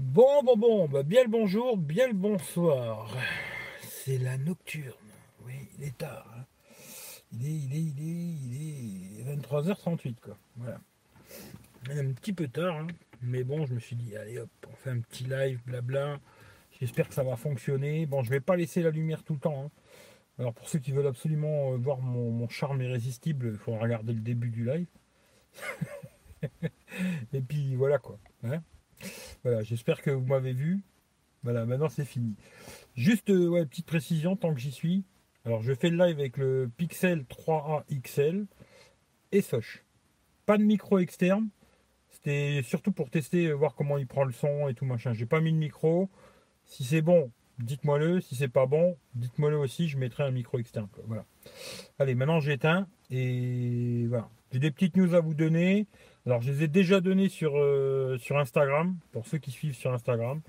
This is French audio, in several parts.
Bon, bon, bon, bah, bien le bonjour, bien le bonsoir. C'est la nocturne. Oui, il est tard. hein. Il est, il est, il est, il est 23h38, quoi. Voilà. Un petit peu tard, hein. mais bon, je me suis dit, allez hop, on fait un petit live, blabla. J'espère que ça va fonctionner. Bon, je vais pas laisser la lumière tout le temps. hein. Alors, pour ceux qui veulent absolument euh, voir mon, charme irrésistible, il faut regarder le début du live. Et puis, voilà, quoi. Voilà, j'espère que vous m'avez vu. Voilà, maintenant c'est fini. Juste, euh, ouais, petite précision, tant que j'y suis. Alors, je fais le live avec le Pixel 3A XL et Soch. Pas de micro externe. C'était surtout pour tester, euh, voir comment il prend le son et tout machin. J'ai pas mis de micro. Si c'est bon, dites-moi-le. Si c'est pas bon, dites-moi-le aussi. Je mettrai un micro externe. Voilà. Allez, maintenant j'éteins et voilà. J'ai des petites news à vous donner. Alors, je les ai déjà données sur, euh, sur Instagram, pour ceux qui suivent sur Instagram.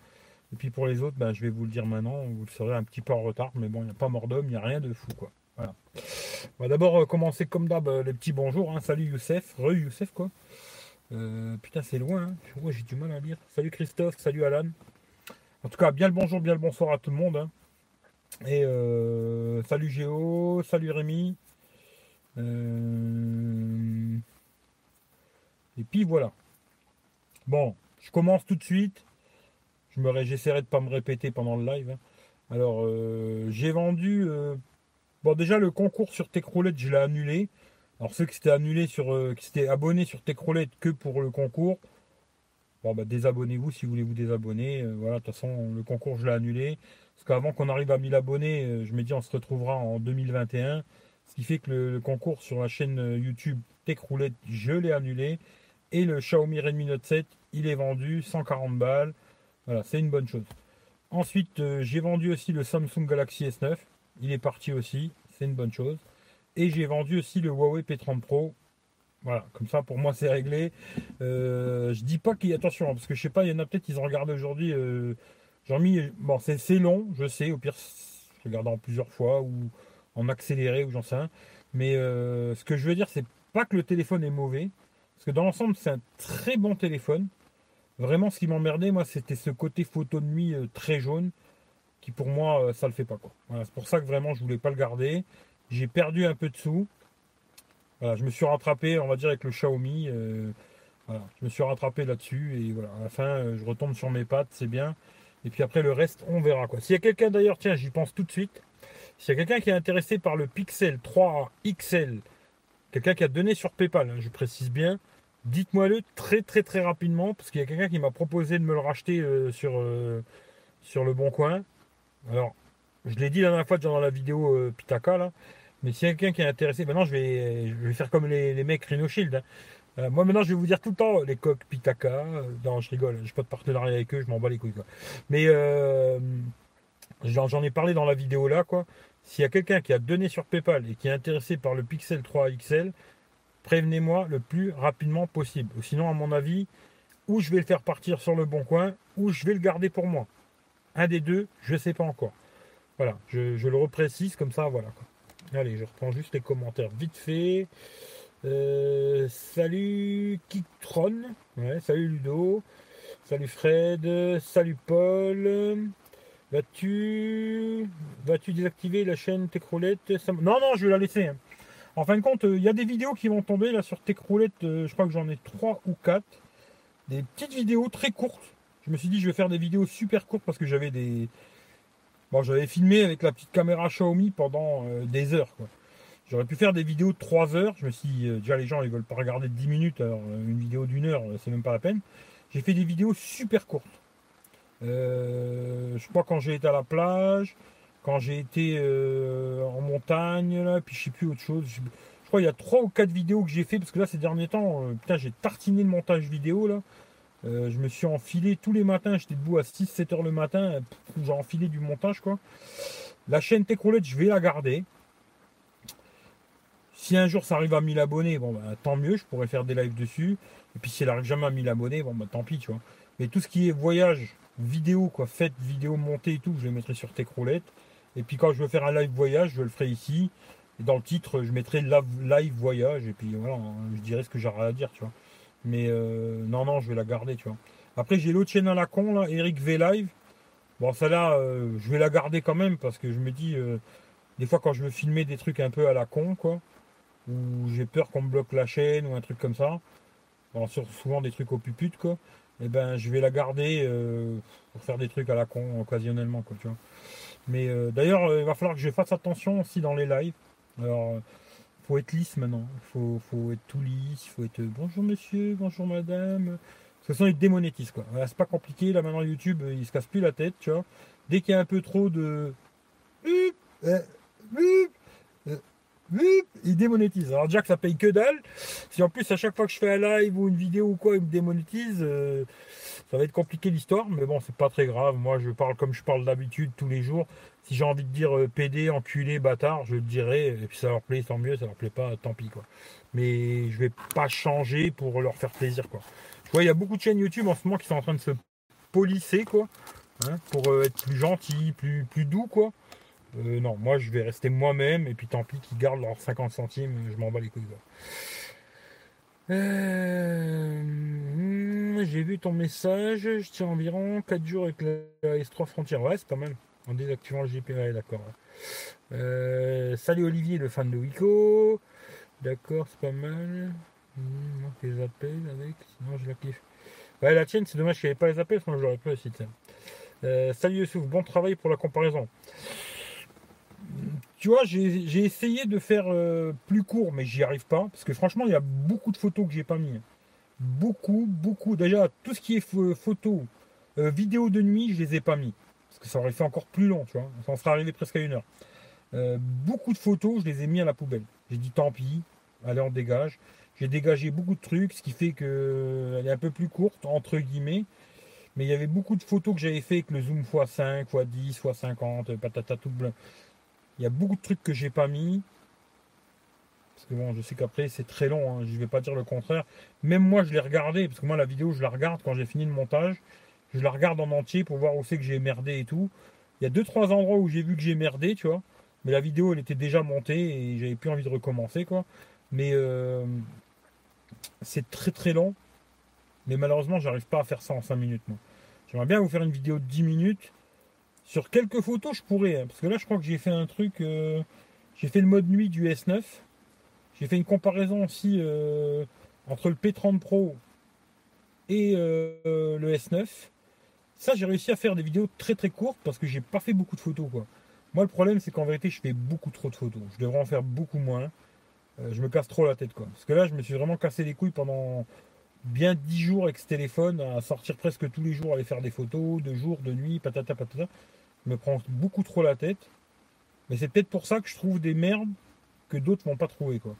Et puis pour les autres, bah, je vais vous le dire maintenant. Vous le saurez un petit peu en retard, mais bon, il n'y a pas mort d'homme, il n'y a rien de fou, quoi. Voilà. On va d'abord euh, commencer comme d'hab euh, les petits bonjours. hein. Salut Youssef, re Youssef, quoi. Putain, c'est loin. hein. Ouais, j'ai du mal à lire. Salut Christophe, salut Alan. En tout cas, bien le bonjour, bien le bonsoir à tout le monde. hein. Et salut Géo, salut Rémi. Euh, et puis voilà. Bon, je commence tout de suite. Je me J'essaierai de pas me répéter pendant le live. hein. Alors, euh, j'ai vendu. euh, bon, déjà, le concours sur Techroulette, je l'ai annulé. Alors, ceux qui s'étaient annulés sur, qui abonnés sur Techroulette que pour le concours, bon, bah, désabonnez-vous si vous voulez vous désabonner. Voilà, de toute façon, le concours, je l'ai annulé. Parce qu'avant qu'on arrive à 1000 abonnés, je me dis, on se retrouvera en 2021. Ce qui fait que le, concours sur la chaîne euh, YouTube Techroulette, je l'ai annulé. Et le Xiaomi Redmi Note 7, il est vendu 140 balles. Voilà, c'est une bonne chose. Ensuite, euh, j'ai vendu aussi le Samsung Galaxy S9. Il est parti aussi, c'est une bonne chose. Et j'ai vendu aussi le Huawei P30 Pro. Voilà, comme ça pour moi c'est réglé. Euh, je dis pas qu'il attention, hein, parce que je sais pas, il y en a peut-être qui ont regardé aujourd'hui. Euh, J'en mis, bon, c'est long, je sais. Au pire, en plusieurs fois ou en accéléré ou j'en sais rien. Mais euh, ce que je veux dire, c'est pas que le téléphone est mauvais, parce que dans l'ensemble, c'est un très bon téléphone. Vraiment, ce qui m'emmerdait, moi, c'était ce côté photo de nuit euh, très jaune, qui pour moi, euh, ça le fait pas. quoi. Voilà, c'est pour ça que vraiment, je voulais pas le garder. J'ai perdu un peu de sous. Voilà, je me suis rattrapé, on va dire, avec le Xiaomi. je me suis rattrapé là-dessus et voilà, à la fin, je retombe sur mes pattes, c'est bien. Et puis après, le reste, on verra quoi. S'il y a quelqu'un d'ailleurs, tiens, j'y pense tout de suite. S'il y a quelqu'un qui est intéressé par le Pixel 3 XL, quelqu'un qui a donné sur PayPal, hein, je précise bien, dites-moi-le très très très rapidement parce qu'il y a quelqu'un qui m'a proposé de me le racheter euh, sur, euh, sur le bon coin. Alors, je l'ai dit la dernière fois dans la vidéo euh, Pitaka là, mais s'il y a quelqu'un qui est intéressé, maintenant je vais, je vais faire comme les, les mecs Rhino Shield. hein. Moi maintenant je vais vous dire tout le temps les coques Pitaka. non, je rigole, j'ai pas de partenariat avec eux, je m'en bats les couilles quoi. Mais j'en ai parlé dans la vidéo là quoi. S'il y a quelqu'un qui a donné sur PayPal et qui est intéressé par le Pixel 3 XL, prévenez-moi le plus rapidement possible. Sinon, à mon avis, ou je vais le faire partir sur le bon coin, ou je vais le garder pour moi. Un des deux, je ne sais pas encore. Voilà, je, le reprécise comme ça, voilà. Allez, je reprends juste les commentaires vite fait. Euh, salut Kiktron, ouais, salut Ludo, salut Fred, salut Paul. Vas-tu vas-tu désactiver la chaîne Techroulette Ça- Non, non, je vais la laisser. hein. En fin de compte, euh, il y a des vidéos qui vont tomber là sur Techroulette. euh, je crois que j'en ai trois ou quatre. Des petites vidéos très courtes. Je me suis dit, je vais faire des vidéos super courtes parce que j'avais des. Bon, j'avais filmé avec la petite caméra Xiaomi pendant euh, des heures. J'aurais pu faire des vidéos de 3 heures. Je me suis dit, euh, déjà, les gens, ils veulent pas regarder de 10 minutes. Alors, une vidéo d'une heure, c'est même pas la peine. J'ai fait des vidéos super courtes. Euh, je crois quand j'ai été à la plage, quand j'ai été euh, en montagne, puis je sais plus autre chose. Je, crois qu'il y a trois ou quatre vidéos que j'ai fait parce que là ces derniers temps, euh, putain, j'ai tartiné le montage vidéo là. Je me suis enfilé tous les matins, j'étais debout à 6-7 heures le matin, j'ai enfilé du montage quoi. La chaîne Techroulette, je vais la garder. Si un jour ça arrive à 1000 abonnés, bon bah, tant mieux, je pourrais faire des lives dessus. Et puis si elle arrive jamais à 1000 abonnés, bon bah tant pis, tu vois. Mais tout ce qui est voyage, vidéo, quoi, fête, vidéo montée et tout, je les mettrai sur Techroulette. Et puis quand je veux faire un live voyage, je le ferai ici. Et dans le titre, je mettrai live, voyage. Et puis voilà, hein, je dirai ce que j'aurai à dire, tu vois. Mais euh, non, non, je vais la garder, tu vois. Après, j'ai l'autre chaîne à la con, là, Eric V Live. Bon, celle-là, je vais la garder quand même parce que je me dis, des fois, quand je veux filmer des trucs un peu à la con, quoi, ou j'ai peur qu'on me bloque la chaîne ou un truc comme ça, bon, souvent des trucs au pupute, quoi, eh ben, je vais la garder pour faire des trucs à la con occasionnellement, quoi, tu vois. Mais d'ailleurs, il va falloir que je fasse attention aussi dans les lives. Alors, faut être lisse maintenant. Faut, faut être tout lisse. Faut être bonjour monsieur, bonjour madame. De toute façon, ils démonétisent quoi. c'est pas compliqué. Là maintenant, YouTube, il se casse plus la tête, tu vois. Dès qu'il y a un peu trop de. Il démonétise. Alors déjà que ça paye que dalle. Si en plus à chaque fois que je fais un live ou une vidéo ou quoi, il me démonétise, euh, ça va être compliqué l'histoire. Mais bon, c'est pas très grave. Moi, je parle comme je parle d'habitude tous les jours. Si j'ai envie de dire euh, PD, enculé, bâtard, je le dirai. Et puis ça leur plaît, tant mieux. Ça leur plaît pas, tant pis quoi. Mais je vais pas changer pour leur faire plaisir quoi. Je vois, il y a beaucoup de chaînes YouTube en ce moment qui sont en train de se polisser quoi. Hein, pour euh, être plus gentil, plus, plus doux quoi. Euh, non, moi je vais rester moi-même et puis tant pis qu'ils gardent leurs 50 centimes, je m'en bats les couilles. Euh, j'ai vu ton message, je tiens environ 4 jours avec la S3 frontière. Ouais, c'est pas mal. En désactivant le GPA, d'accord. Euh, salut Olivier, le fan de Wico. D'accord, c'est pas mal. Hmm, les appels avec, sinon je la kiffe. Ouais, la tienne, c'est dommage qu'il n'y avait pas les appels, sinon je l'aurais pas aussi. salut Youssouf, bon travail pour la comparaison tu vois, j'ai essayé de faire euh, plus court, mais j'y arrive pas. Parce que franchement, il y a beaucoup de photos que j'ai pas mis. Beaucoup, beaucoup. Déjà, tout ce qui est photo, euh, vidéo de nuit, je les ai pas mis. Parce que ça aurait fait encore plus long, tu vois. Ça en serait arrivé presque à une heure. Euh, beaucoup de photos, je les ai mis à la poubelle. J'ai dit tant pis, allez, on dégage. J'ai dégagé beaucoup de trucs, ce qui fait qu'elle est un peu plus courte, entre guillemets. Mais il y avait beaucoup de photos que j'avais fait avec le zoom x5, x10, x50, patata tout blanc. Il y a beaucoup de trucs que j'ai pas mis. Parce que bon, je sais qu'après c'est très long, hein, je ne vais pas dire le contraire. Même moi je l'ai regardé, parce que moi la vidéo je la regarde quand j'ai fini le montage. Je la regarde en entier pour voir où c'est que j'ai merdé et tout. Il y a deux trois endroits où j'ai vu que j'ai merdé, tu vois. Mais la vidéo elle était déjà montée et j'avais plus envie de recommencer quoi. Mais euh, c'est très très long. Mais malheureusement j'arrive pas à faire ça en 5 minutes. J'aimerais bien vous faire une vidéo de 10 minutes sur quelques photos, je pourrais. Hein, parce que là, je crois que j'ai fait un truc. Euh, j'ai fait le mode nuit du S9. J'ai fait une comparaison aussi euh, entre le P30 Pro et euh, le S9. Ça, j'ai réussi à faire des vidéos très très courtes parce que j'ai pas fait beaucoup de photos. Quoi. Moi, le problème, c'est qu'en vérité, je fais beaucoup trop de photos. Je devrais en faire beaucoup moins. je me casse trop la tête. Quoi. Parce que là, je me suis vraiment cassé les couilles pendant bien 10 jours avec ce téléphone, à sortir presque tous les jours, aller faire des photos, de jour, de nuit, patata patata me prend beaucoup trop la tête. Mais c'est peut-être pour ça que je trouve des merdes que d'autres vont pas trouver. Parce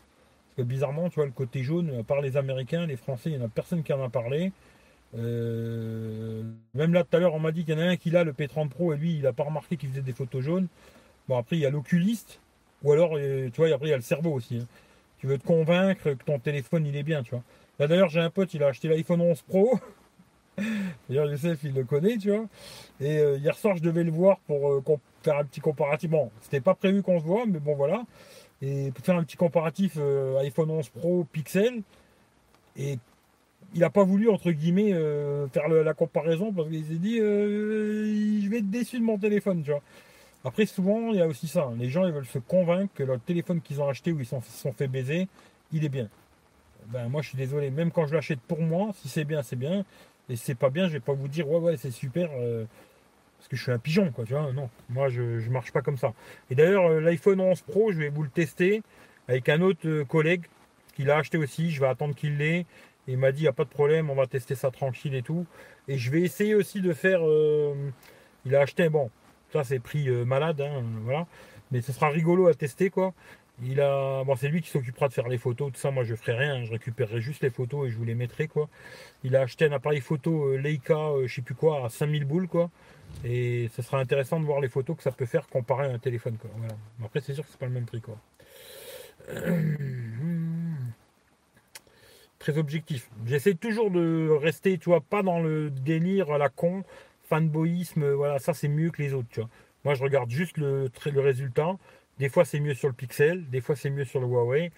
que bizarrement, tu vois, le côté jaune, à part les Américains, les Français, il n'y en a personne qui en a parlé. Euh, même là, tout à l'heure, on m'a dit qu'il y en a un qui a le P30 Pro et lui, il n'a pas remarqué qu'il faisait des photos jaunes. Bon, après, il y a l'oculiste. Ou alors, euh, tu vois, après, il y a le cerveau aussi. Hein. Tu veux te convaincre que ton téléphone, il est bien, tu vois. Là, d'ailleurs, j'ai un pote, il a acheté l'iPhone 11 Pro. D'ailleurs, Youssef, il le connaît, tu vois. Et euh, hier soir, je devais le voir pour euh, faire un petit comparatif. Bon, c'était pas prévu qu'on se voit, mais bon, voilà. Et pour faire un petit comparatif euh, iPhone 11 Pro Pixel. Et il n'a pas voulu, entre guillemets, faire la comparaison parce qu'il s'est dit je vais être déçu de mon téléphone, tu vois. Après, souvent, il y a aussi ça. Hein. Les gens, ils veulent se convaincre que leur téléphone qu'ils ont acheté ou ils se sont fait baiser, il est bien. Ben, moi, je suis désolé. Même quand je l'achète pour moi, si c'est bien, c'est bien et c'est pas bien, je vais pas vous dire ouais ouais c'est super euh, parce que je suis un pigeon quoi, tu vois. Non, moi je, marche pas comme ça. Et d'ailleurs euh, l'iPhone 11 Pro, je vais vous le tester avec un autre euh, collègue qui l'a acheté aussi. Je vais attendre qu'il l'ait. Il m'a dit il n'y a pas de problème, on va tester ça tranquille et tout. Et je vais essayer aussi de faire. il a acheté bon, ça c'est prix malade, hein, voilà. Mais ce sera rigolo à tester quoi. Il a, bon, c'est lui qui s'occupera de faire les photos, tout ça. Moi, je ferai rien. Je récupérerai juste les photos et je vous les mettrai, quoi. Il a acheté un appareil photo euh, Leica, euh, je sais plus quoi, à 5000 boules, quoi. Et ce sera intéressant de voir les photos que ça peut faire comparé à un téléphone, quoi. Après, c'est sûr que c'est pas le même prix. Très objectif. J'essaie toujours de rester, tu vois, pas dans le délire à la con, fanboyisme. Voilà, ça c'est mieux que les autres, tu. Moi, je regarde juste le résultat. Des fois, c'est mieux sur le Pixel, des fois, c'est mieux sur le Huawei.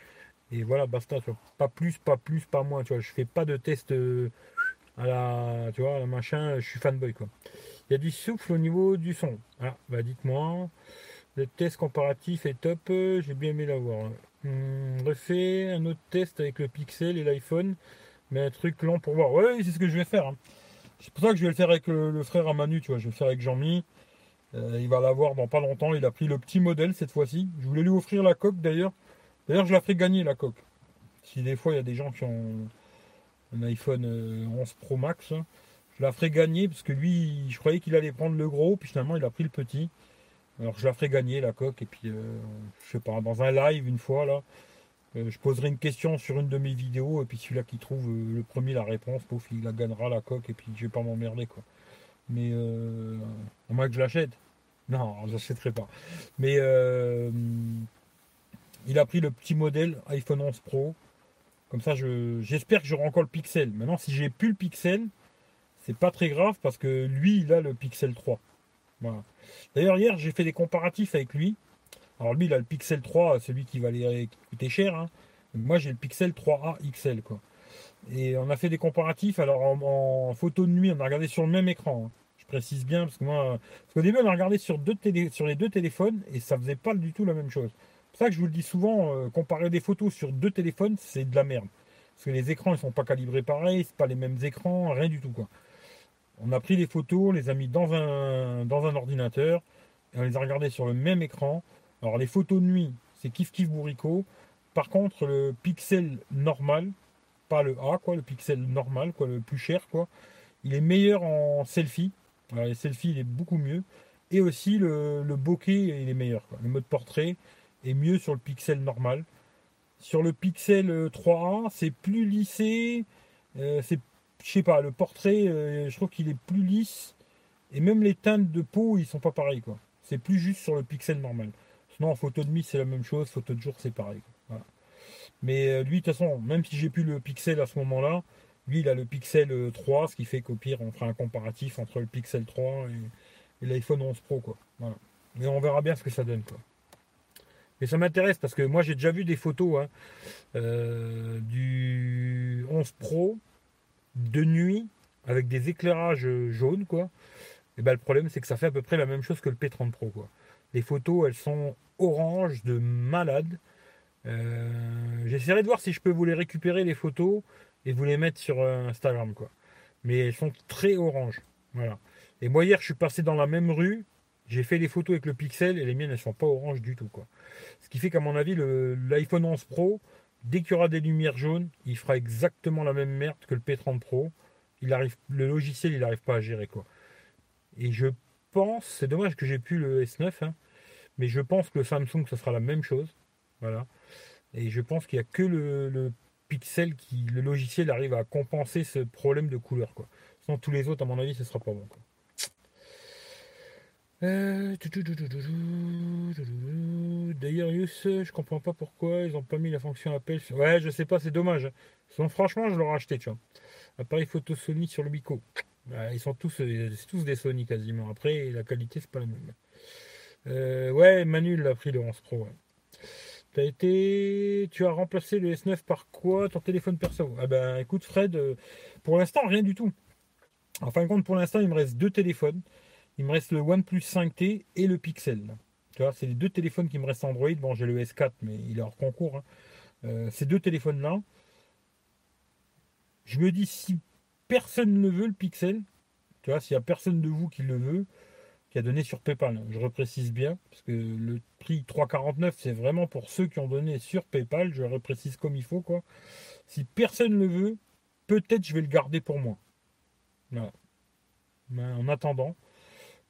Et voilà, basta. Pas plus, pas plus, pas moins. Tu vois, je fais pas de test euh, à la, tu vois, machin, je suis fanboy quoi. Il y a du souffle au niveau du son. Ah, bah dites-moi. Le test comparatif est top, j'ai bien aimé l'avoir. Hum, refait un autre test avec le Pixel et l'iPhone, mais un truc lent pour voir. Ouais, c'est ce que je vais faire. Hein. C'est pour ça que je vais le faire avec le, frère à Manu, tu vois. Je vais le faire avec Jean-Mi. Euh, il va l'avoir dans pas longtemps. Il a pris le petit modèle cette fois-ci. Je voulais lui offrir la coque d'ailleurs. D'ailleurs, je la ferai gagner la coque. Si des fois il y a des gens qui ont un iPhone 11 euh, Pro Max, hein, je la ferai gagner parce que lui, je croyais qu'il allait prendre le gros, puis finalement il a pris le petit. Alors je la ferai gagner la coque et puis euh, je sais pas dans un live une fois là, je poserai une question sur une de mes vidéos et puis celui-là qui trouve le premier la réponse, pouf, il la gagnera la coque et puis je vais pas m'emmerder quoi. Mais au moins que je l'achète. Non, je l'achèterai pas. Mais euh, il a pris le petit modèle iPhone 11 Pro. Comme ça, j'espère que j'aurai encore le Pixel. Maintenant, si j'ai plus le Pixel, c'est pas très grave parce que lui, il a le Pixel 3. D'ailleurs, hier, j'ai fait des comparatifs avec lui. Alors, lui, il a le Pixel 3, celui qui va aller coûter cher. Hein. Moi, j'ai le Pixel 3A XL. Quoi. Et on a fait des comparatifs. Alors en, photo de nuit, on a regardé sur le même écran. Hein. Précise bien parce que moi, parce début, on a regardé sur, deux télé, sur les deux téléphones et ça faisait pas du tout la même chose. C'est ça que je vous le dis souvent, euh, comparer des photos sur deux téléphones, c'est de la merde. Parce que les écrans, ils sont pas calibrés pareil, c'est pas les mêmes écrans, rien du tout quoi. On a pris les photos, les a mis dans un, dans un ordinateur et on les a regardées sur le même écran. Alors les photos de nuit, c'est kiff kiff bourricot. Par contre, le pixel normal, le A, quoi, le pixel normal, quoi, le plus cher, quoi. Il est meilleur en selfie. Alors, les selfies, il est beaucoup mieux. Et aussi le, bokeh, il est meilleur. Le mode portrait est mieux sur le pixel normal. Sur le pixel 3A, euh, c'est plus lissé. Euh, c'est, je sais pas, le portrait, euh, je trouve qu'il est plus lisse. Et même les teintes de peau, ils sont pas pareils, quoi. C'est plus juste sur le pixel normal. Sinon, en photo de nuit, c'est la même chose. Photo de jour, c'est pareil. Mais lui, de toute façon, même si j'ai plus le Pixel à ce moment-là, lui, il a le Pixel 3, euh, ce qui fait qu'au pire, on fera un comparatif entre le Pixel 3 et, l'iPhone 11 Pro. Mais on verra bien ce que ça donne. Mais ça m'intéresse parce que moi, j'ai déjà vu des photos hein, euh, du 11 Pro de nuit avec des éclairages jaunes, quoi. Et ben, le problème, c'est que ça fait à peu près la même chose que le P30 Pro. Les photos, elles sont orange de malade. Euh, j'essaierai de voir si je peux vous les récupérer les photos et vous les mettre sur euh, Instagram quoi. Mais elles sont très orange. Voilà. Et moi hier je suis passé dans la même rue, j'ai fait les photos avec le pixel et les miennes elles sont pas oranges du tout quoi. Ce qui fait qu'à mon avis l'iPhone 11 Pro, dès qu'il y aura des lumières jaunes, il fera exactement la même merde que le P30 Pro. Il arrive, le logiciel il n'arrive pas à gérer quoi. Et je pense, c'est dommage que j'ai plus le S9, hein, mais je pense que le Samsung ce sera la même chose. Voilà. Et je pense qu'il n'y a que le, pixel qui, le logiciel arrive à compenser ce problème de couleur. Quoi. Sinon, tous les autres, à mon avis, ce sera pas bon. D'ailleurs, je comprends pas pourquoi ils ont pas mis la fonction appel. Ouais, je sais pas, c'est dommage. Sinon, franchement, je l'aurais acheté, tu vois. Appareil photo Sony sur le bico. ils sont tous, tous des Sony quasiment. Après, la qualité, c'est pas la même. Euh, ouais, Manu l'a pris le 11 Pro. Été, tu as remplacé le S9 par quoi? Ton téléphone perso? Ah ben écoute Fred, euh, pour l'instant rien du tout. En fin de compte, pour l'instant, il me reste deux téléphones. Il me reste le OnePlus 5T et le Pixel. Tu vois, c'est les deux téléphones qui me restent Android. Bon, j'ai le S4, mais il est hors concours. Hein. Euh, ces deux téléphones-là, je me dis si personne ne veut le Pixel, tu vois, s'il n'y a personne de vous qui le veut, a donné sur PayPal. Je reprécise bien, parce que le prix 3,49, c'est vraiment pour ceux qui ont donné sur PayPal. Je reprécise comme il faut, quoi. Si personne ne le veut, peut-être je vais le garder pour moi. Voilà. en attendant,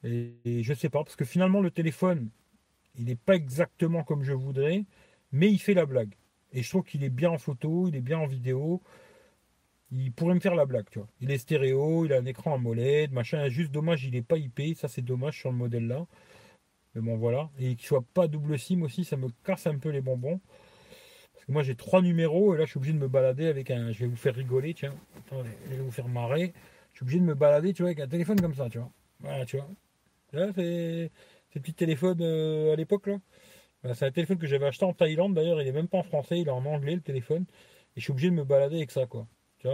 et, et je sais pas, parce que finalement, le téléphone, il n'est pas exactement comme je voudrais, mais il fait la blague. Et je trouve qu'il est bien en photo, il est bien en vidéo il pourrait me faire la blague, tu vois. Il est stéréo, il a un écran AMOLED, machin. Juste dommage, il n'est pas IP. Ça, c'est dommage sur le modèle là. Mais bon, voilà. Et qu'il soit pas double SIM aussi, ça me casse un peu les bonbons. Parce que moi, j'ai trois numéros et là, je suis obligé de me balader avec un. Je vais vous faire rigoler, tiens. Attendez, je vais vous faire marrer. Je suis obligé de me balader, tu vois, avec un téléphone comme ça, tu vois. Voilà, tu vois. Là, c'est. Ces petits téléphones euh, à l'époque, là. c'est un téléphone que j'avais acheté en Thaïlande, d'ailleurs, il est même pas en français, il est en anglais, le téléphone. Et je suis obligé de me balader avec ça, quoi.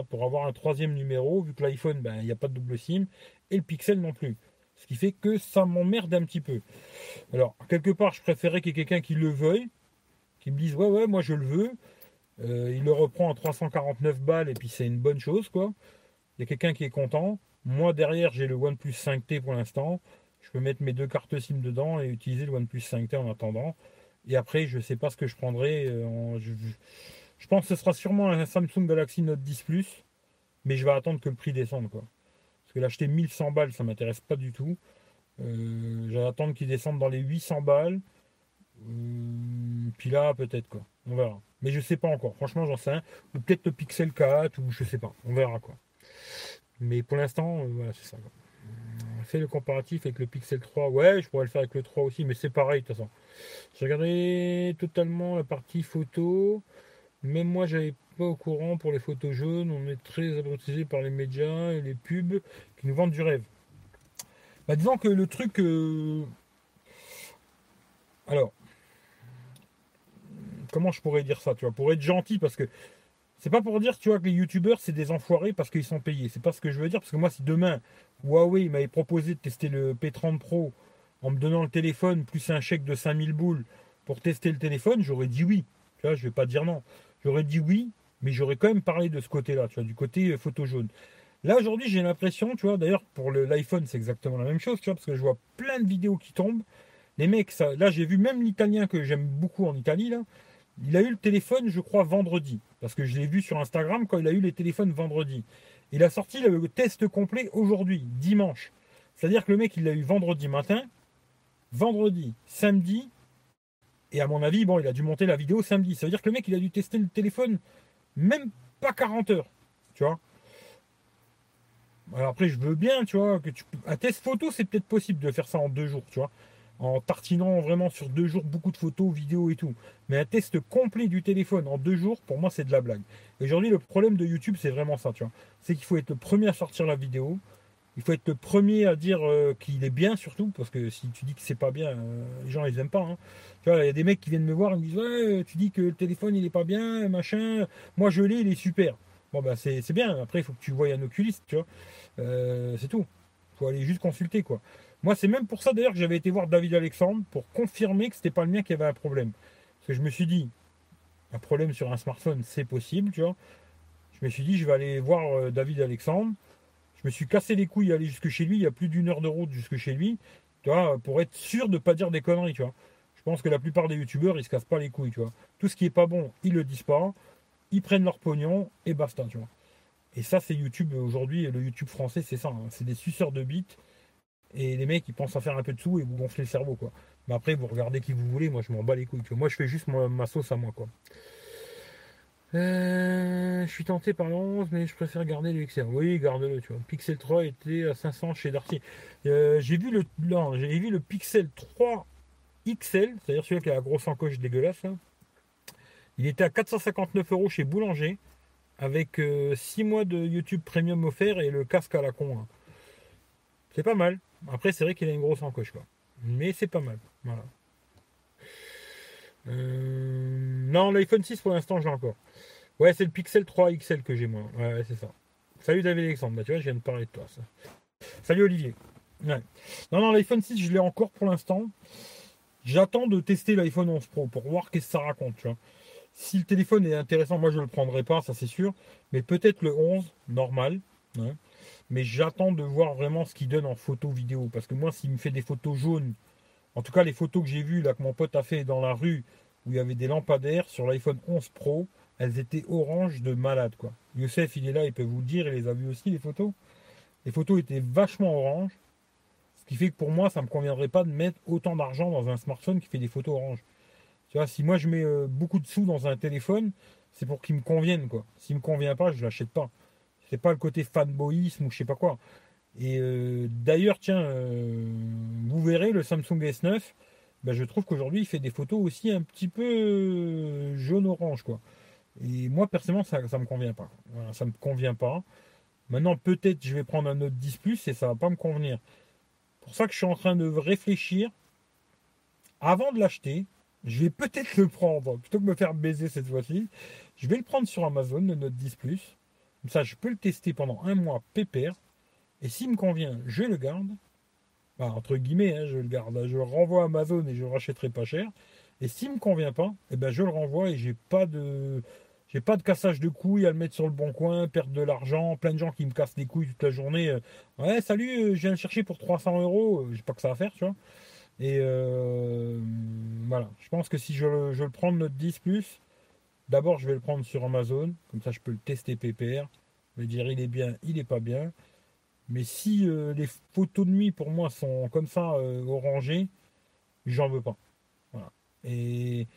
Pour avoir un troisième numéro, vu que l'iPhone, ben, il n'y a pas de double SIM, et le Pixel non plus. Ce qui fait que ça m'emmerde un petit peu. Alors, quelque part, je préférais qu'il y ait quelqu'un qui le veuille, qui me dise, ouais, ouais, moi je le veux. Euh, il le reprend à 349 balles, et puis c'est une bonne chose, quoi. Il y a quelqu'un qui est content. Moi, derrière, j'ai le OnePlus 5T pour l'instant. Je peux mettre mes deux cartes SIM dedans et utiliser le OnePlus 5T en attendant. Et après, je ne sais pas ce que je prendrai. Euh, je, pense que ce sera sûrement un Samsung Galaxy Note 10 Plus. Mais je vais attendre que le prix descende. Quoi. Parce que l'acheter 1100 balles, ça ne m'intéresse pas du tout. Euh, je vais attendre qu'il descende dans les 800 balles. Euh, puis là, peut-être quoi. On verra. Mais je ne sais pas encore. Franchement, j'en sais un. Ou peut-être le Pixel 4, ou je sais pas. On verra quoi. Mais pour l'instant, voilà, c'est ça. On fait le comparatif avec le Pixel 3. Ouais, je pourrais le faire avec le 3 aussi, mais c'est pareil de toute façon. J'ai regardé totalement la partie photo. Même moi, j'avais pas au courant pour les photos jaunes. On est très abrutisé par les médias et les pubs qui nous vendent du rêve. Bah, disons que le truc. Euh, alors. Comment je pourrais dire ça, tu vois Pour être gentil, parce que c'est pas pour dire, tu vois, que les youtubeurs, c'est des enfoirés parce qu'ils sont payés. C'est pas ce que je veux dire, parce que moi, si demain, Huawei m'avait proposé de tester le P30 Pro en me donnant le téléphone plus un chèque de 5000 boules pour tester le téléphone, j'aurais dit oui. Tu vois, je vais pas dire non. J'aurais dit oui, mais j'aurais quand même parlé de ce côté-là, tu vois, du côté euh, photo jaune. Là, aujourd'hui, j'ai l'impression, tu vois, d'ailleurs, pour l'iPhone, c'est exactement la même chose, tu vois, parce que je vois plein de vidéos qui tombent. Les mecs, ça, là, j'ai vu même l'italien que j'aime beaucoup en Italie, là. Il a eu le téléphone, je crois, vendredi. Parce que je l'ai vu sur Instagram quand il a eu les téléphones vendredi. Il a sorti le test complet aujourd'hui, dimanche. C'est-à-dire que le mec, il l'a eu vendredi matin, vendredi, samedi, et à mon avis, bon, il a dû monter la vidéo samedi. Ça veut dire que le mec, il a dû tester le téléphone même pas 40 heures. Tu vois Alors après, je veux bien, tu vois, que tu... Un test photo, c'est peut-être possible de faire ça en deux jours, tu vois en tartinant vraiment sur deux jours beaucoup de photos, vidéos et tout. Mais un test complet du téléphone en deux jours, pour moi, c'est de la blague. Aujourd'hui, le problème de YouTube, c'est vraiment ça, tu vois. C'est qu'il faut être le premier à sortir la vidéo. Il faut être le premier à dire euh, qu'il est bien, surtout, parce que si tu dis que c'est pas bien, euh, les gens, ils aiment pas. Hein. Tu vois, il y a des mecs qui viennent me voir, ils me disent Ouais, tu dis que le téléphone, il est pas bien, machin. Moi, je l'ai, il est super. Bon, bah, c'est bien. Après, il faut que tu voies un oculiste, tu vois. Euh, c'est tout. Il faut aller juste consulter, quoi. Moi, c'est même pour ça d'ailleurs que j'avais été voir David Alexandre pour confirmer que c'était pas le mien qui avait un problème. Parce que je me suis dit, un problème sur un smartphone, c'est possible, tu vois. Je me suis dit, je vais aller voir euh, David Alexandre. Je me suis cassé les couilles à aller jusque chez lui. Il y a plus d'une heure de route jusque chez lui, tu vois, pour être sûr de ne pas dire des conneries. Je pense que la plupart des youtubeurs, ils se cassent pas les couilles, tu vois. Tout ce qui est pas bon, ils le disent pas. Ils prennent leur pognon et basta, tu vois. Et ça, c'est YouTube aujourd'hui. Le YouTube français, c'est ça. Hein. C'est des suceurs de bits et les mecs, ils pensent à faire un peu de sous et vous gonflez le cerveau, quoi. Mais après, vous regardez qui vous voulez. Moi, je m'en bats les couilles. Moi, je fais juste ma, sauce à moi, quoi. Euh, je suis tenté par le 11, mais je préfère garder le XL. Oui, garde-le, tu vois. Pixel 3 était à 500 chez Darty. Euh, j'ai vu le, j'ai vu le Pixel 3 XL, c'est-à-dire celui qui a la grosse encoche dégueulasse. Il était à 459 euros chez Boulanger, avec 6 euh, mois de YouTube Premium offert et le casque à la con. Hein. C'est pas mal. Après, c'est vrai qu'il a une grosse encoche, quoi. Mais c'est pas mal. Voilà. Euh, non, l'iPhone 6 pour l'instant, j'ai encore. Ouais, c'est le Pixel 3 XL que j'ai moi. Ouais, c'est ça. Salut David Alexandre. Bah, tu vois, je viens de parler de toi. Ça. Salut Olivier. Ouais. Non, non, l'iPhone 6, je l'ai encore pour l'instant. J'attends de tester l'iPhone 11 Pro pour voir qu'est-ce que ça raconte. Si le téléphone est intéressant, moi je ne le prendrai pas, ça c'est sûr. Mais peut-être le 11, normal. Mais j'attends de voir vraiment ce qu'il donne en photo vidéo. Parce que moi, s'il me fait des photos jaunes, en tout cas les photos que j'ai vues là que mon pote a fait dans la rue, où il y avait des lampadaires sur l'iPhone 11 Pro, elles étaient oranges de malade quoi. Youssef il est là, il peut vous le dire, il les a vues aussi les photos. Les photos étaient vachement oranges. Ce qui fait que pour moi, ça ne me conviendrait pas de mettre autant d'argent dans un smartphone qui fait des photos oranges. Tu vois, si moi je mets euh, beaucoup de sous dans un téléphone, c'est pour qu'il me convienne quoi. S'il me convient pas, je l'achète pas. C'est pas le côté fanboyisme ou je sais pas quoi. Et euh, d'ailleurs, tiens, euh, vous verrez le Samsung S9, ben, je trouve qu'aujourd'hui il fait des photos aussi un petit peu euh, jaune-orange quoi. Et moi personnellement ça ne me convient pas. Voilà, ça me convient pas. Maintenant peut-être je vais prendre un Note 10 Plus et ça va pas me convenir. Pour ça que je suis en train de réfléchir avant de l'acheter. Je vais peut-être le prendre plutôt que me faire baiser cette fois-ci. Je vais le prendre sur Amazon le Note 10 Plus Comme ça, je peux le tester pendant un mois pépère. Et s'il me convient, je le garde. Bah, entre guillemets, hein, je le garde. Je le renvoie à Amazon et je le rachèterai pas cher. Et s'il me convient pas, eh ben, je le renvoie et j'ai pas de. J'ai pas de cassage de couilles à le mettre sur le bon coin, perdre de l'argent, plein de gens qui me cassent les couilles toute la journée. Euh, ouais, salut, euh, je viens le chercher pour 300 euros, j'ai pas que ça à faire, tu vois. Et euh, voilà, je pense que si je, le prends de notre 10 d'abord je vais le prendre sur Amazon, comme ça je peux le tester PPR, me dire il est bien, il est pas bien. Mais si les photos de nuit pour moi sont comme ça orangées, j'en veux pas. Voilà. Et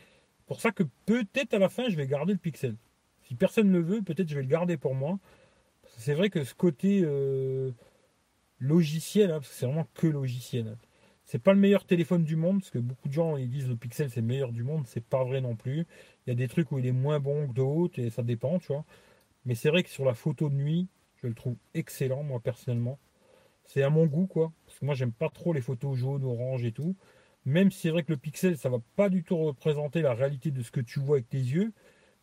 pour ça que peut-être à la fin, je vais garder le pixel. Si personne ne le veut, peut-être je vais le garder pour moi. C'est vrai que ce côté euh, logiciel, hein, c'est vraiment que logiciel. C'est pas le meilleur téléphone du monde, parce que beaucoup de gens ils disent le Pixel c'est le meilleur du monde, c'est pas vrai non plus. Il y a des trucs où il est moins bon que d'autres, et ça dépend, tu vois. Mais c'est vrai que sur la photo de nuit, je le trouve excellent, moi personnellement. C'est à mon goût, quoi. Parce que moi j'aime pas trop les photos jaunes, orange et tout. Même si c'est vrai que le pixel, ça va pas du tout représenter la réalité de ce que tu vois avec tes yeux,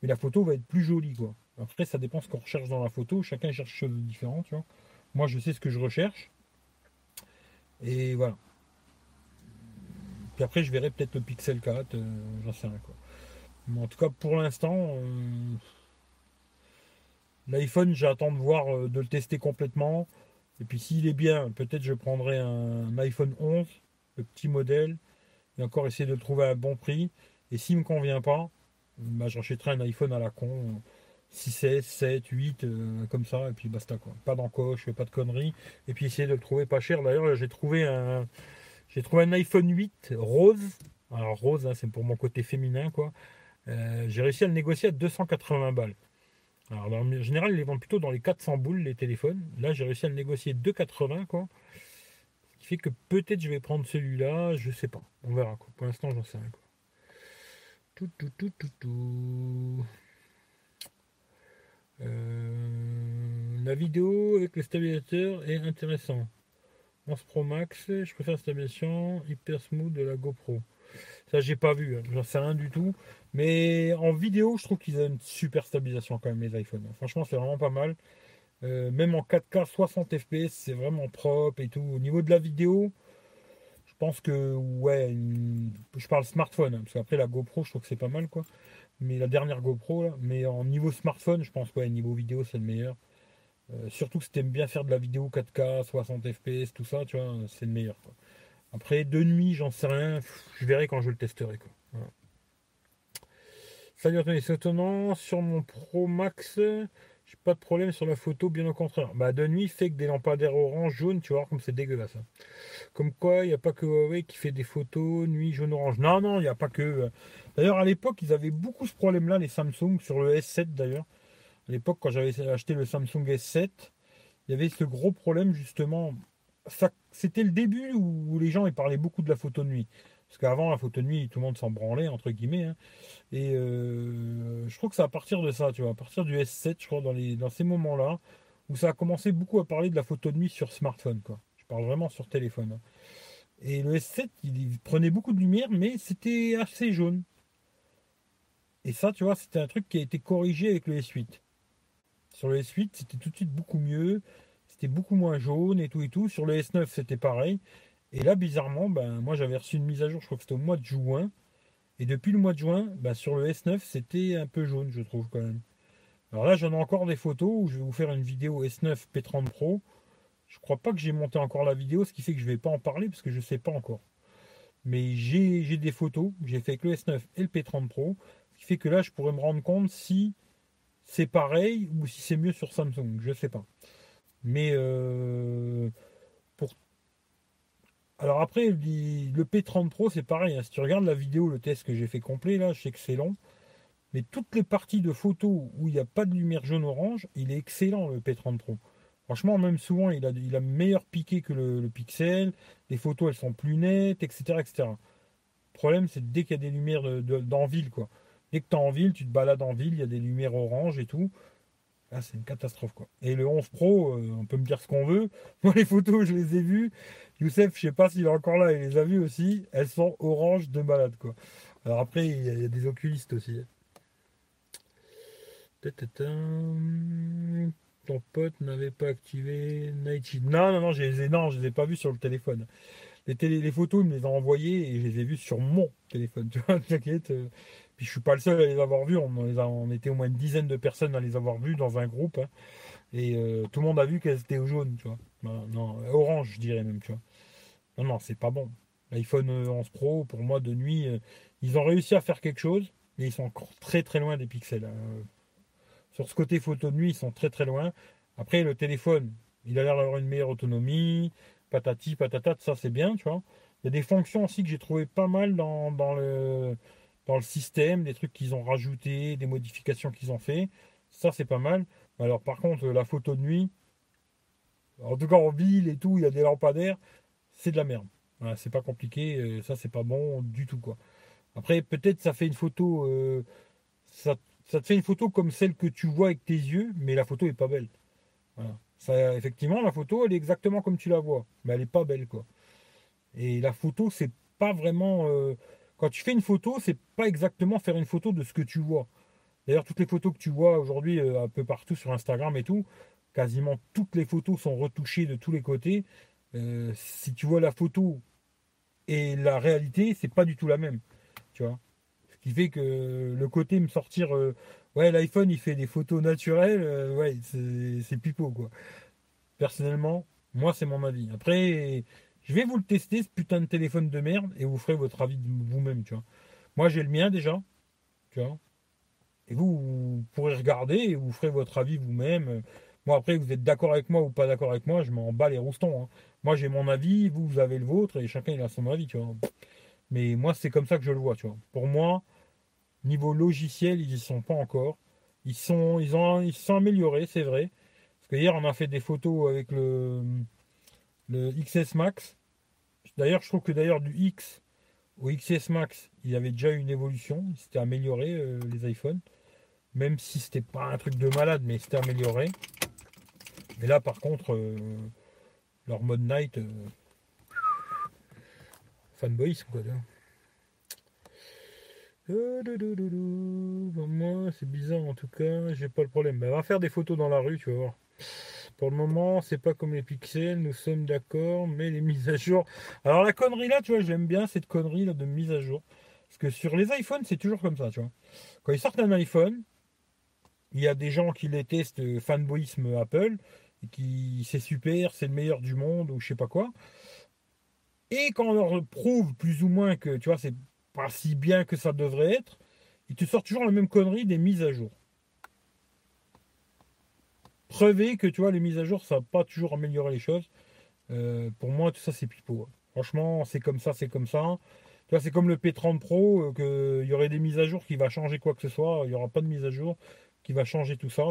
mais la photo va être plus jolie, quoi. Après, ça dépend ce qu'on recherche dans la photo. Chacun cherche quelque chose de différent, tu vois. Moi, je sais ce que je recherche. Et voilà. Puis après, je verrai peut-être le Pixel 4, euh, j'en sais rien, quoi. Mais en tout cas, pour l'instant, euh, l'iPhone, j'attends de voir, euh, de le tester complètement. Et puis s'il est bien, peut-être je prendrai un iPhone 11, le petit modèle, et encore essayer de le trouver à un bon prix. Et s'il ne me convient pas, bah, j'achèterai un iPhone à la con. 6S, 7, 8, comme ça, et puis basta quoi. Pas d'encoche, pas de conneries. Et puis essayer de le trouver pas cher. D'ailleurs, j'ai trouvé un. J'ai trouvé un iPhone 8 rose. Alors rose, hein, c'est pour mon côté féminin quoi. Euh, j'ai réussi à le négocier à 280 balles. Alors en général, ils les vendent plutôt dans les 400 boules les téléphones. Là, j'ai réussi à le négocier 280 quoi que peut-être je vais prendre celui-là, je sais pas. On verra quoi. Pour l'instant, j'en sais rien quoi. Tout, tout, tout, tout, tout. Euh, la vidéo avec le stabilisateur est intéressant. 11 Pro Max, je préfère la stabilisation hyper smooth de la GoPro. Ça, j'ai pas vu, hein. j'en sais rien du tout. Mais en vidéo, je trouve qu'ils ont une super stabilisation quand même, les iPhones. Franchement, c'est vraiment pas mal. Euh, même en 4K 60 fps, c'est vraiment propre et tout. Au niveau de la vidéo, je pense que ouais, je parle smartphone, hein, parce qu'après la GoPro, je trouve que c'est pas mal quoi. Mais la dernière GoPro, là, mais en niveau smartphone, je pense ouais, niveau vidéo, c'est le meilleur. Euh, surtout si aimes bien faire de la vidéo 4K, 60 fps, tout ça, tu vois, c'est le meilleur. Après, de nuit, j'en sais rien, je verrai quand je le testerai. Quoi. Salut Anthony, c'est étonnant, sur mon Pro Max, j'ai pas de problème sur la photo, bien au contraire. Bah, de nuit, fait que des lampadaires orange, jaune, tu vois, comme c'est dégueulasse. Hein. Comme quoi, il n'y a pas que Huawei qui fait des photos nuit, jaune, orange. Non, non, il n'y a pas que. Euh. D'ailleurs, à l'époque, ils avaient beaucoup ce problème-là, les Samsung, sur le S7 d'ailleurs. À l'époque, quand j'avais acheté le Samsung S7, il y avait ce gros problème, justement. C'était le début où les gens ils parlaient beaucoup de la photo de nuit. Parce qu'avant, la photo de nuit, tout le monde s'en branlait, entre guillemets. Hein. Et euh, je crois que c'est à partir de ça, tu vois, à partir du S7, je crois, dans, ces moments-là, où ça a commencé beaucoup à parler de la photo de nuit sur smartphone. Je parle vraiment sur téléphone. Hein. Et le S7, il prenait beaucoup de lumière, mais c'était assez jaune. Et ça, tu vois, c'était un truc qui a été corrigé avec le S8. Sur le S8, c'était tout de suite beaucoup mieux. C'était beaucoup moins jaune et tout et tout. Sur le S9, c'était pareil. Et là, bizarrement, ben, moi j'avais reçu une mise à jour, je crois que c'était au mois de juin. Et depuis le mois de juin, ben, sur le S9, c'était un peu jaune, je trouve quand même. Alors là, j'en ai encore des photos où je vais vous faire une vidéo S9 P30 Pro. Je crois pas que j'ai monté encore la vidéo, ce qui fait que je vais pas en parler parce que je ne sais pas encore. Mais j'ai des photos j'ai fait avec le S9 et le P30 Pro, ce qui fait que là, je pourrais me rendre compte si c'est pareil ou si c'est mieux sur Samsung. Je ne sais pas. Mais euh, alors après, le P30 Pro, c'est pareil. Hein. Si tu regardes la vidéo, le test que j'ai fait complet, là, je sais que c'est long. Mais toutes les parties de photos où il n'y a pas de lumière jaune-orange, il est excellent, le P30 Pro. Franchement, même souvent, il a, il a meilleur piqué que le, Pixel. Les photos, elles sont plus nettes, etc. etc. Le problème, c'est dès qu'il y a des lumières dans ville, quoi. Dès que tu es en ville, tu te balades en ville, il y a des lumières orange et tout. Là, c'est une catastrophe, quoi. Et le 11 Pro, euh, on peut me dire ce qu'on veut. Moi, les photos, je les ai vues. Youssef, je sais pas s'il est encore là, il les a vues aussi. Elles sont orange de malade, quoi. Alors après, il y, a, des oculistes aussi. ton pote n'avait pas activé Night Non, non, non, je les ai, non, je les ai pas vus sur le téléphone. Les, les photos, il me les a envoyées et je les ai vues sur mon téléphone. Tu vois, t'inquiète. Euh. Puis je suis pas le seul à les avoir vus. On, était au moins une dizaine de personnes à les avoir vus dans un groupe. Hein. Et euh, tout le monde a vu qu'elles étaient au jaune, tu vois. Orange, je dirais même, tu. Non, non, c'est pas bon. L'iPhone 11 Pro, pour moi, de nuit, ils ont réussi à faire quelque chose, mais ils sont encore très très loin des pixels. Hein. Sur ce côté photo de nuit, ils sont très très loin. Après, le téléphone, il a l'air d'avoir une meilleure autonomie, patati, patata, ça c'est bien, tu vois. Il y a des fonctions aussi que j'ai trouvé pas mal dans, le, dans le système, des trucs qu'ils ont rajoutés, des modifications qu'ils ont fait. Ça c'est pas mal. Alors par contre, la photo de nuit, en tout cas en ville et tout, il y a des lampadaires, c'est de la merde. Voilà, c'est pas compliqué, euh, ça c'est pas bon du tout quoi. Après, peut-être ça fait une photo, euh, ça ça te fait une photo comme celle que tu vois avec tes yeux, mais la photo est pas belle. Ça, effectivement, la photo, elle est exactement comme tu la vois, mais elle est pas belle, quoi. Et la photo, c'est pas vraiment. Euh, quand tu fais une photo, c'est pas exactement faire une photo de ce que tu vois. D'ailleurs, toutes les photos que tu vois aujourd'hui euh, un peu partout sur Instagram et tout, quasiment toutes les photos sont retouchées de tous les côtés. Euh, si tu vois la photo et la réalité, c'est pas du tout la même. Tu vois qui fait que le côté me sortir, euh, ouais, l'iPhone il fait des photos naturelles, ouais, c'est pipeau quoi. Personnellement, moi c'est mon avis. Après, je vais vous le tester ce putain de téléphone de merde et vous ferez votre avis vous-même, tu vois. Moi j'ai le mien déjà, tu vois. Et vous, vous pourrez regarder et vous ferez votre avis vous-même. Moi après, vous êtes d'accord avec moi ou pas d'accord avec moi, je m'en bats les roustons. Hein. Moi j'ai mon avis, vous, vous avez le vôtre et chacun il a son avis, tu vois. Mais moi, c'est comme ça que je le vois, tu vois. Pour moi, niveau logiciel, ils n'y sont pas encore. Ils sont, ils ont, ils sont améliorés, c'est vrai. Parce que hier, on a fait des photos avec le, le XS Max. D'ailleurs, je trouve que d'ailleurs du X au XS Max, il y avait déjà une évolution. C'était amélioré euh, les iPhones. Même si c'était pas un truc de malade, mais c'était amélioré. Mais là, par contre, euh, leur mode night, euh, fanboys quoi. moi, c'est bizarre en tout cas, j'ai pas le problème. Mais va faire des photos dans la rue, tu vas voir. Pour le moment, c'est pas comme les pixels, nous sommes d'accord, mais les mises à jour. Alors la connerie là, tu vois, j'aime bien cette connerie de mise à jour. Parce que sur les iPhones, c'est toujours comme ça, tu vois. Quand ils sortent un iPhone, il y a des gens qui les testent euh, fanboyisme Apple, qui c'est super, c'est le meilleur du monde, ou je sais pas quoi. Et quand on leur prouve plus ou moins que tu vois, c'est pas si bien que ça devrait être, ils te sortent toujours la même connerie des mises à jour. Preuver que tu vois, les mises à jour, ça va pas toujours améliorer les choses. Euh, pour moi, tout ça, c'est pipeau. Hein. Franchement, c'est comme ça, c'est comme ça. Tu c'est comme le P30 Pro, euh, qu'il y aurait des mises à jour qui va changer quoi que ce soit. Il n'y aura pas de mise à jour qui va changer tout ça.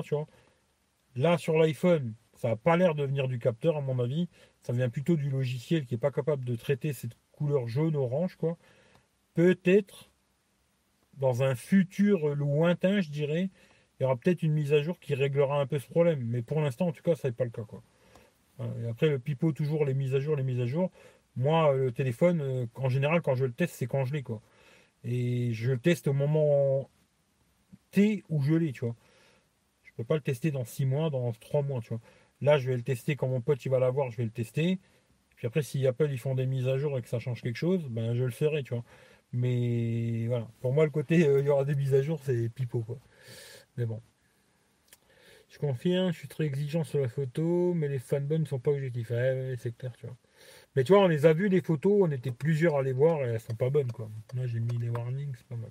Là, sur l'iPhone, ça n'a pas l'air de venir du capteur, à mon avis. Ça vient plutôt du logiciel qui n'est pas capable de traiter cette couleur jaune-orange, quoi. Peut-être, dans un futur lointain, je dirais, il y aura peut-être une mise à jour qui réglera un peu ce problème. Mais pour l'instant, en tout cas, ça n'est pas le cas, quoi. Et après, le pipeau, toujours les mises à jour, les mises à jour. Moi, le téléphone, euh, en général, quand je le teste, c'est quand je l'ai, quoi. Et je le teste au moment T où je l'ai, tu vois. Je peux pas le tester dans 6 mois, dans 3 mois, tu vois. Là, je vais le tester quand mon pote va l'avoir, je vais le tester. Puis après, si Apple ils font des mises à jour et que ça change quelque chose, ben je le ferai, tu vois. Mais voilà, pour moi, le côté euh, il y aura des mises à jour, c'est pipeau, quoi. Mais bon. Je confirme, je suis très exigeant sur la photo, mais les fanboys ne sont pas objectifs. c'est clair, tu vois. Mais tu vois, on les a vus, les photos, on était plusieurs à les voir et elles sont pas bonnes, quoi. Là, j'ai mis les warnings, c'est pas mal.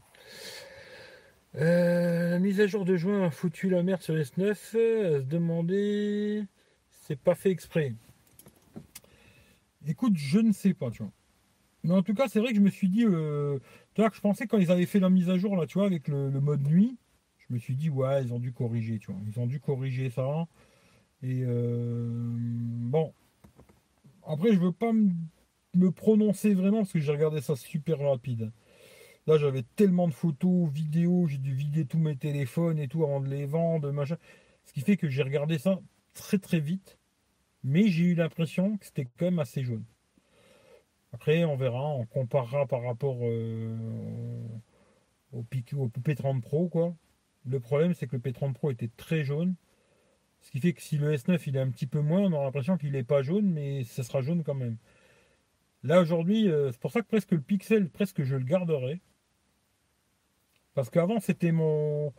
Euh, mise à jour de juin a foutu la merde sur S9. À se demander c'est pas fait exprès. Écoute, je ne sais pas, tu vois. Mais en tout cas, c'est vrai que je me suis dit, euh, tu vois, que je pensais quand ils avaient fait la mise à jour, là, tu vois, avec le, mode nuit, je me suis dit, ouais, ils ont dû corriger, tu vois. Ils ont dû corriger ça. Et euh, bon. Après, je veux pas me prononcer vraiment parce que j'ai regardé ça super rapide. Là, j'avais tellement de photos, vidéos, j'ai dû vider tous mes téléphones et tout avant de les vendre, machin. Ce qui fait que j'ai regardé ça très très vite mais j'ai eu l'impression que c'était quand même assez jaune. Après, on verra, on comparera par rapport euh, au, au P30 Pro, quoi. Le problème, c'est que le P30 Pro était très jaune. Ce qui fait que si le S9 il est un petit peu moins, on aura l'impression qu'il n'est pas jaune, mais ça sera jaune quand même. Là aujourd'hui, euh, c'est pour ça que presque le Pixel, presque je le garderai. Parce qu'avant c'était mon,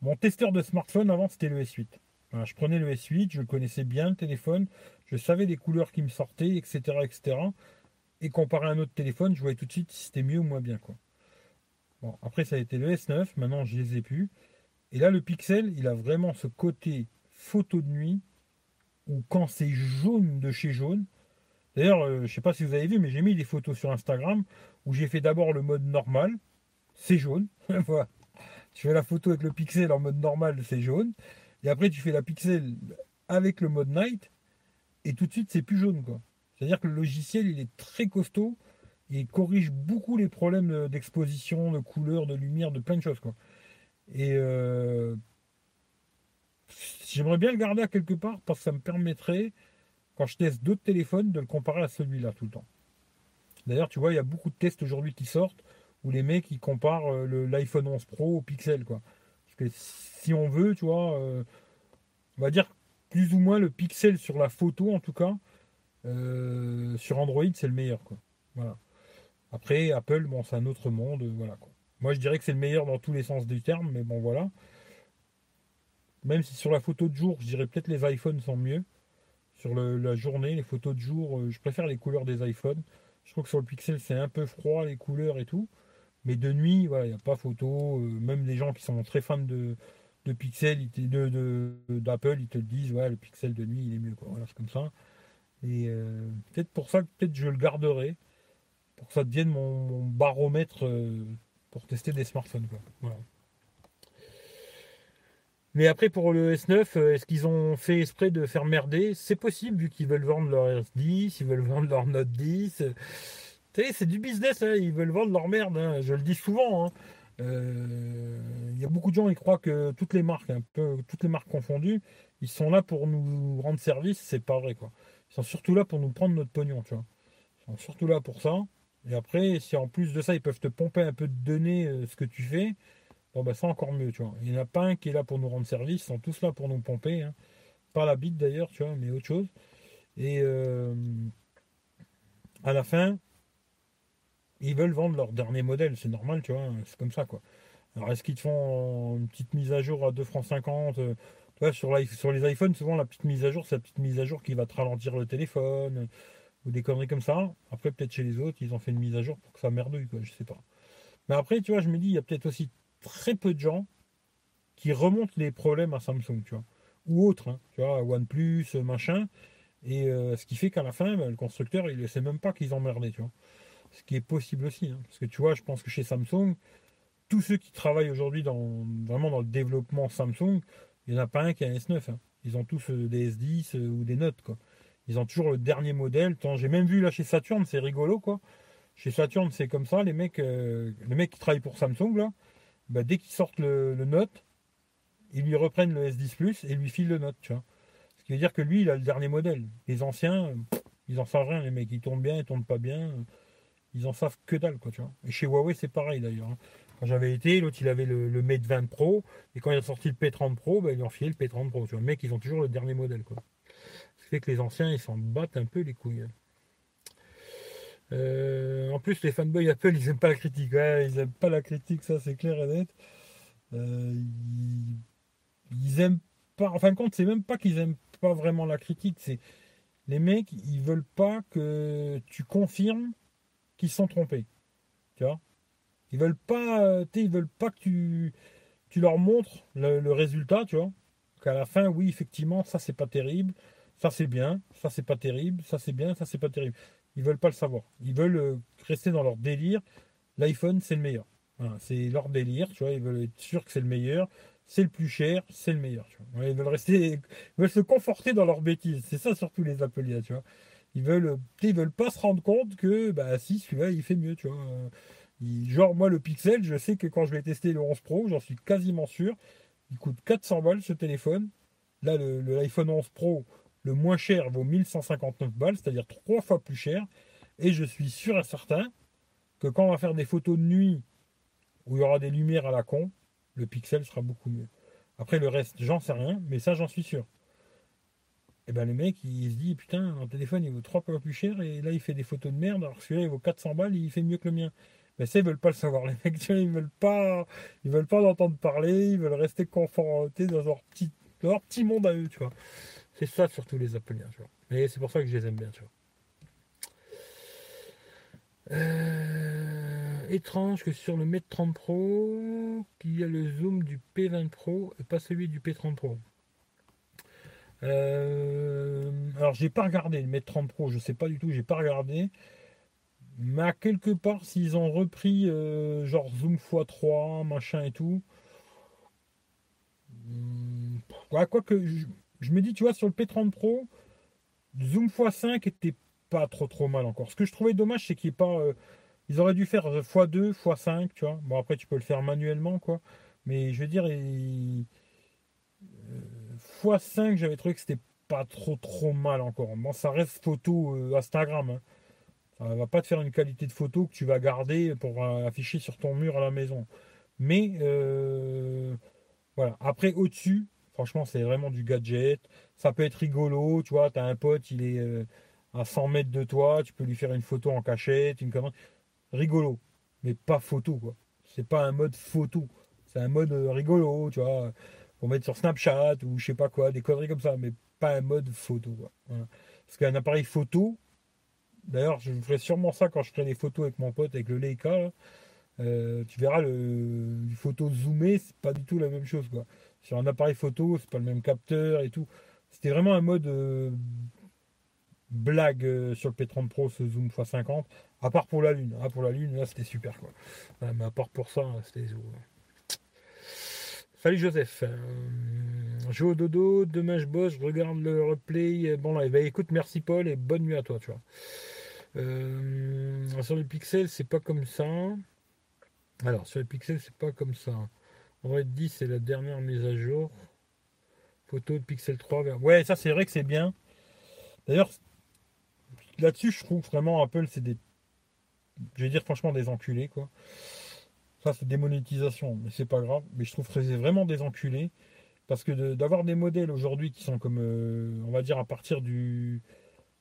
mon testeur de smartphone, avant c'était le S8. je prenais le S8, je connaissais bien le téléphone, je savais les couleurs qui me sortaient, etc. etc. Et comparé à un autre téléphone, je voyais tout de suite si c'était mieux ou moins bien. Bon, après ça a été le S9, maintenant je les ai plus. Et là le Pixel, il a vraiment ce côté photo de nuit, ou quand c'est jaune de chez jaune. D'ailleurs, euh, je ne sais pas si vous avez vu, mais j'ai mis des photos sur Instagram où j'ai fait d'abord le mode normal, c'est jaune. voilà. Tu fais la photo avec le pixel en mode normal, c'est jaune. Et après, tu fais la pixel avec le mode night, et tout de suite, c'est plus jaune. C'est-à-dire que le logiciel, il est très costaud, et corrige beaucoup les problèmes d'exposition, de couleur, de lumière, de plein de choses. Quoi. Et euh, J'aimerais bien le garder à quelque part parce que ça me permettrait, quand je teste d'autres téléphones, de le comparer à celui-là tout le temps. D'ailleurs, tu vois, il y a beaucoup de tests aujourd'hui qui sortent où les mecs ils comparent euh, l'iPhone 11 Pro au Pixel, quoi. Parce que si on veut, tu vois, euh, on va dire plus ou moins le Pixel sur la photo, en tout cas, euh, sur Android, c'est le meilleur, quoi. Voilà. Après, Apple, bon, c'est un autre monde, voilà, quoi. Moi, je dirais que c'est le meilleur dans tous les sens du terme, mais bon, voilà. Même si sur la photo de jour, je dirais peut-être les iPhones sont mieux. Sur la journée, les photos de jour, euh, je préfère les couleurs des iPhones. Je trouve que sur le Pixel, c'est un peu froid, les couleurs et tout. Mais de nuit, voilà, il n'y a pas photo. Euh, même les gens qui sont très fans de, de Pixel, d'Apple, ils te le disent, ouais, le Pixel de nuit, il est mieux. Quoi. Voilà, c'est comme ça. Et euh, peut-être pour ça, peut-être je le garderai. Pour que ça devienne mon, baromètre pour tester des smartphones. Quoi. Mais après, pour le S9, euh, est-ce qu'ils ont fait exprès de faire merder? C'est possible, vu qu'ils veulent vendre leur S10, ils veulent vendre leur Note 10. Tu sais, c'est du business, hein, ils veulent vendre leur merde. Hein, je le dis souvent. Hein. Euh, il y a beaucoup de gens qui croient que toutes les marques, un peu, toutes les marques confondues, ils sont là pour nous rendre service. C'est pas vrai, quoi. Ils sont surtout là pour nous prendre notre pognon, tu vois. Ils sont surtout là pour ça. Et après, si en plus de ça, ils peuvent te pomper un peu de données, euh, ce que tu fais, Bon, bah, c'est encore mieux, tu vois. Il n'y en a pas un qui est là pour nous rendre service, ils sont tous là pour nous pomper. Hein. Pas la bite d'ailleurs, tu vois, mais autre chose. Et euh, à la fin, ils veulent vendre leur dernier modèle, c'est normal, tu vois, c'est comme ça, quoi. Alors, est-ce qu'ils te font une petite mise à jour à 2 francs 50 euh, sur, sur les iPhones, souvent, la petite mise à jour, c'est la petite mise à jour qui va te ralentir le téléphone, ou des conneries comme ça. Après, peut-être chez les autres, ils ont fait une mise à jour pour que ça merdouille, quoi, je sais pas. Mais après, tu vois, je me dis, il y a peut-être aussi très peu de gens qui remontent les problèmes à Samsung, tu vois, ou autres, hein, tu vois, OnePlus, machin. Et euh, ce qui fait qu'à la fin, ben, le constructeur, il ne sait même pas qu'ils ont merdé, tu vois. Ce qui est possible aussi. Hein. parce que tu vois, je pense que chez Samsung, tous ceux qui travaillent aujourd'hui dans, vraiment dans le développement Samsung, il n'y en a pas un qui a un S9. Hein. Ils ont tous euh, des S10 euh, ou des Notes, quoi. Ils ont toujours le dernier modèle. J'ai même vu là chez Saturn, c'est rigolo, quoi. Chez Saturn, c'est comme ça, les mecs, les mecs qui travaillent pour Samsung, là, bah, dès qu'ils sortent le, Note, ils lui reprennent le S10 Plus et lui filent le Note, tu vois. Ce qui veut dire que lui, il a le dernier modèle. Les anciens, ils en savent rien, les mecs. Ils tournent bien, ils tournent pas bien. Ils en savent que dalle, quoi. Et chez Huawei, c'est pareil d'ailleurs. Hein. Quand j'avais été, l'autre, il avait le, Mate 20 Pro. Et quand il a sorti le P30 Pro, bah, lui ont filé le P30 Pro. Tu vois. Le mec, ils ont toujours le dernier modèle, quoi. Ce fait que les anciens, ils s'en battent un peu les couilles. Euh, en plus, les fanboys Apple, ils aiment pas la critique. ils aiment pas la critique, ça c'est clair et net. Euh, ils, aiment pas. En fin de compte, c'est même pas qu'ils aiment pas vraiment la critique. C'est les mecs, ils veulent pas que tu confirmes qu'ils sont trompés. Tu vois? Ils veulent pas. Ils veulent pas que tu, tu leur montres le, le résultat. Tu vois? Qu'à la fin, oui, effectivement, ça c'est pas terrible. Ça c'est bien, ça c'est pas terrible, ça c'est bien, ça c'est pas terrible. Ils veulent pas le savoir. Ils veulent euh, rester dans leur délire. L'iPhone, c'est le meilleur. c'est leur délire, tu vois. Ils veulent être sûrs que c'est le meilleur. C'est le plus cher, c'est le meilleur. ils veulent rester, ils veulent se conforter dans leur bêtise. C'est ça surtout les appeliers, tu vois. Ils veulent, ils veulent pas se rendre compte que, bah, si celui-là, il fait mieux, tu vois. genre, moi, le Pixel, je sais que quand je vais tester le 11 Pro, j'en suis quasiment sûr, il coûte 400 balles ce téléphone. Là, l'iPhone 11 Pro, le moins cher vaut 1159 balles, c'est-à-dire trois fois plus cher. Et je suis sûr et certain que quand on va faire des photos de nuit où il y aura des lumières à la con, le pixel sera beaucoup mieux. Après le reste, j'en sais rien, mais ça j'en suis sûr. et ben le mec il se dit putain un téléphone il vaut trois fois plus cher et là il fait des photos de merde alors celui-là il vaut 400 balles il fait mieux que le mien mais ça ils veulent pas le savoir les mecs ils veulent pas ils veulent pas l'entendre parler ils veulent rester confortés dans leur petit leur petit monde à eux tu vois c'est ça surtout les appeliens tu vois et c'est pour ça que je les aime bien tu vois euh, étrange que sur le Mate 30 Pro, qu'il y a le zoom du P20 Pro et pas celui du P30 Pro. Euh, alors j'ai pas regardé le Mate 30 Pro, je sais pas du tout, j'ai pas regardé. Mais à quelque part, s'ils ont repris euh, genre zoom x3, machin et tout. Hmm, quoi que je, je, me dis, tu vois, sur le P30 Pro, zoom x5 était pas trop trop mal encore. Ce que je trouvais dommage, c'est qu'il pas. Euh, ils auraient dû faire x2, x5, tu vois. Bon, après, tu peux le faire manuellement, quoi. Mais je veux dire, x5, euh, j'avais trouvé que c'était pas trop trop mal encore. Bon, ça reste photo euh, Instagram. Hein. Ça va pas te faire une qualité de photo que tu vas garder pour afficher sur ton mur à la maison. Mais voilà. Après, au-dessus, franchement, c'est vraiment du gadget. Ça peut être rigolo, tu vois. Tu as un pote, il est à 100 mètres de toi, tu peux lui faire une photo en cachette, une commande. Rigolo, mais pas photo, quoi. C'est pas un mode photo, c'est un mode euh, rigolo, tu vois, pour mettre sur Snapchat ou je sais pas quoi, des conneries comme ça, mais pas un mode photo, quoi. Parce qu'un appareil photo, d'ailleurs, je ferai sûrement ça quand je ferai des photos avec mon pote, avec le Leica, euh, tu verras le, photo zoomé, c'est pas du tout la même chose, quoi. Sur un appareil photo, c'est pas le même capteur et tout. C'était vraiment un mode euh, blague euh, sur le P30 Pro ce zoom x50 à part pour la lune. Ah, pour la lune là c'était super quoi. Mais à part pour ça c'était salut Joseph. Euh, je dodo demain je bosse je regarde le replay bon là bah, écoute merci Paul et bonne nuit à toi tu vois. Sur les pixels c'est pas comme ça. Alors sur les pixels c'est pas comme ça être 10 c'est la dernière mise à jour photo de pixel 3 ouais ça c'est vrai que c'est bien D'ailleurs, là-dessus, je trouve vraiment Apple, c'est des. Je vais dire franchement des enculés, quoi. Ça, c'est des monétisations, mais c'est pas grave. Mais je trouve que c'est vraiment des enculés. Parce que d'avoir des modèles aujourd'hui qui sont comme, euh, on va dire, à partir du.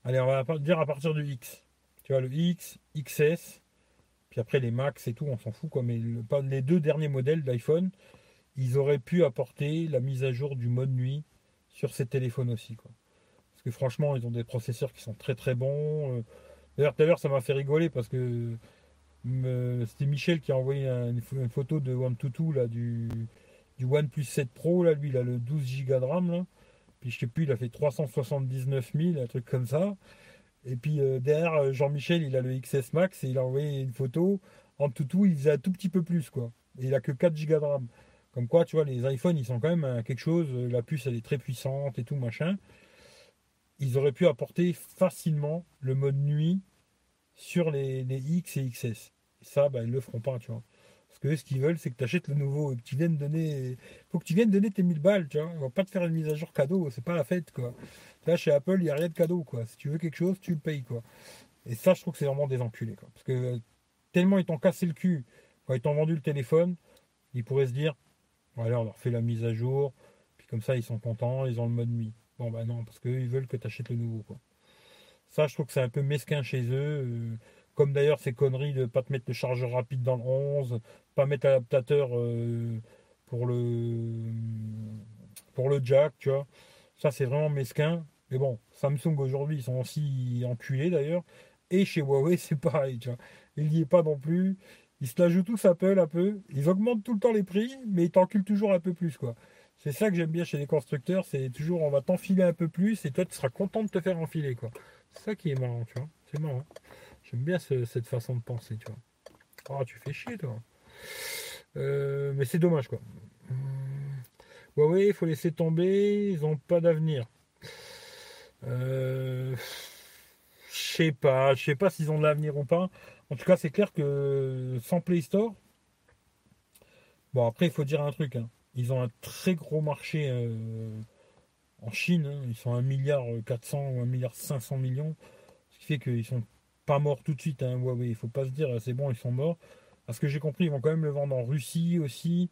Allez, on va dire à partir du X. Tu vois, le X, XS, puis après les Max et tout, on s'en fout, quoi. Mais pas, les deux derniers modèles d'iPhone, ils auraient pu apporter la mise à jour du mode nuit sur ces téléphones aussi, quoi franchement, ils ont des processeurs qui sont très très bons. Euh, d'ailleurs, tout à l'heure, ça m'a fait rigoler parce que c'était Michel qui a envoyé une, photo de OneTuTu là du, du OnePlus 7 Pro. Là, lui, il a le 12 Go de RAM. Là. Puis je sais plus, il a fait 379 000, un truc comme ça. Et puis euh, derrière, euh, Jean-Michel, il a le XS Max et il a envoyé une photo. En tout, il faisait un tout petit peu plus, quoi. Il a que 4 Go de RAM. Comme quoi, tu vois, les iPhones, ils sont quand même quelque chose. La puce, elle est très puissante et tout, machin ils auraient pu apporter facilement le mode nuit sur les, X et XS. Ça, bah, ils le feront pas, tu vois. Ce qu'ils veulent, c'est que tu achètes le nouveau et que tu viennes donner. faut que tu viennes donner tes 1000 balles, tu vois. On va pas te faire une mise à jour cadeau, c'est pas la fête, quoi. Là, chez Apple, il n'y a rien de cadeau, quoi. Si tu veux quelque chose, tu le payes, quoi. Et ça, je trouve que c'est vraiment des enculés, quoi. Parce que tellement ils t'ont cassé le cul quand ils t'ont vendu le téléphone, ils pourraient se dire, voilà, on leur fait la mise à jour, puis comme ça, ils sont contents, ils ont le mode nuit. Bon, bah non, parce qu'ils veulent que tu achètes le nouveau. Quoi. Ça, je trouve que c'est un peu mesquin chez eux. Comme d'ailleurs ces conneries de pas te mettre le chargeur rapide dans le 11, pas mettre l'adaptateur euh, pour le pour le jack, tu vois. Ça, c'est vraiment mesquin. Mais bon, Samsung aujourd'hui, ils sont aussi enculés d'ailleurs. Et chez Huawei, c'est pareil, tu vois. Il n'y est pas non plus. Ils se la jouent tous Apple un peu. Ils augmentent tout le temps les prix, mais ils t'enculent toujours un peu plus, quoi. C'est ça que j'aime bien chez les constructeurs, c'est toujours on va t'enfiler un peu plus et toi tu seras content de te faire enfiler quoi. C'est ça qui est marrant, tu vois. C'est marrant. J'aime bien cette façon de penser, tu vois. Oh, tu fais chier toi. Euh, mais c'est dommage quoi. Ouais, il faut laisser tomber, ils n'ont pas d'avenir. Euh, je sais pas, je sais pas s'ils ont de l'avenir ou pas. En tout cas, c'est clair que sans Play Store, bon après il faut dire un truc. Hein. Ils ont un très gros marché euh, en Chine. Hein. Ils sont à 1 milliard 400 ou 1 milliard 500 millions. Ce qui fait qu'ils sont pas morts tout de suite. Hein, Huawei. Il faut pas se dire c'est bon, ils sont morts. Parce que j'ai compris, ils vont quand même le vendre en Russie aussi.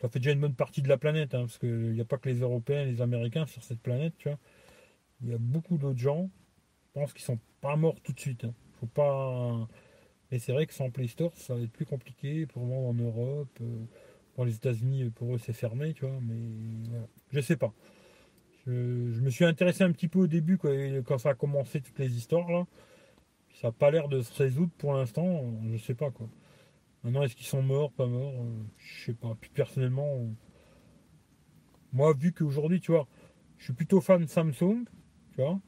Ça fait déjà une bonne partie de la planète, hein, parce qu'il n'y a pas que les Européens et les Américains sur cette planète, tu vois. il y a beaucoup d'autres gens, je pense qu'ils sont pas morts tout de suite. Hein. Faut pas. Mais c'est vrai que sans Play Store, ça va être plus compliqué pour vendre en Europe. Euh, pour les États-Unis, pour eux, c'est fermé, tu vois. Mais je sais pas. Je, me suis intéressé un petit peu au début quand, ça a commencé toutes les histoires là. Ça n'a pas l'air de se résoudre pour l'instant. Je sais pas quoi. Maintenant, est-ce qu'ils sont morts, pas morts euh, Je sais pas. Puis personnellement, moi, vu qu'aujourd'hui, tu vois, je suis plutôt fan de Samsung, tu vois.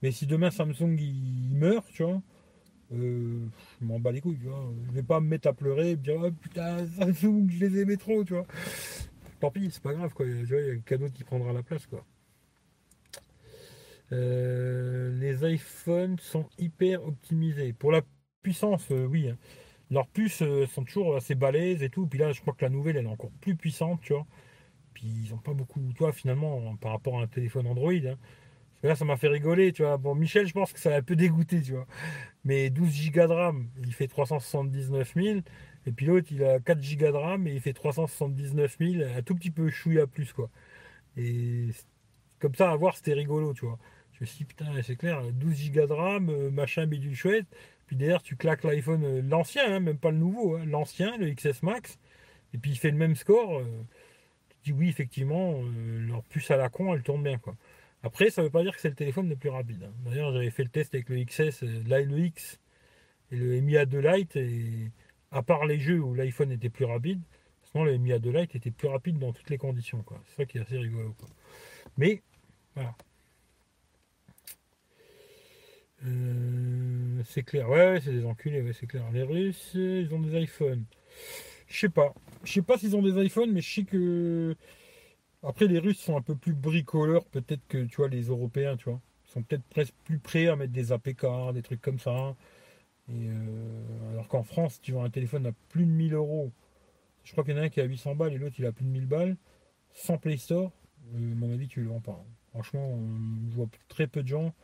Mais si demain Samsung il, meurt, tu vois, euh, je m'en bats les couilles, tu vois. Je vais pas me mettre à pleurer et me dire, oh, putain, Samsung, je les aimais trop, tu vois. Tant pis, c'est pas grave, quoi. il y a un cadeau qui prendra la place, quoi. Euh, les iPhones sont hyper optimisés. Pour la puissance, euh, oui. Hein. Leurs puces sont toujours assez balèzes et tout. Puis là, je crois que la nouvelle, elle est encore plus puissante, tu vois. Puis ils ont pas beaucoup, toi, finalement, par rapport à un téléphone Android. Hein. Parce que là, ça m'a fait rigoler, tu vois. Bon, Michel, je pense que ça l'a un peu dégoûté, tu vois. Mais 12 Go de RAM, il fait 379 000. Et puis l'autre, il a 4 Go de RAM et il fait 379 000, un tout petit peu chouïa plus, quoi. Et comme ça, à voir, c'était rigolo, tu vois. Je me suis putain, c'est clair, 12 Go de RAM, euh, machin, bidule chouette. Puis derrière, tu claques l'iPhone, euh, l'ancien, hein, même pas le nouveau, hein, l'ancien, le XS Max. Et puis il fait le même score. Euh, oui, effectivement, leur puce à la con, elle tourne bien. Après, ça ne veut pas dire que c'est le téléphone le plus rapide. Hein. D'ailleurs, j'avais fait le test avec le XS, euh, le X et le Mi A2 Lite, et à part les jeux où l'iPhone était plus rapide, sinon le Mi A2 Lite était plus rapide dans toutes les conditions. C'est ça qui est assez rigolo. Mais, voilà. Euh, c'est clair, ouais, c'est des enculés, ouais, c'est clair. Les Russes, ils ont des iPhones. Je sais pas. Je sais pas s'ils ont des iPhones, mais je sais que. Après, les Russes sont un peu plus bricoleurs, peut-être que tu vois, les Européens, tu vois. Ils sont peut-être presque plus prêts à mettre des APK, des trucs comme ça. Et euh, alors qu'en France, tu vois un téléphone à plus de 1000 euros. Je crois qu'il y en a un qui a 800 balles et l'autre il a plus de 1000 balles. Sans Play Store, euh, à mon avis, tu le vends pas. Franchement, je vois très peu de gens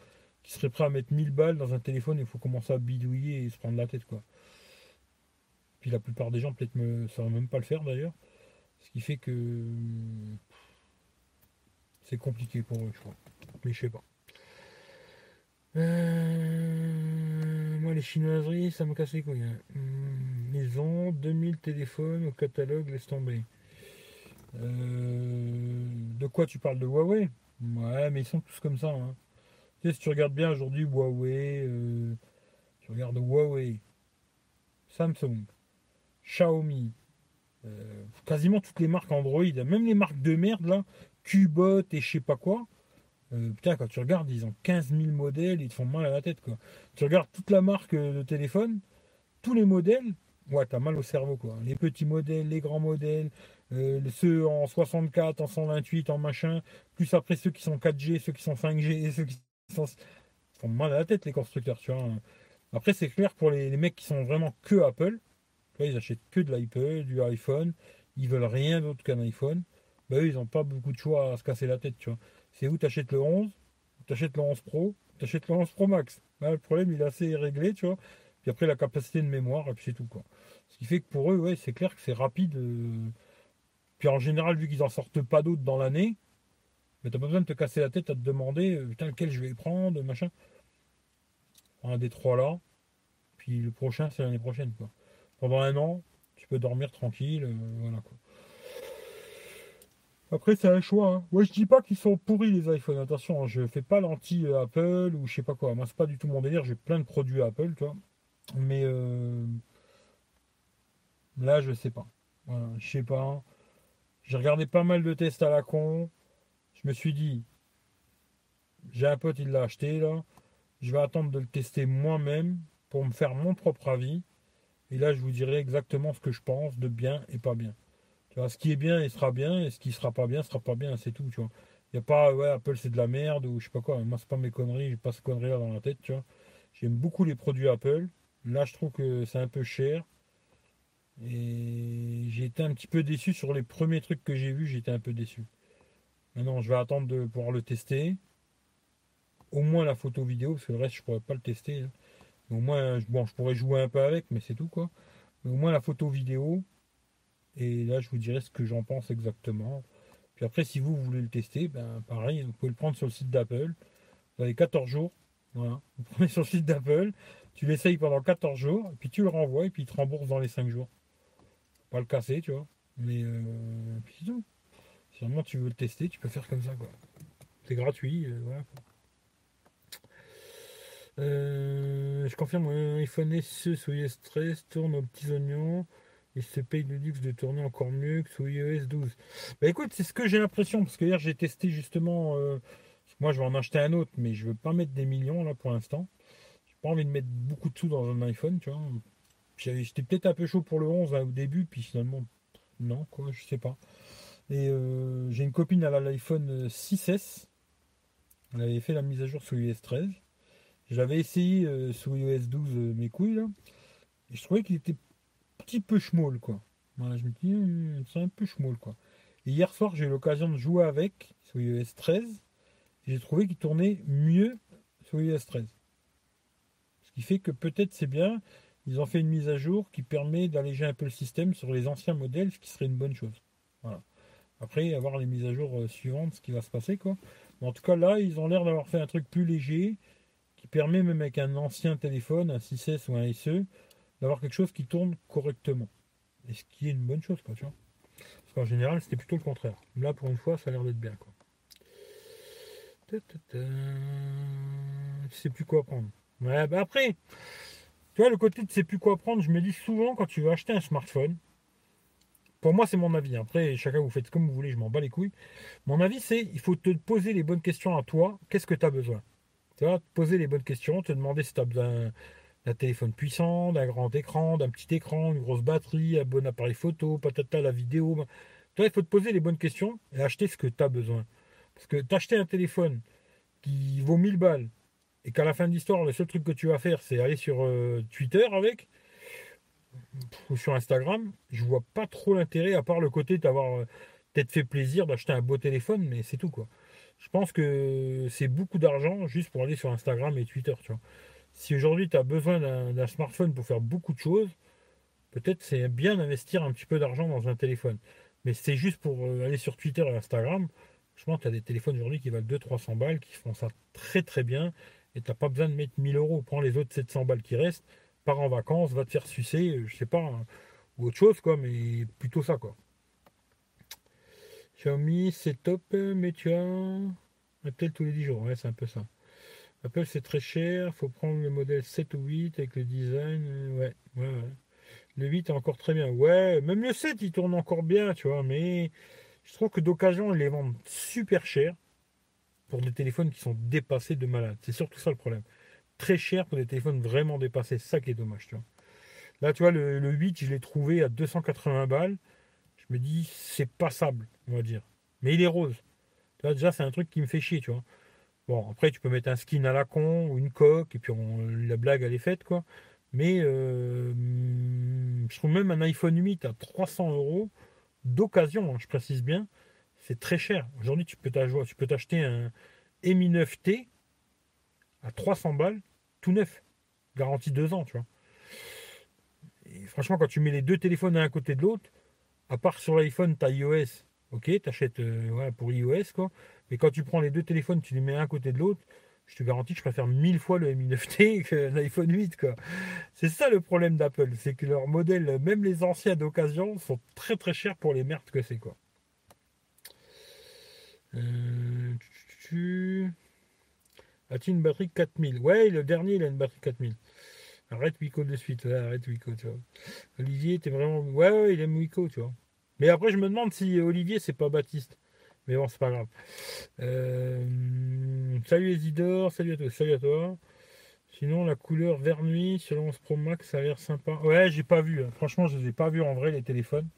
qui seraient prêts à mettre 1000 balles dans un téléphone il faut commencer à bidouiller et se prendre la tête, quoi. Puis la plupart des gens, peut-être, ne sauraient même pas le faire d'ailleurs. Ce qui fait que c'est compliqué pour eux, je crois. Mais je sais pas. Euh, moi, les chinoiseries, ça me casse les couilles. Hein. Hmm, maison, 2000 téléphones au catalogue, laisse tomber. Euh, de quoi tu parles de Huawei? Ouais, mais ils sont tous comme ça. Hein. Tu sais, si tu regardes bien aujourd'hui, Huawei, euh, tu regardes Huawei, Samsung, Xiaomi, euh, quasiment toutes les marques Android, même les marques de merde là, Qbot et je sais pas quoi. Euh, putain, quand tu regardes, ils ont 15 000 modèles, ils te font mal à la tête quoi. Tu regardes toute la marque de téléphone, tous les modèles, ouais, t'as mal au cerveau quoi. Les petits modèles, les grands modèles, ceux en 64, en 128, en machin, plus après ceux qui sont 4G, ceux qui sont 5G et ceux qui sont. Ils font mal à la tête les constructeurs, tu vois. Après, c'est clair pour les, mecs qui sont vraiment que Apple ils achètent que de l'iPad, du iPhone. Ils veulent rien d'autre qu'un iPhone. Bah, eux, ils n'ont pas beaucoup de choix à se casser la tête, tu vois. C'est où tu achètes le 11, tu achètes le 11 Pro, tu achètes le 11 Pro Max. le problème, il est assez réglé, tu vois. Puis après, la capacité de mémoire, et puis c'est tout, quoi. Ce qui fait que pour eux, ouais, c'est clair que c'est rapide. Euh. Puis en général, vu qu'ils n'en sortent pas d'autres dans l'année, mais t'as pas besoin de te casser la tête à te demander, euh, putain, lequel je vais prendre, machin. Un des trois là. Puis le prochain, c'est l'année prochaine, quoi pendant un an, tu peux dormir tranquille, euh, voilà quoi. Après, c'est un choix. Hein. Moi, je dis pas qu'ils sont pourris les iPhones. Attention, hein, je fais pas l'anti-Apple ou je sais pas quoi. Moi, c'est pas du tout mon délire. J'ai plein de produits Apple, tu vois. Mais euh, là, je sais pas. Je sais pas. J'ai regardé pas mal de tests à la con. Je me suis dit, j'ai un pote, il l'a acheté là. Je vais attendre de le tester moi-même pour me faire mon propre avis. Et là, je vous dirai exactement ce que je pense de bien et pas bien. Tu vois, ce qui est bien, il sera bien, et ce qui sera pas bien, sera pas bien, c'est tout, tu vois. Il n'y a pas, ouais, Apple c'est de la merde, ou je sais pas quoi. Moi, c'est pas mes conneries, j'ai pas ces conneries-là dans la tête, tu vois. J'aime beaucoup les produits Apple. Là, je trouve que c'est un peu cher. Et j'ai été un petit peu déçu sur les premiers trucs que j'ai vus, j'étais un peu déçu. Maintenant, je vais attendre de pouvoir le tester. Au moins la photo vidéo, parce que le reste, je pourrais pas le tester. Hein. Au moins, bon, je pourrais jouer un peu avec, mais c'est tout quoi. Mais au moins la photo vidéo. Et là, je vous dirai ce que j'en pense exactement. Puis après, si vous voulez le tester, ben pareil, vous pouvez le prendre sur le site d'Apple. dans les 14 jours. Voilà. Vous prenez sur le site d'Apple, tu l'essayes pendant 14 jours, puis tu le renvoies, et puis il te rembourse dans les 5 jours. Pas le casser, tu vois. Mais euh, puis. Si tu veux le tester, tu peux faire comme ça, quoi. C'est gratuit, euh. Euh, je confirme, iPhone SE sous iOS 13 tourne aux petits oignons et se paye le luxe de tourner encore mieux que sous iOS 12. Bah écoute, c'est ce que j'ai l'impression, parce que hier j'ai testé justement. Euh, moi je vais en acheter un autre, mais je veux pas mettre des millions là pour l'instant. J'ai pas envie de mettre beaucoup de sous dans un iPhone, tu vois. J'étais peut-être un peu chaud pour le 11 au début, puis finalement, non, quoi, je sais pas. Et euh, j'ai une copine, a l'iPhone 6S. Elle avait fait la mise à jour sous iOS 13. J'avais essayé euh, sous iOS 12 mes couilles là. Et je trouvais qu'il était petit peu schmoll, quoi. Voilà, je me dis, hum, c'est un peu schmoll, quoi. Et hier soir, j'ai eu l'occasion de jouer avec sur iOS 13. Et j'ai trouvé qu'il tournait mieux sur iOS 13. Ce qui fait que peut-être c'est bien. Ils ont fait une mise à jour qui permet d'alléger un peu le système sur les anciens modèles, ce qui serait une bonne chose. Voilà. Après, avoir les mises à jour euh, suivantes, ce qui va se passer, quoi. Mais en tout cas, là, ils ont l'air d'avoir fait un truc plus léger, qui permet même avec un ancien téléphone, un 6S ou un SE, d'avoir quelque chose qui tourne correctement. Et ce qui est une bonne chose, quoi, tu vois. Parce qu'en général, c'était plutôt le contraire. Là, pour une fois, ça a l'air d'être bien, quoi. Je sais plus quoi prendre. Ouais, bah après, tu vois, le côté de sais plus quoi prendre, je me dis souvent quand tu veux acheter un smartphone, pour moi, c'est mon avis. Après, chacun vous faites comme vous voulez, je m'en bats les couilles. Mon avis, c'est il faut te poser les bonnes questions à toi. Qu'est-ce que tu as besoin? Tu vois, te poser les bonnes questions, te demander si tu as besoin d'un téléphone puissant, d'un grand écran, d'un petit écran, une grosse batterie, un bon appareil photo, patata, la vidéo. Toi, il faut te poser les bonnes questions et acheter ce que tu as besoin. Parce que t'acheter un téléphone qui vaut 1000 balles et qu'à la fin de l'histoire, le seul truc que tu vas faire, c'est aller sur euh, Twitter avec ou sur Instagram, je vois pas trop l'intérêt à part le côté d'avoir euh, peut-être fait plaisir d'acheter un beau téléphone, mais c'est tout quoi. Je pense que c'est beaucoup d'argent juste pour aller sur Instagram et Twitter, tu vois si aujourd'hui tu as besoin d'un smartphone pour faire beaucoup de choses, peut-être c'est bien d'investir un petit peu d'argent dans un téléphone. Mais c'est juste pour euh, aller sur Twitter et Instagram. Je pense que tu as des téléphones aujourd'hui qui valent 200-300 balles, qui font ça très très bien. Et tu n'as pas besoin de mettre 1000 euros. Prends les autres 700 balles qui restent, en vacances, va te faire sucer, je sais pas, ou autre chose, quoi, mais plutôt ça, quoi. Xiaomi, c'est top, mais tu as peut-être tous les 10 jours, ouais, c'est un peu ça. Apple c'est très cher, faut prendre le modèle 7 ou 8 avec le design. Ouais. Le 8 est encore très bien. Ouais, même le 7 il tourne encore bien, tu vois, mais je trouve que d'occasion ils les vendent super cher pour des téléphones qui sont dépassés de malade. C'est surtout ça le problème. Très cher pour des téléphones vraiment dépassés, ça qui est dommage, tu vois. Là, tu vois, le, le 8, je l'ai trouvé à 280 balles. Je me dis, c'est passable, on va dire. Mais il est rose. Là, déjà, c'est un truc qui me fait chier, tu vois. Bon, après, tu peux mettre un skin à la con ou une coque, et puis la blague, elle est faite, quoi. Mais euh, je trouve même un iPhone 8 à 300 euros d'occasion, hein, je précise bien, c'est très cher. Aujourd'hui, tu peux t'acheter un Mi 9T à 300 balles, tout neuf, garantie 2 ans, tu vois. Et franchement, quand tu mets les deux téléphones à un côté de l'autre, à part sur l'iPhone, tu as iOS, ok, tu achètes euh, pour iOS, quoi. Mais quand tu prends les deux téléphones, tu les mets un côté de l'autre, je te garantis que je préfère mille fois le Mi 9T que l'iPhone 8. Quoi. C'est ça le problème d'Apple, c'est que leurs modèles, même les anciens d'occasion, sont très très chers pour les merdes que c'est. quoi. Euh, As-tu une batterie 4000 Ouais, le dernier, il a une batterie 4000. Arrête Wico de suite, arrête Wico, tu vois. Olivier, t'es vraiment. Ouais, ouais, il aime Wico, tu vois. Mais après, je me demande si Olivier, c'est pas Baptiste. Mais bon, c'est pas grave. Euh, salut Isidore, salut à toi, salut à toi. Sinon, la couleur vert nuit sur le 11 Pro Max, ça a l'air sympa. Ouais, j'ai pas vu. Hein. Franchement, je les ai pas vus en vrai, les téléphones.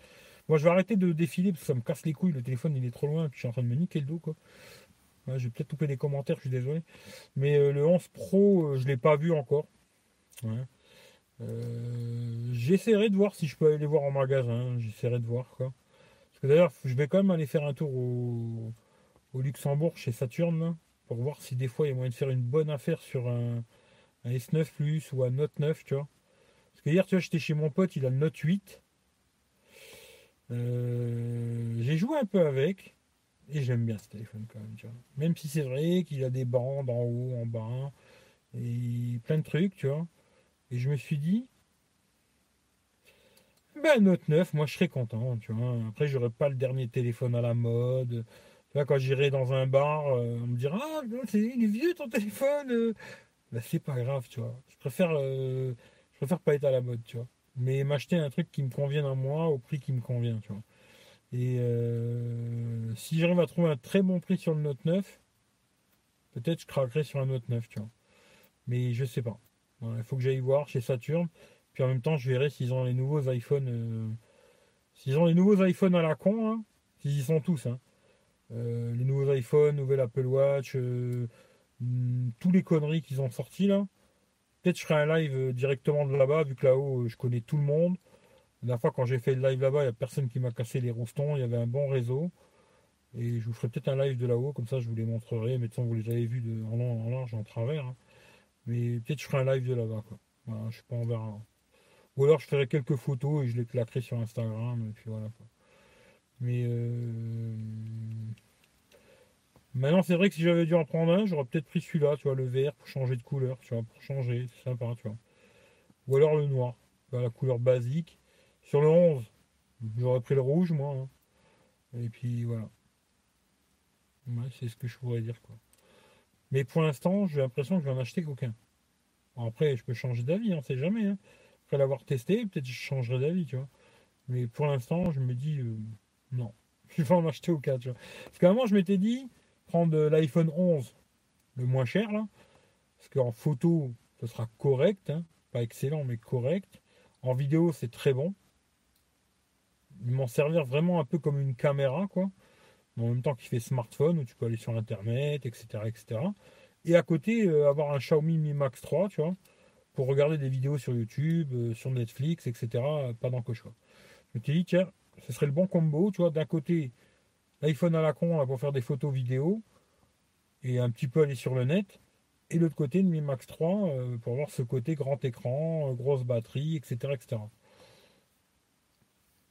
Moi, je vais arrêter de défiler parce que ça me casse les couilles. Le téléphone, il est trop loin. Je suis en train de me niquer le dos, quoi. Ouais, j'ai peut-être coupé les commentaires, je suis désolé. Mais euh, le 11 Pro, euh, je l'ai pas vu encore. J'essaierai de voir si je peux aller les voir en magasin. J'essaierai de voir, quoi. D'ailleurs, je vais quand même aller faire un tour au, Luxembourg chez Saturn pour voir si des fois il y a moyen de faire une bonne affaire sur un, S9 Plus ou un Note 9, tu vois. Parce que hier, tu vois, j'étais chez mon pote, il a le Note 8. Euh, j'ai joué un peu avec. Et j'aime bien ce téléphone quand même, tu vois. Même si c'est vrai qu'il a des bandes en haut, en bas, et plein de trucs, tu vois. Et je me suis dit, ben, Note 9, moi je serais content, tu vois. Après, j'aurais pas le dernier téléphone à la mode. Tu vois, quand j'irai dans un bar, euh, on me dira Ah, c'est, il est vieux ton téléphone. Ben, c'est pas grave, tu vois. Je préfère, euh, je préfère pas être à la mode, tu vois. Mais m'acheter un truc qui me convienne à moi au prix qui me convient, tu vois. Et euh, si j'arrive à trouver un très bon prix sur le Note 9, peut-être je craquerai sur un Note 9, tu vois. Mais je sais pas. il faut que j'aille voir chez Saturn. Puis en même temps, je verrai s'ils ont les nouveaux iPhones. Euh, s'ils ont les nouveaux iPhones à la con, hein, s'ils y sont tous. Hein. Euh, les nouveaux iPhones, nouvelle Apple Watch, hmm, tous les conneries qu'ils ont sortis là. Peut-être je ferai un live directement de là-bas, vu que là-haut, je connais tout le monde. La fois, quand j'ai fait le live là-bas, il n'y a personne qui m'a cassé les roustons. Il y avait un bon réseau. Et je vous ferai peut-être un live de là-haut, comme ça je vous les montrerai. Mais de toute vous les avez vus de, en en large, en travers. Hein. Mais peut-être je ferai un live de là-bas. Voilà, je sais pas, on verra. Ou alors je ferai quelques photos et je les claquerai sur Instagram. Et puis voilà. Quoi. Mais euh... maintenant, c'est vrai que si j'avais dû en prendre un, j'aurais peut-être pris celui-là, tu vois, le vert, pour changer de couleur, tu vois, pour changer. C'est sympa, tu vois. Ou alors le noir, la couleur basique. Sur le 11, j'aurais pris le rouge, moi. Hein. Et puis voilà. c'est ce que je pourrais dire, quoi. Mais pour l'instant, j'ai l'impression que je vais en acheter qu'aucun. après, je peux changer d'avis, on hein, sait jamais. Hein. Après l'avoir testé, peut-être je changerai d'avis, tu vois. Mais pour l'instant, je me dis, euh, non, je vais en acheter aucun, tu vois. Parce qu'à un je m'étais dit, prendre l'iPhone 11, le moins cher, là. Parce qu'en photo, ce sera correct, pas excellent, mais correct. En vidéo, c'est très bon. M'en servir vraiment un peu comme une caméra, quoi en même temps qu'il fait smartphone où tu peux aller sur internet, etc. etc. Et à côté, euh, avoir un Xiaomi Mi Max 3, tu vois, pour regarder des vidéos sur YouTube, euh, sur Netflix, etc. pas choix. Je me suis dit, tiens, ce serait le bon combo, tu vois, d'un côté, l'iPhone à la con pour faire des photos vidéo et un petit peu aller sur le net. Et l'autre côté, le Mi Max 3 euh, pour avoir ce côté grand écran, grosse batterie, etc., etc.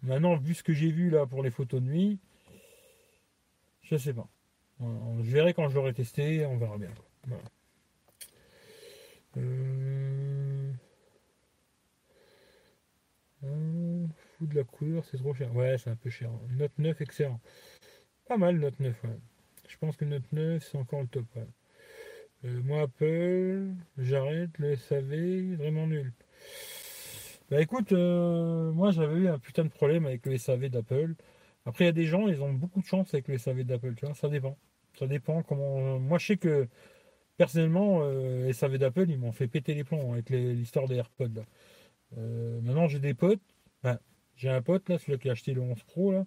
Maintenant, vu ce que j'ai vu là pour les photos de nuit, je sais pas. Je verrai quand je l'aurai testé, on verra bien. Euh... de la couleur, c'est trop cher. Ouais, c'est un peu cher. Note 9, excellent. Pas mal, Note 9, Je pense que Note 9, c'est encore le top. Euh, moi, Apple, j'arrête. Le SAV, vraiment nul. Bah écoute, euh, moi j'avais eu un putain de problème avec le SAV d'Apple. Après, il y a des gens, ils ont beaucoup de chance avec les SAV d'Apple, tu vois, ça dépend. Ça dépend comment. Moi, je sais que personnellement, euh, SAV d'Apple, ils m'ont fait péter les plombs avec l'histoire des AirPods. Euh, maintenant, j'ai des potes. Ben, j'ai un pote, là, celui qui a acheté le 11 Pro, là.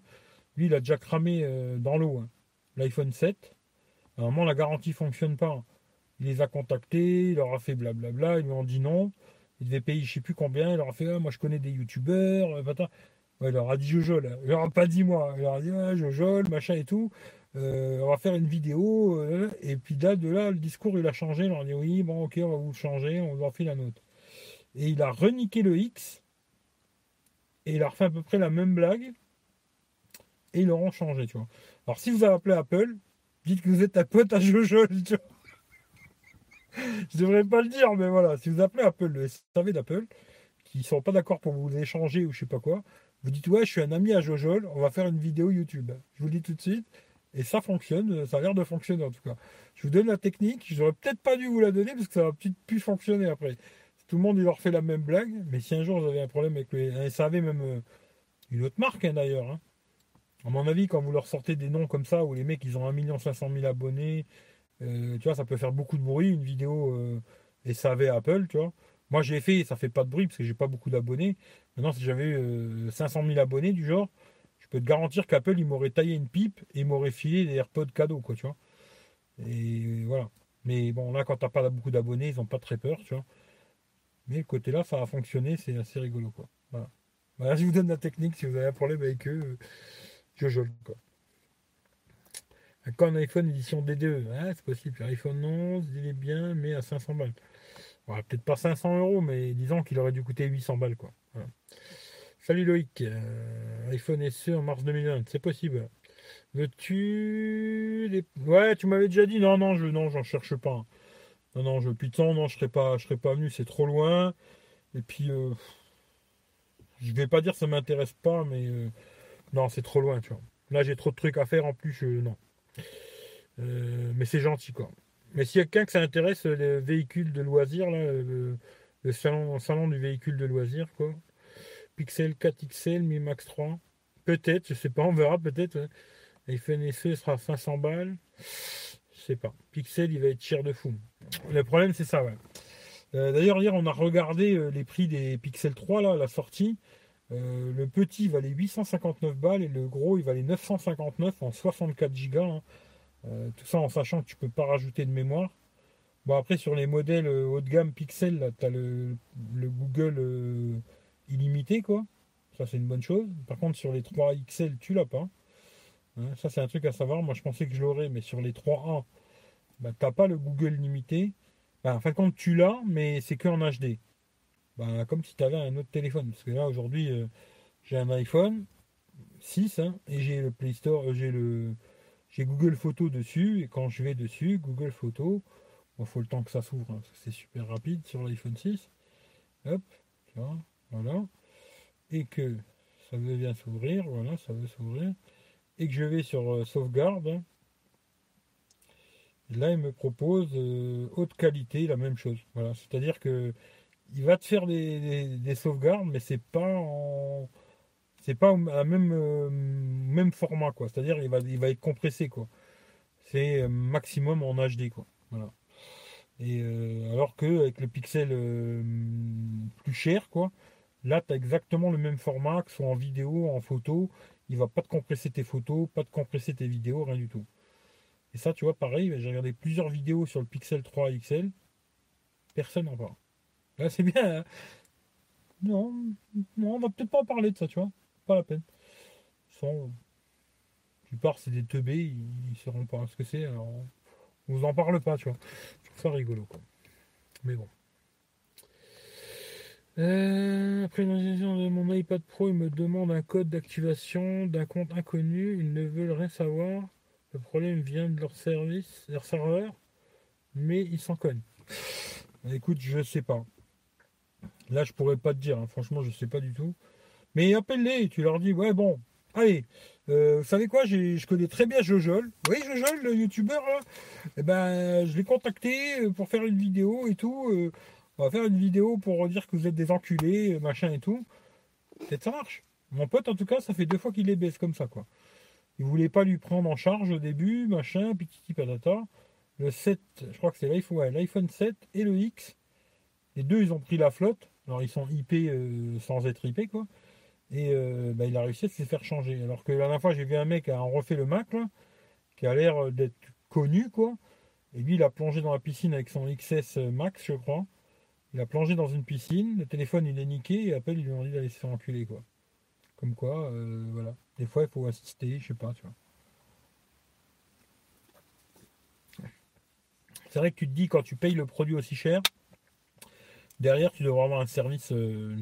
Lui, il a déjà cramé euh, dans l'eau hein. l'iPhone 7. À un la garantie ne fonctionne pas. Il les a contactés, il leur a fait blablabla, ils lui ont dit non. Il devait payer je sais plus combien. Il leur a fait ah, Moi, je connais des youtubeurs. Ouais, il leur a dit Jojol. Il leur a pas dit moi. Il leur a dit ah, Jojol, machin et tout. Euh, on va faire une vidéo. Euh, et puis là, de là, le discours, il a changé. Il leur a dit oui, bon, ok, on va vous changer. On va faire la nôtre. Et il a reniqué le X. Et il a refait à peu près la même blague. Et ils l'auront changé, tu vois. Alors, si vous avez appelé Apple, dites que vous êtes un pote à Jojol. Tu vois. Je devrais pas le dire, mais voilà. Si vous appelez Apple, le SAV d'Apple, qui sont pas d'accord pour vous échanger ou je sais pas quoi, vous dites ouais, je suis un ami à Jojol, on va faire une vidéo YouTube. Je vous le dis tout de suite. Et ça fonctionne, ça a l'air de fonctionner en tout cas. Je vous donne la technique, j'aurais peut-être pas dû vous la donner parce que ça va peut-être plus fonctionner après. Tout le monde il leur fait la même blague, mais si un jour vous avez un problème avec les. Un SAV, même euh, une autre marque hein, d'ailleurs. Hein. À mon avis, quand vous leur sortez des noms comme ça, où les mecs ils ont 1 500 000 abonnés, tu vois, ça peut faire beaucoup de bruit, une vidéo euh, SAV Apple, tu vois. Moi, j'ai fait, ça fait pas de bruit parce que j'ai pas beaucoup d'abonnés. Maintenant, si j'avais eu 500 000 abonnés du genre, je peux te garantir qu'Apple, il m'aurait taillé une pipe et m'aurait filé des AirPods cadeaux, quoi, tu vois. Et voilà. Mais bon, là, quand t'as pas beaucoup d'abonnés, ils ont pas très peur, tu vois. Mais le côté là, ça a fonctionné, c'est assez rigolo, quoi. Voilà. voilà. je vous donne la technique si vous avez un problème avec eux. Je jole, quoi. Un iPhone édition D2, c'est possible. iPhone 11, il est bien, mais à 500 balles peut-être pas 500 euros, mais disons qu'il aurait dû coûter 800 balles. Quoi. Salut Loïc, euh, iPhone SE en mars 2020, c'est possible. Veux-tu les... Ouais, tu m'avais déjà dit non, non, je non, j'en cherche pas. Non, non, je putain, non, je serais pas, je serais pas venu, c'est trop loin. Et puis, euh, je vais pas dire ça m'intéresse pas, mais euh, non, c'est trop loin, tu vois. Là, j'ai trop de trucs à faire en plus, je, non. Euh, mais c'est gentil, quoi. Mais s'il y a quelqu'un que ça intéresse, les véhicules de loisirs, là, le, salon, salon du véhicule de loisirs, quoi. Pixel 4 XL, Mi Max 3. Peut-être, je sais pas, on verra peut-être. iPhone SE sera 500 balles. Je sais pas. Pixel, il va être cher de fou. Le problème, c'est ça, ouais. Euh, d'ailleurs, hier, on a regardé euh, les prix des Pixel 3, là, la sortie. Euh, le petit valait 859 balles et le gros, il valait 959 en 64 Go. tout ça en sachant que tu peux pas rajouter de mémoire. Bon, après, sur les modèles haut de gamme Pixel, tu as le, Google illimité, quoi. Ça, c'est une bonne chose. Par contre, sur les 3 XL, tu l'as pas. Hein, ça, c'est un truc à savoir. Moi, je pensais que je l'aurais, mais sur les 3A, bah, tu n'as pas le Google limité. Bah, en fin de compte, tu l'as, mais c'est que en HD. Bah, comme si tu avais un autre téléphone. Parce que là, aujourd'hui, euh, j'ai un iPhone 6 hein, et j'ai le Play Store, euh, j'ai le j'ai Google Photo dessus. Et quand je vais dessus, Google Photo, il faut le temps que ça s'ouvre. Hein, c'est super rapide sur l'iPhone 6. Hop, voilà. Et que ça veut bien s'ouvrir, voilà, ça veut s'ouvrir. Et que je vais sur euh, sauvegarde. Hein, Là, il me propose haute qualité, la même chose. Voilà, c'est-à-dire que il va te faire des, sauvegardes, mais c'est pas en c'est pas à même euh, même format quoi. C'est-à-dire il va il va être compressé quoi. C'est euh, maximum en HD quoi. Voilà. Et alors que avec le pixel plus cher quoi, là tu as exactement le même format que soit en vidéo, en photo. Il va pas te compresser tes photos, pas te compresser tes vidéos, rien du tout. Et ça, tu vois, pareil, j'ai regardé plusieurs vidéos sur le Pixel 3 XL. Personne n'en parle. Là, c'est bien. Hein. non, non, on va peut-être pas en parler de ça, tu vois. Pas la peine. Sans, la plupart, c'est des teubés, ils ne sauront pas ce que c'est. Alors, on vous en parle pas, tu vois. Je trouve ça rigolo. Mais bon. Euh, après l'utilisation de mon iPad Pro, il me demande un code d'activation d'un compte inconnu. Ils ne veulent rien savoir. Le problème vient de leur service, leur serveur, mais ils s'en cognent. Écoute, je sais pas. Là, je pourrais pas te dire. Hein. Franchement, je sais pas du tout. Mais appelle-les. Tu leur dis, ouais, bon, allez. Euh, vous savez quoi Je connais très bien Jojol. Oui, Jojol, le youtubeur. Eh ben, je l'ai contacté euh, pour faire une vidéo et tout. Euh, on va faire une vidéo pour dire que vous êtes des enculés, machin et tout. Peut-être ça marche. Mon pote, en tout cas, ça fait deux fois qu'il les baisse comme ça, quoi. Il voulait pas lui prendre en charge au début, machin, petit patata. Le 7, je crois que c'est l'iPhone, ouais, l'iPhone 7 et le X. Les deux, ils ont pris la flotte. Alors, ils sont IP euh, sans être IP, quoi. Et euh, bah, il a réussi à se faire changer. Alors que la dernière fois, j'ai vu un mec a refait le Mac, qui a l'air d'être connu, quoi. Et lui, il a plongé dans la piscine avec son XS Max, je crois. Il a plongé dans une piscine, le téléphone, il est niqué, et Apple, ils lui ont dit d'aller se faire enculer, quoi. Comme quoi, euh, voilà. Des fois, il faut assister, je sais pas. C'est vrai que tu te dis, quand tu payes le produit aussi cher, derrière, tu devrais avoir un service euh,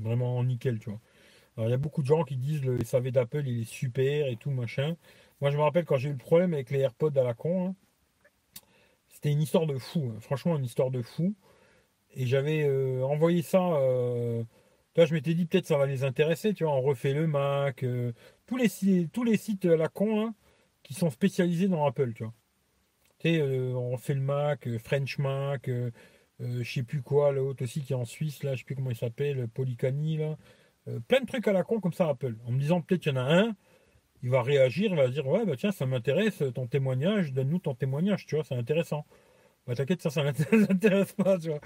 vraiment nickel, tu vois. Alors, il y a beaucoup de gens qui disent le SAV d'Apple, il est super et tout, machin. Moi, je me rappelle quand j'ai eu le problème avec les AirPods à la con, hein, c'était une histoire de fou, hein. franchement, une histoire de fou. Et j'avais euh, envoyé ça Là, je m'étais dit peut-être ça va les intéresser, tu vois, on refait le Mac, euh, tous, les, tous les sites à la con qui sont spécialisés dans Apple, tu vois. Tu sais, euh, on fait le Mac, euh, French Mac, je sais plus quoi, l'autre aussi qui est en Suisse, là, je sais plus comment il s'appelle, Polycani, là. plein de trucs à la con comme ça Apple. En me disant peut-être qu'il y en a un, il va réagir, il va dire ouais bah tiens ça m'intéresse ton témoignage, donne-nous ton témoignage, tu vois, c'est intéressant. Bah t'inquiète, ça, ça les intéresse pas, tu vois.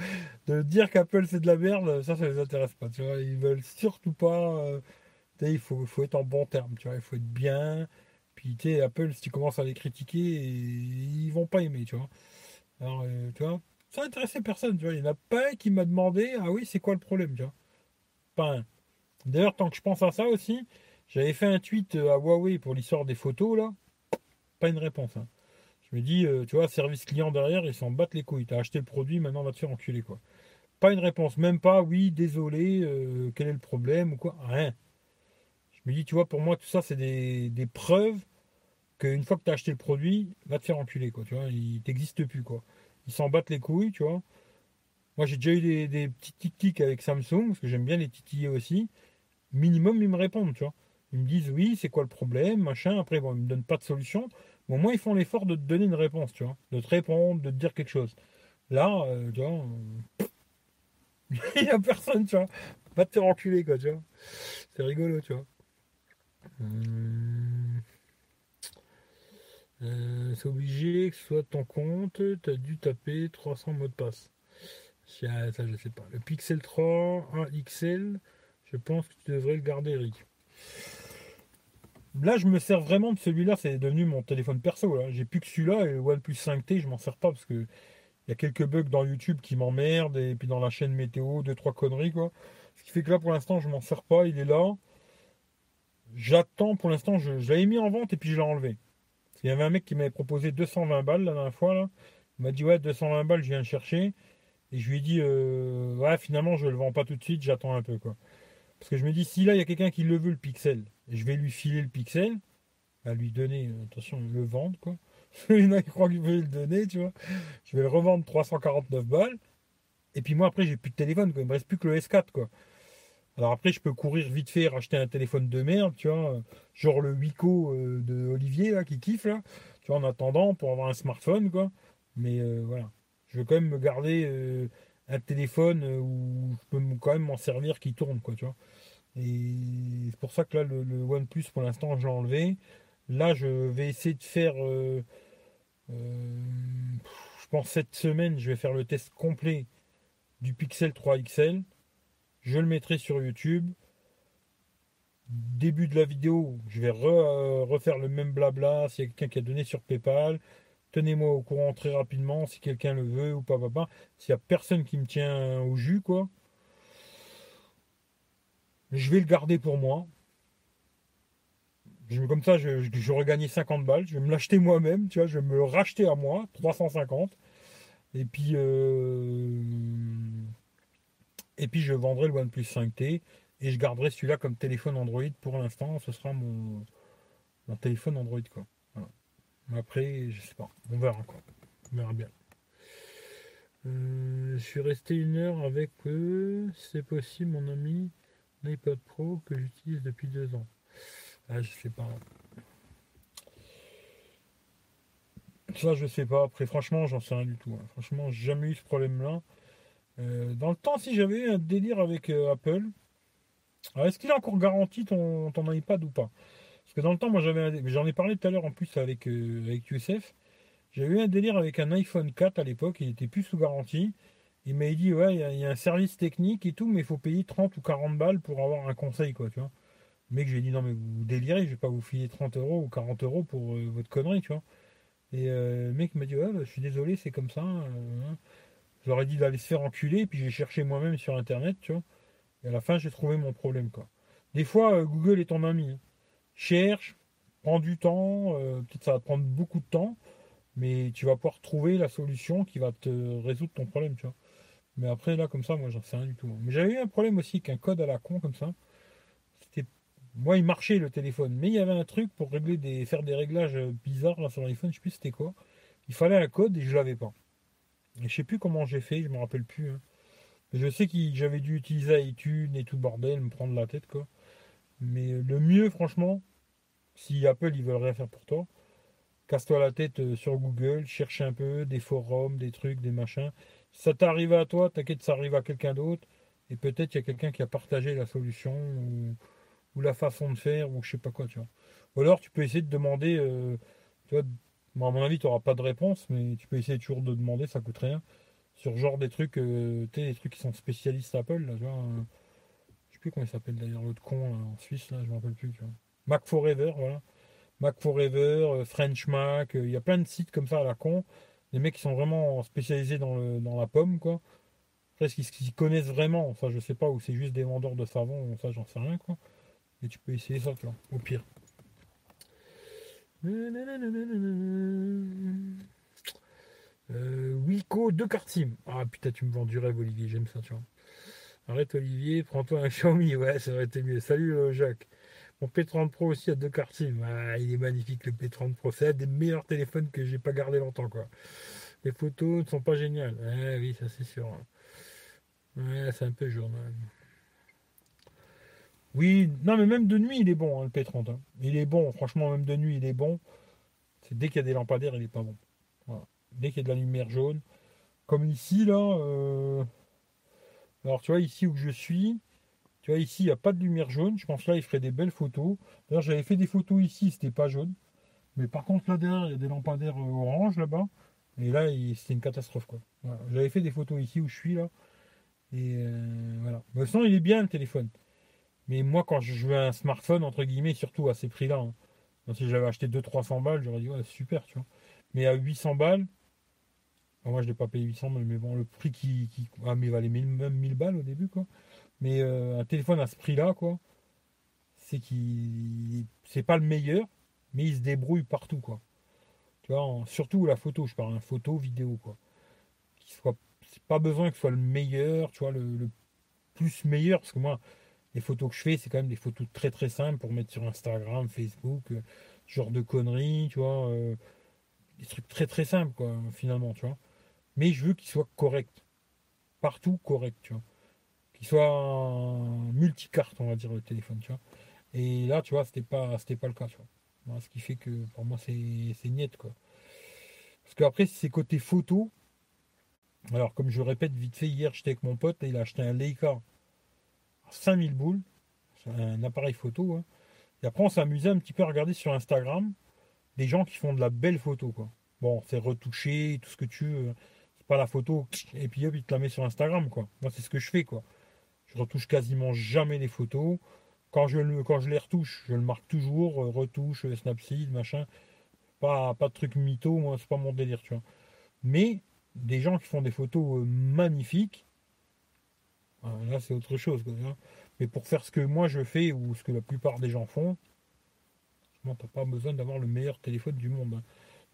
De dire qu'Apple c'est de la merde, ça, ça les intéresse pas, tu vois. Ils veulent surtout pas. Euh, il faut, faut être en bon terme, tu vois. Il faut être bien. Puis, tu sais, Apple, si tu commences à les critiquer, ils vont pas aimer, tu vois. Alors, euh, tu vois, ça intéressait personne, tu vois. Il n'y en a pas un qui m'a demandé, ah oui, c'est quoi le problème, tu. Pas. D'ailleurs, tant que je pense à ça aussi, j'avais fait un tweet à Huawei pour l'histoire des photos, là. Pas une réponse, hein. Je me dis, euh, tu vois, service client derrière, ils s'en battent les couilles. T'as acheté le produit, maintenant va te faire enculer, quoi. Pas une réponse, même pas, oui, désolé, euh, quel est le problème ou quoi, rien. Je me dis, tu vois, pour moi, tout ça, c'est des, preuves qu'une fois que tu as acheté le produit, va te faire enculer, quoi, tu vois, il t'existe plus, quoi. Ils s'en battent les couilles, tu vois. Moi, j'ai déjà eu des, petits tic-tic avec Samsung, parce que j'aime bien les titiller aussi. Minimum, ils me répondent, tu vois. Ils me disent, oui, c'est quoi le problème, machin. Après, bon, ils me donnent pas de solution. Au moins, ils font l'effort de te donner une réponse, tu vois. De te répondre, de te dire quelque chose. Là, euh, tu vois, il n'y a personne, tu vois. Va te faire enculer, quoi, tu vois. C'est rigolo, tu vois. Hum. Euh, c'est obligé que ce soit ton compte, tu as dû taper 300 mots de passe. Ça, je sais pas. Le Pixel 3 1 XL, je pense que tu devrais le garder, Eric. Là, je me sers vraiment de celui-là, c'est devenu mon téléphone perso. J'ai plus que celui-là et le OnePlus 5T, je m'en sers pas parce que il y a quelques bugs dans YouTube qui m'emmerdent et puis dans la chaîne météo, deux trois conneries quoi. Ce qui fait que là, pour l'instant, je m'en sers pas, il est là. J'attends pour l'instant, je, l'avais mis en vente et puis je l'ai enlevé. Il y avait un mec qui m'avait proposé 220 balles la dernière fois. Là. Il m'a dit Ouais, 220 balles, je viens le chercher. Et je lui ai dit euh, Ouais, finalement, je le vends pas tout de suite, j'attends un peu. quoi. Parce que je me dis Si là, il y a quelqu'un qui le veut, le pixel, je vais lui filer le pixel, à lui donner, attention, le vendre. quoi. il y en a qui croient qu'il veut le donner, tu vois. Je vais le revendre 349 balles. Et puis moi, après, j'ai plus de téléphone, quoi. Il me reste plus que le S4, quoi. Alors après, je peux courir vite fait, racheter un téléphone de merde, tu vois, genre le Wico euh, de Olivier qui kiffe tu vois, en attendant pour avoir un smartphone quoi. Mais euh, voilà, je veux quand même me garder euh, un téléphone où je peux quand même m'en servir qui tourne quoi, tu vois. Et c'est pour ça que là le, OnePlus pour l'instant j'ai enlevé. Là, je vais essayer de faire, je pense cette semaine, je vais faire le test complet du Pixel 3 XL je le mettrai sur YouTube. Début de la vidéo, je vais euh, refaire le même blabla. S'il y a quelqu'un qui a donné sur PayPal, tenez-moi au courant très rapidement si quelqu'un le veut ou pas, pas, S'il n'y a personne qui me tient au jus, quoi. Je vais le garder pour moi. Comme ça, j'aurais gagné 50 balles. Je vais me l'acheter moi-même, tu vois. Je vais me le racheter à moi, 350. Et puis, euh, et puis je vendrai le OnePlus 5T et je garderai celui-là comme téléphone Android pour l'instant. Ce sera mon, mon téléphone Android quoi. Après, je sais pas. On verra quoi. On verra bien. Euh, je suis resté une heure avec eux. C'est possible, mon ami. IPod Pro que j'utilise depuis deux ans. Ah, je sais pas. Ça, je sais pas. Après, franchement, j'en sais rien du tout. Hein. Franchement, j'ai jamais eu ce problème-là. Euh, dans le temps, si j'avais un délire avec euh, Apple, est-ce qu'il a encore garanti ton, ton iPad ou pas? Parce que dans le temps, moi j'avais j'en ai parlé tout à l'heure en plus avec, euh, avec. J'avais eu un délire avec un iPhone 4 à l'époque, il était plus sous garantie. Il m'a dit ouais, il y, a un service technique et tout, mais il faut payer 30 ou 40 balles pour avoir un conseil, quoi, tu vois. Le mec, j'ai dit non, mais vous délirez, je vais pas vous filer 30 euros ou 40 euros pour votre connerie, tu vois. Et le mec m'a dit ouais, bah, je suis désolé, c'est comme ça. Hein. J'aurais dit d'aller se faire enculer, puis j'ai cherché moi-même sur internet, tu vois. Et à la fin, j'ai trouvé mon problème, quoi. Des fois, euh, Google est ton ami. Hein. Cherche, prends du temps, euh, peut-être ça va te prendre beaucoup de temps, mais tu vas pouvoir trouver la solution qui va te résoudre ton problème, tu vois. Mais après, là, comme ça, moi, j'en sais rien du tout. Mais j'avais eu un problème aussi qu'un code à la con, comme ça. Moi, il marchait le téléphone, mais il y avait un truc pour régler des... faire des réglages bizarres là, sur l'iPhone, je sais plus c'était quoi. Il fallait un code et je l'avais pas. Je sais plus comment j'ai fait, je me rappelle plus. Hein. Je sais que j'avais dû utiliser iTunes et tout bordel, me prendre la tête quoi. Mais le mieux, franchement, si Apple ils veulent rien faire pour toi, casse-toi la tête euh, sur Google, cherche un peu des forums, des trucs, des machins. Ça t'arrive à toi, t'inquiète, ça arrive à quelqu'un d'autre. Et peut-être il y a quelqu'un qui a partagé la solution ou, la façon de faire ou je sais pas quoi, tu vois. Ou alors tu peux essayer de demander, euh, À mon avis, tu n'auras pas de réponse, mais tu peux essayer toujours de demander, ça coûte rien. Sur genre des trucs, euh, tu sais, des trucs qui sont spécialistes Apple, là, tu. Euh, je sais plus comment il s'appelle d'ailleurs, l'autre con en Suisse, là, je me rappelle plus. Mac Forever, voilà. Mac Forever, euh, French Mac, il y a plein de sites comme ça à la con. Des mecs qui sont vraiment spécialisés dans, la pomme, quoi. Après, ce qu'ils connaissent vraiment, ça, je sais pas, ou c'est juste des vendeurs de savon, ça, j'en sais rien, quoi. Et tu peux essayer ça, tu au pire. Euh, Wico de Cartim. Ah putain, tu me vends du rêve, Olivier. J'aime ça, tu vois. Arrête, Olivier. Prends-toi un Xiaomi. Ouais, ça aurait été mieux. Salut, euh, Jacques. Mon P30 Pro aussi a deux SIM. Ah, il est magnifique le P30 Pro. C'est un des meilleurs téléphones que j'ai pas gardé longtemps. quoi. Les photos ne sont pas géniales. Ah, oui, ça c'est sûr. Ouais, c'est un peu jaune. Oui, non, mais même de nuit, il est bon, hein, le P30. Hein. Il est bon, franchement, même de nuit, il est bon. C'est dès qu'il y a des lampadaires, il est pas bon. Dès qu'il y a de la lumière jaune. Comme ici, là. Euh, alors, tu vois, ici où je suis, tu vois, ici, il n'y a pas de lumière jaune. Je pense que là, il ferait des belles photos. D'ailleurs, j'avais fait des photos ici, c'était pas jaune. Mais par contre, là derrière, il y a des lampadaires euh, orange là-bas. Et là, c'était une catastrophe. J'avais fait des photos ici où je suis, là. Et euh, voilà. Mais sinon, il est bien, le téléphone. Mais moi, quand je veux un smartphone, entre guillemets, surtout à ces prix-là, hein, si j'avais acheté 200-300 balles, j'aurais dit, ouais, super, tu vois. Mais à 800 balles, moi, je n'ai pas payé 800 balles, mais bon, le prix qui. qui ah, mais il valait même 1000 balles au début, quoi. Mais euh, un téléphone à ce prix-là, quoi, c'est qu'il. C'est pas le meilleur, mais il se débrouille partout, quoi. Tu vois, surtout la photo, je parle, un photo, vidéo, quoi. Qui soit. Pas besoin que ce soit le meilleur, tu vois, le, le plus meilleur, parce que moi, les photos que je fais, c'est quand même des photos très très simples pour mettre sur Instagram, Facebook, euh, genre de conneries, tu vois. Euh, des trucs très très simples, quoi, finalement, tu vois. Mais je veux qu'il soit correct. Partout correct, tu vois. Qu'il soit multicarte, on va dire, le téléphone, tu vois. Et là, tu vois, c'était pas, c'était pas le cas, tu vois. ce qui fait que pour moi, c'est, c'est quoi. Parce qu'après, c'est côté photo, alors comme je répète vite fait, hier, j'étais avec mon pote et il a acheté un Leica 5000 boules, un appareil photo. Hein. Et après, on s'amusait un petit peu à regarder sur Instagram des gens qui font de la belle photo. Bon, c'est retouché, tout ce que tu veux. C'est pas la photo, et puis hop, il te la met sur Instagram. Quoi. Moi, c'est ce que je fais. quoi. Je retouche quasiment jamais les photos. Quand je, quand les retouche, je le marque toujours, euh, retouche, euh, Snapseed, machin. Pas, pas de truc mytho, moi, c'est pas mon délire, tu vois. Mais des gens qui font des photos euh, magnifiques, Là, c'est autre chose. Mais pour faire ce que moi je fais ou ce que la plupart des gens font, tu n'as pas besoin d'avoir le meilleur téléphone du monde. Hein.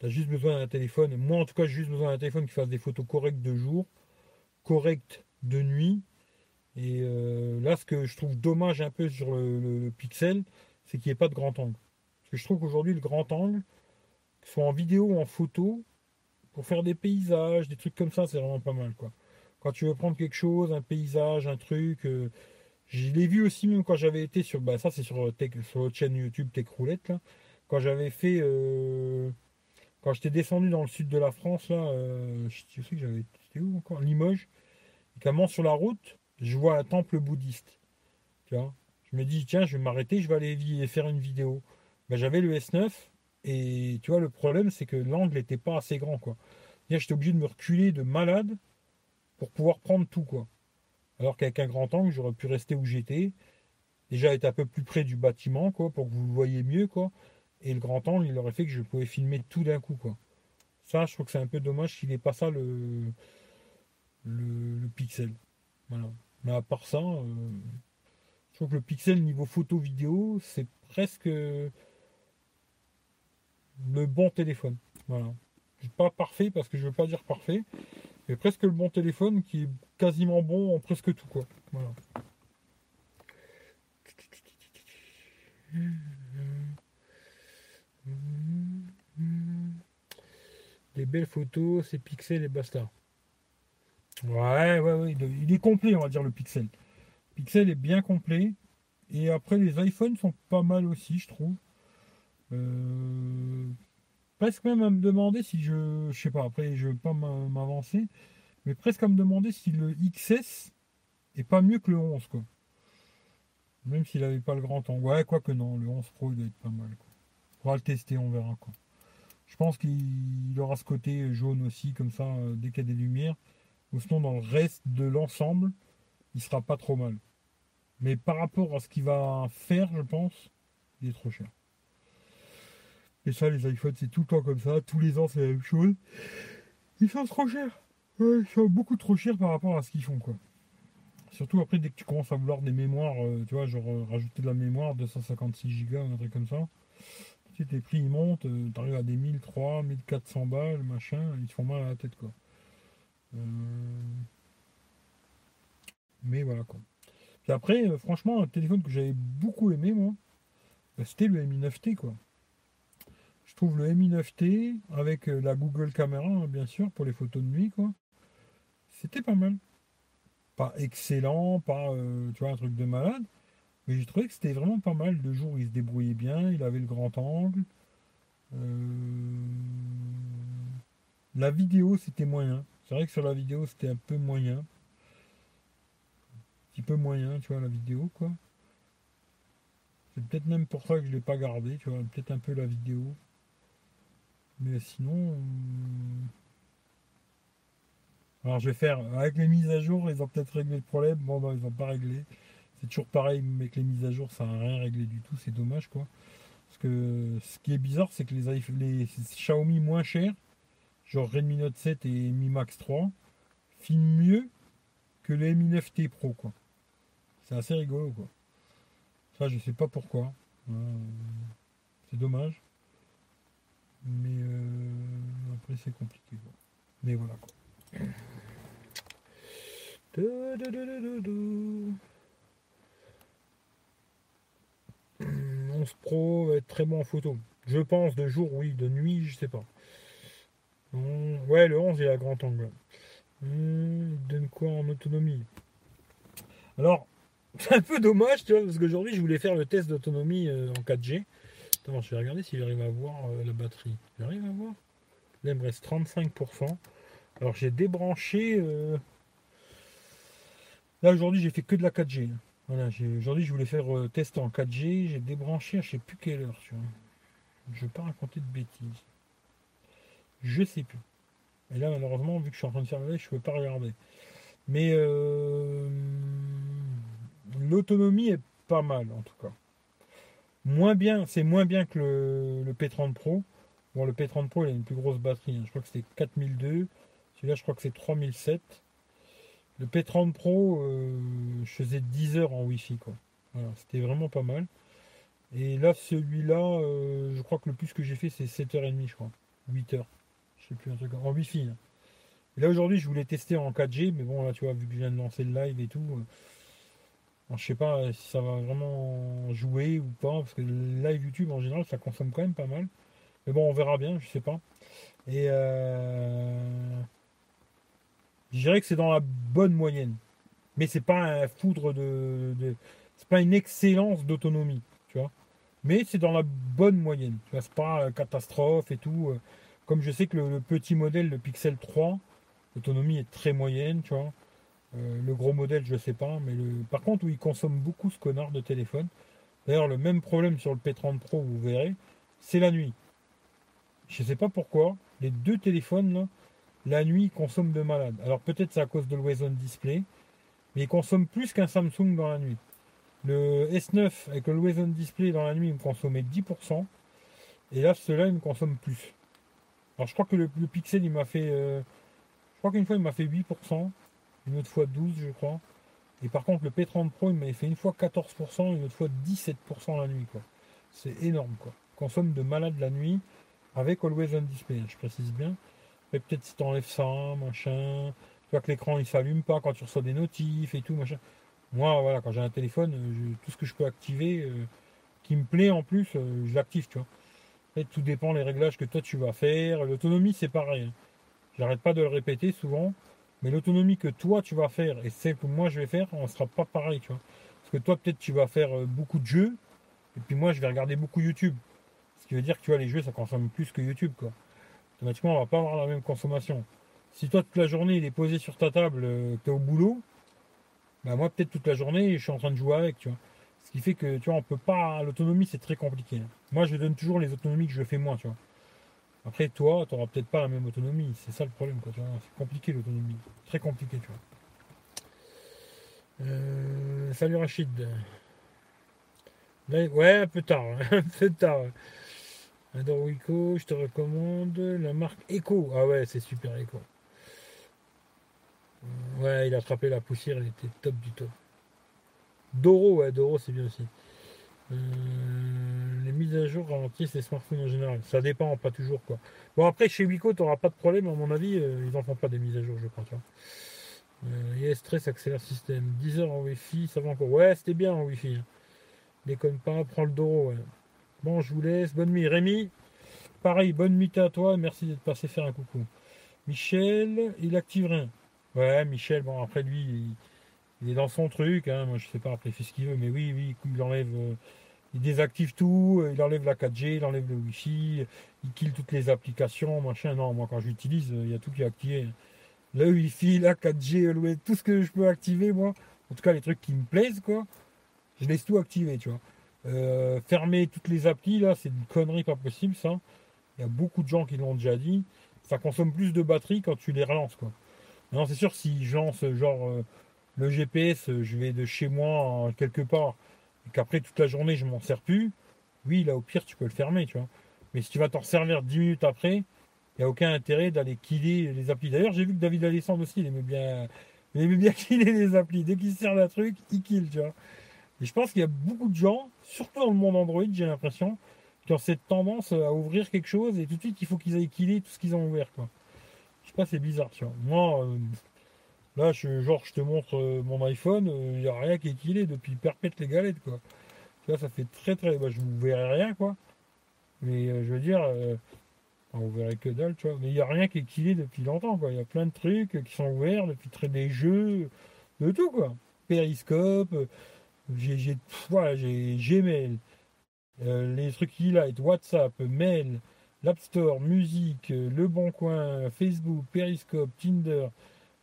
Tu as juste besoin d'un téléphone. Moi, en tout cas, j'ai juste besoin d'un téléphone qui fasse des photos correctes de jour, correctes de nuit. Et euh, là, ce que je trouve dommage un peu sur le, Pixel, c'est qu'il n'y ait pas de grand angle. Parce que je trouve qu'aujourd'hui, le grand angle, que ce soit en vidéo ou en photo, pour faire des paysages, des trucs comme ça, c'est vraiment pas mal. quoi. Quand tu veux prendre quelque chose, un paysage, un truc. Euh, je l'ai vu aussi même quand j'avais été sur. Bah, ça, c'est sur, euh, sur votre chaîne YouTube Tech Roulette. Là. Quand j'avais fait. Euh, quand j'étais descendu dans le sud de la France, là. je sais que j'avais. C'était où encore? Limoges. Et comment sur la route, je vois un temple bouddhiste. Tu vois? Je me dis, tiens, je vais m'arrêter, je vais aller faire une vidéo. Bah, j'avais le S9. Et tu vois, le problème, c'est que l'angle n'était pas assez grand, quoi. J'étais obligé de me reculer de malade pour pouvoir prendre tout, quoi. Alors qu'avec un grand angle, j'aurais pu rester où j'étais, déjà être un peu plus près du bâtiment, quoi, pour que vous le voyez mieux, quoi. Et le grand angle, il aurait fait que je pouvais filmer tout d'un coup, quoi. Ça, je trouve que c'est un peu dommage qu'il n'ait pas ça le, le, pixel. Voilà. Mais à part ça, euh, je trouve que le pixel niveau photo vidéo, c'est presque le bon téléphone. Voilà. Pas parfait parce que je veux pas dire parfait, presque le bon téléphone qui est quasiment bon en presque tout quoi. Voilà. Des belles photos, c'est pixels et basta. Ouais, ouais, ouais, il est complet, on va dire, le pixel. Pixel est bien complet. Et après, les iPhones sont pas mal aussi, je trouve. Euh, presque même à me demander si je. Je sais pas, après je veux pas m'avancer, mais presque à me demander si le XS est pas mieux que le 11 quoi. Même s'il avait pas le grand angle. Ouais, quoi que non, le 11 Pro il doit être pas mal. On va le tester, on verra quoi. Je pense qu'il aura ce côté jaune aussi, comme ça, euh, dès qu'il y a des lumières. Ou sinon, dans le reste de l'ensemble, il sera pas trop mal. Mais par rapport à ce qu'il va faire, je pense, il est trop cher. Et ça, les iPhones, c'est tout le temps comme ça. Tous les ans, c'est la même chose. Ils sont trop chers. ils sont beaucoup trop chers par rapport à ce qu'ils font, quoi. Surtout après, dès que tu commences à vouloir des mémoires, euh, tu vois, genre euh, rajouter de la mémoire, 256 Go, un truc comme ça. Tu tes prix ils montent, euh, tu arrives à des 1300, 1400 balles, machin, ils te font mal à la tête, quoi. Mais voilà, quoi. Puis après, franchement, un téléphone que j'avais beaucoup aimé, moi, bah, c'était le Mi 9T quoi. Le Mi 9T avec euh, la Google Caméra, hein, bien sûr, pour les photos de nuit, quoi. C'était pas mal. Pas excellent, pas euh, tu vois, un truc de malade. Mais j'ai trouvé que c'était vraiment pas mal. De jour, il se débrouillait bien, il avait le grand angle. Euh, la vidéo, c'était moyen. C'est vrai que sur la vidéo, c'était un peu moyen. Un petit peu moyen, tu vois, la vidéo, quoi. C'est peut-être même pour ça que je ne l'ai pas gardé, tu vois, peut-être un peu la vidéo. Mais sinon. Euh, alors je vais faire. Avec les mises à jour, ils ont peut-être réglé le problème. Bon, non, ils n'ont pas réglé. C'est toujours pareil, mais avec les mises à jour, ça n'a rien réglé du tout. C'est dommage, quoi. Parce que ce qui est bizarre, c'est que les, les Xiaomi moins chers, genre Redmi Note 7 et Mi Max 3, filment mieux que les Mi 9T Pro, quoi. C'est assez rigolo, quoi. Ça, je sais pas pourquoi. Euh, c'est dommage. Mais euh, après, c'est compliqué. Mais voilà, quoi. 11 Pro va être très bon en photo. Je pense de jour, oui, de nuit, je sais pas. Ouais, le 11 il a grand angle. Il donne quoi en autonomie? Alors, c'est un peu dommage, tu vois, parce qu'aujourd'hui je voulais faire le test d'autonomie euh, en 4G. Attends, je vais regarder s'il arrive à voir euh, la batterie. Il arrive à voir? Là, il me reste 35%. Alors j'ai débranché. Euh, là aujourd'hui j'ai fait que de la 4G. Voilà, aujourd'hui je voulais faire test en 4G. J'ai débranché je sais plus quelle heure. Je ne vais pas raconter de bêtises. Je sais plus. Et là malheureusement vu que je suis en train de faire live, je ne peux pas regarder. Mais l'autonomie est pas mal en tout cas. Moins bien, c'est moins bien que le, P30 Pro. Bon, le P30 Pro, il a une plus grosse batterie. Hein. Je crois que c'était 4002. Celui-là, je crois que c'est 3007. Le P30 Pro, euh, je faisais 10 heures en Wi-Fi. Quoi. c'était vraiment pas mal. Et là, celui-là, euh, je crois que le plus que j'ai fait, c'est 7h30, je crois. 8 heures. Je sais plus, un truc en Wi-Fi. Hein. Là, aujourd'hui, je voulais tester en 4G, mais bon, là, tu vois, vu que je viens de lancer le live et tout, euh, je sais pas si ça va vraiment jouer ou pas, parce que live YouTube en général ça consomme quand même pas mal. Mais bon, on verra bien, je sais pas. Et euh, je dirais que c'est dans la bonne moyenne. Mais c'est pas un foudre de. c'est pas une excellence d'autonomie, tu vois. Mais c'est dans la bonne moyenne. Tu vois, c'est pas catastrophe et tout. Comme je sais que le, le petit modèle, le Pixel 3, l'autonomie est très moyenne, tu vois. Euh, le gros modèle, je sais pas, mais le... par contre, où il consomme beaucoup ce connard de téléphone. D'ailleurs, le même problème sur le P30 Pro, vous verrez, c'est la nuit. Je sais pas pourquoi, les deux téléphones, la nuit, consomment de malade. Alors peut-être c'est à cause de l'Always On Display, mais il consomme plus qu'un Samsung dans la nuit. Le S9 avec le Display dans la nuit, il me consommait 10%, et là, ceux-là, il me consomme plus. Alors je crois que le, Pixel, il m'a fait... Euh, je crois qu'une fois, il m'a fait 8% une autre fois 12 je crois. Et par contre le P30 Pro il m'avait fait une fois 14%, une autre fois 17% la nuit quoi. C'est énorme quoi. Consomme de malade la nuit avec Always On Display, je précise bien. Mais peut-être si tu enlèves ça, machin. Tu vois que l'écran il s'allume pas quand tu reçois des notifs et tout, machin. Moi voilà, quand j'ai un téléphone, tout ce que je peux activer, euh, qui me plaît en plus, euh, je l'active, tu vois. Et tout dépend des réglages que toi tu vas faire. L'autonomie c'est pareil. Hein. J'arrête pas de le répéter souvent. Mais l'autonomie que toi tu vas faire et celle que moi je vais faire, on ne sera pas pareil, tu vois. Parce que toi peut-être tu vas faire euh, beaucoup de jeux, et puis moi je vais regarder beaucoup YouTube. Ce qui veut dire que tu vois les jeux ça consomme plus que YouTube quoi. Automatiquement on va pas avoir la même consommation. Si toi toute la journée il est posé sur ta table, euh, tu es au boulot, bah moi peut-être toute la journée je suis en train de jouer avec, tu. Ce qui fait que tu vois on peut pas. L'autonomie c'est très compliqué. Moi je donne toujours les autonomies que je fais moi, tu vois. Après, toi, tu n'auras peut-être pas la même autonomie. C'est ça le problème. C'est compliqué l'autonomie. Très compliqué, tu vois. Euh, salut Rachid. ouais, un peu tard. Hein, un peu tard. Adore Wico, je te recommande la marque Echo. Ah ouais, c'est super Echo. Ouais, il a attrapé la poussière, il était top du top. Doro, ouais, Doro, c'est bien aussi. Euh, à jour ralentissent les smartphones en général. Ça dépend, pas toujours quoi. Bon après chez Wico tu n'auras pas de problème, à mon avis, euh, ils n'en font pas des mises à jour, je crois. Tu euh, stress accélère système. 10 heures en Wi-Fi, ça va encore. Ouais, c'était bien en Wi-Fi. Hein. Déconne pas, prends le Doro. Bon, je vous laisse. Bonne nuit. Rémi, pareil, bonne nuit à toi. Merci d'être passé faire un coucou. Michel, il active rien. Ouais, Michel, bon, après lui, il, est dans son truc. Hein. Moi, je sais pas, après, il fait ce qu'il veut. Mais oui, oui, il enlève. Euh, il désactive tout, il enlève la 4G, il enlève le Wi-Fi, il kill toutes les applications, machin. Non, moi quand j'utilise, il y a tout qui est activé. Le Wi-Fi, la 4G, tout ce que je peux activer, moi. En tout cas, les trucs qui me plaisent, quoi. Je laisse tout activer, tu vois. Euh, fermer toutes les applis, là, c'est une connerie pas possible, ça. Il y a beaucoup de gens qui l'ont déjà dit. Ça consomme plus de batterie quand tu les relances, quoi. Non, c'est sûr, si je lance, genre, euh, le GPS, je vais de chez moi quelque part, et qu'après toute la journée je m'en sers plus, oui, là au pire tu peux le fermer, tu vois. Mais si tu vas t'en servir 10 minutes après, il n'y a aucun intérêt d'aller killer les applis. D'ailleurs, j'ai vu que David Alessandre aussi, il aimait bien, il bien killer les applis. Dès qu'il sert d'un truc, il kill, tu vois. Et je pense qu'il y a beaucoup de gens, surtout dans le monde Android, j'ai l'impression, qui ont cette tendance à ouvrir quelque chose et tout de suite il faut qu'ils aillent killer tout ce qu'ils ont ouvert, quoi. Je sais pas, c'est bizarre, tu vois. Moi, euh, Là, je, genre, je te montre euh, mon iPhone, il euh, n'y a rien qui est killé depuis perpète les galettes, quoi. Tu ça fait très très. Bah, je ne verrai rien, quoi. Mais euh, je veux dire, on verrait que dalle, tu vois. Mais il n'y a rien qui est killé depuis longtemps, quoi. Il y a plein de trucs qui sont ouverts depuis très des jeux, de tout, quoi. Periscope, j'ai voilà, Gmail, les trucs qui là, WhatsApp, Mail, l'App Store, musique, Le Bon Coin, Facebook, Periscope, Tinder.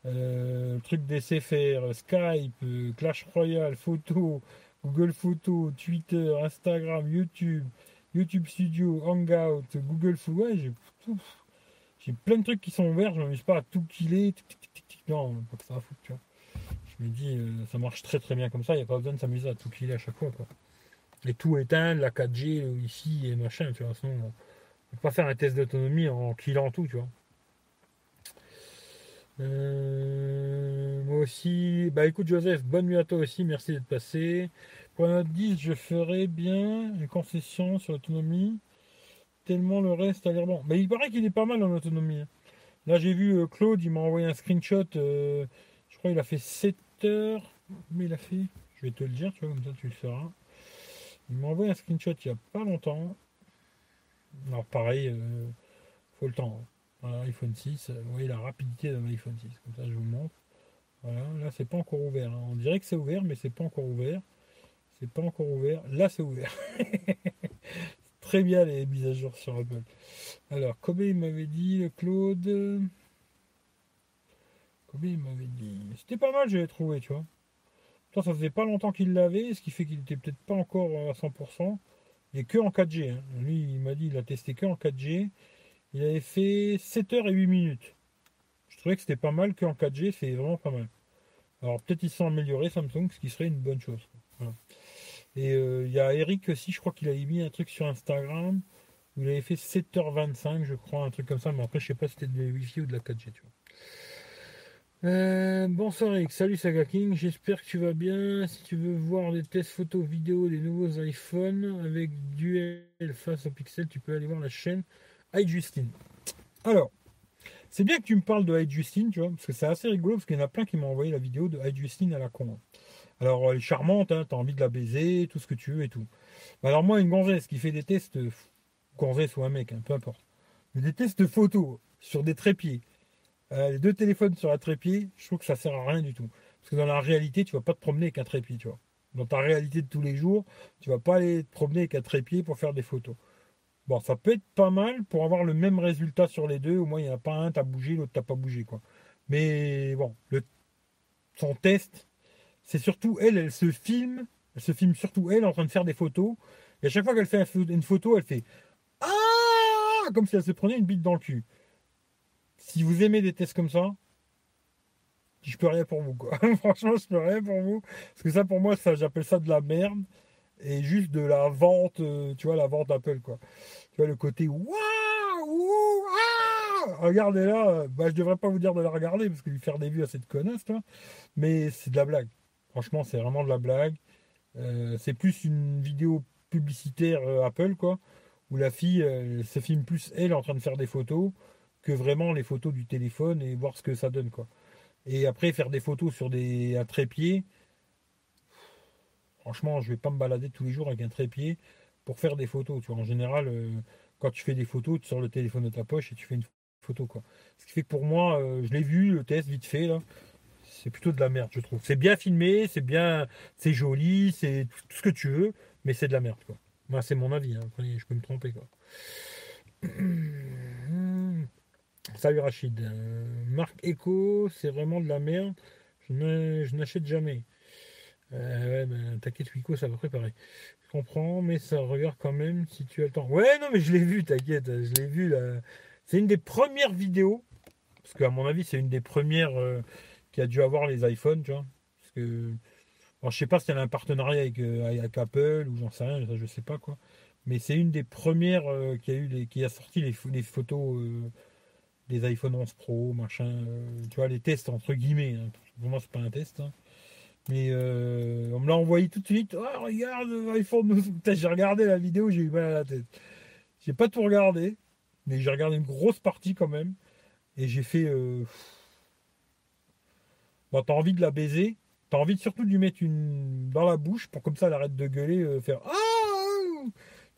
Euh, truc des CFR, Skype, euh, Clash Royale, photo, Google Photo, Twitter, Instagram, YouTube, YouTube Studio, Hangout, Google Photo. Ouais, j'ai plein de trucs qui sont ouverts, je m'amuse pas à tout killer. Non, pas que ça à foutre, tu vois. Je me dis, euh, ça marche très très bien comme ça, il n'y a pas besoin de s'amuser à tout killer à chaque fois, quoi. Et tout éteindre, la 4G ici et machin, tu vois. Sinon, on peut pas faire un test d'autonomie en killant tout, tu vois. Euh, moi aussi, bah écoute Joseph, bonne nuit à toi aussi, merci d'être passé. Note 10, je ferai bien une concession sur l'autonomie, tellement le reste a l'air bon. Mais il paraît qu'il est pas mal en autonomie. Hein. Là j'ai vu euh, Claude, il m'a envoyé un screenshot, euh, je crois il a fait 7 heures, mais il a fait, je vais te le dire, tu vois, comme ça tu le feras. Il m'a envoyé un screenshot il y a pas longtemps. Alors pareil, faut le temps. Voilà, iPhone 6, vous voyez la rapidité d'un iPhone 6, comme ça je vous montre. Voilà, là c'est pas encore ouvert. Hein. On dirait que c'est ouvert, mais c'est pas encore ouvert. C'est pas encore ouvert. Là c'est ouvert. Très bien les mises à jour sur Apple. Alors, Kobe il m'avait dit, Claude. Kobe il m'avait dit. C'était pas mal, j'avais trouvé, tu vois. ça faisait pas longtemps qu'il l'avait, ce qui fait qu'il était peut-être pas encore à 100%. Et que en 4G. Hein. Lui, il m'a dit il a testé que en 4G. Il avait fait 7 heures et 8 minutes. Je trouvais que c'était pas mal qu'en 4G, c'est vraiment pas mal. Alors peut-être ils sont améliorés Samsung, ce qui serait une bonne chose. Et euh, il y a Eric aussi, je crois qu'il avait mis un truc sur Instagram où il avait fait 7h25, je crois, un truc comme ça, mais après je sais pas si c'était de Wi-Fi ou de la 4G, tu vois. Euh, bonsoir Eric, salut Saga King, j'espère que tu vas bien. Si tu veux voir des tests photos, vidéos des nouveaux iPhones avec duel face au pixel, tu peux aller voir la chaîne Justine. Alors, c'est bien que tu me parles de Justine, tu vois, parce que c'est assez rigolo, parce qu'il y en a plein qui m'ont envoyé la vidéo de Justine à la con. Alors, elle est charmante, hein, t'as envie de la baiser, tout ce que tu veux et tout. Alors, moi, une gonzesse qui fait des tests, gonzesse ou un mec, hein, peu importe, mais des tests photos sur des trépieds, euh, les deux téléphones sur un trépied, je trouve que ça sert à rien du tout. Parce que dans la réalité, tu vas pas te promener avec un trépied, tu vois. Dans ta réalité de tous les jours, tu vas pas aller te promener avec un trépied pour faire des photos. Bon, ça peut être pas mal pour avoir le même résultat sur les deux. Au moins, il n'y en a pas un, t'as bougé, l'autre t'as pas bougé, quoi. Mais bon, son test, c'est surtout elle, elle se filme, elle se filme surtout elle en train de faire des photos. Et à chaque fois qu'elle fait une photo, elle fait Ah Comme si elle se prenait une bite dans le cul. Si vous aimez des tests comme ça, je peux rien pour vous. Franchement, je peux rien pour vous. Parce que ça, pour moi, ça, j'appelle ça de la merde et juste de la vente, euh, tu vois, la vente Apple, quoi. Tu vois, le côté waouh, regardez là, bah, je devrais pas vous dire de la regarder parce que lui faire des vues à cette connasse, mais c'est de la blague. Franchement, c'est vraiment de la blague. Euh, c'est plus une vidéo publicitaire euh, Apple, quoi, où la fille se filme plus elle en train de faire des photos que vraiment les photos du téléphone et voir ce que ça donne, quoi. Et après, faire des photos sur des, un trépied, Franchement, je vais pas me balader tous les jours avec un trépied pour faire des photos. Tu en général, euh, quand tu fais des photos, tu sors le téléphone de ta poche et tu fais une photo. Quoi. Ce qui fait que pour moi, euh, je l'ai vu, le test vite fait. C'est plutôt de la merde, je trouve. C'est bien filmé, c'est bien, c'est joli, c'est tout ce que tu veux, mais c'est de la merde, quoi. Moi, c'est mon avis, hein. je peux me tromper, quoi. Salut Rachid. Euh, Marc Echo, c'est vraiment de la merde. Je n'achète jamais. Euh, ouais, ben, t'inquiète, Wico, ça va préparer. Je comprends, mais ça regarde quand même si tu as le temps. Ouais, non, mais je l'ai vu, t'inquiète, je l'ai vu là. C'est une des premières vidéos, parce qu'à mon avis, c'est une des premières euh, qui a dû avoir les iPhones, tu vois. Parce que, je sais pas si elle a un partenariat avec, avec Apple ou j'en sais rien, ça, je sais pas quoi mais c'est une des premières euh, qui a eu qui a sorti les, photos euh, des iPhone 11 Pro, machin, euh, tu vois, les tests entre guillemets. Hein. Pour moi, c'est pas un test. Hein. Mais on me l'a envoyé tout de suite. Oh, regarde, iPhone 11. J'ai regardé la vidéo, j'ai eu mal à la tête. J'ai pas tout regardé, mais j'ai regardé une grosse partie quand même. Et j'ai fait. Bon, t'as envie de la baiser. T'as envie surtout de lui mettre une dans la bouche pour comme ça elle arrête de gueuler, faire Ah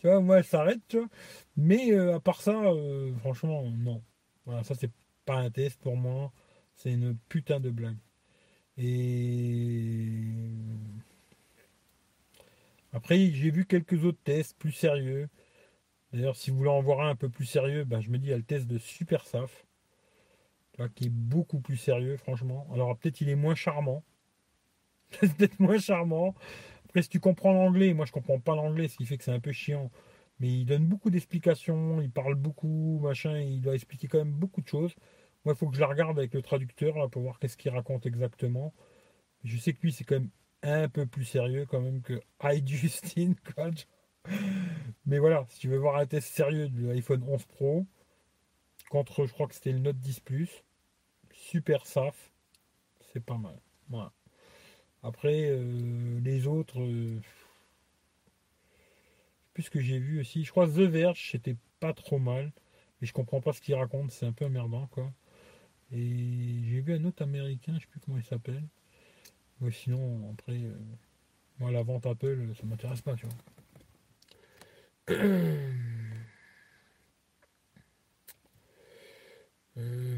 tu vois, moi, elle s'arrête. Mais euh, à part ça, euh, franchement, non. Voilà, ça, c'est pas un test pour moi. C'est une putain de blague. Et. Après, j'ai vu quelques autres tests plus sérieux. D'ailleurs, si vous voulez en voir un, un peu plus sérieux, ben, je me dis, il le test de Super Saf, qui est beaucoup plus sérieux, franchement. Alors, peut-être il est moins charmant. peut-être moins charmant. Après, si tu comprends l'anglais, moi je comprends pas l'anglais, ce qui fait que c'est un peu chiant. Mais il donne beaucoup d'explications, il parle beaucoup, machin, il doit expliquer quand même beaucoup de choses. Moi, il faut que je la regarde avec le traducteur là, pour voir qu'est-ce qu'il raconte exactement. Je sais que lui, c'est quand même un peu plus sérieux quand même que I Justin. Mais voilà, si tu veux voir un test sérieux de l'iPhone 11 Pro, contre, je crois que c'était le Note 10 Plus, super saf, c'est pas mal. Après, euh, les autres, euh, plus que j'ai vu aussi, je crois The Verge, c'était pas trop mal, mais je comprends pas ce qu'il raconte, c'est un peu emmerdant quoi. Et j'ai vu un autre américain, je sais plus comment il s'appelle. Sinon, après, euh, moi la vente Apple, ça m'intéresse pas, tu vois.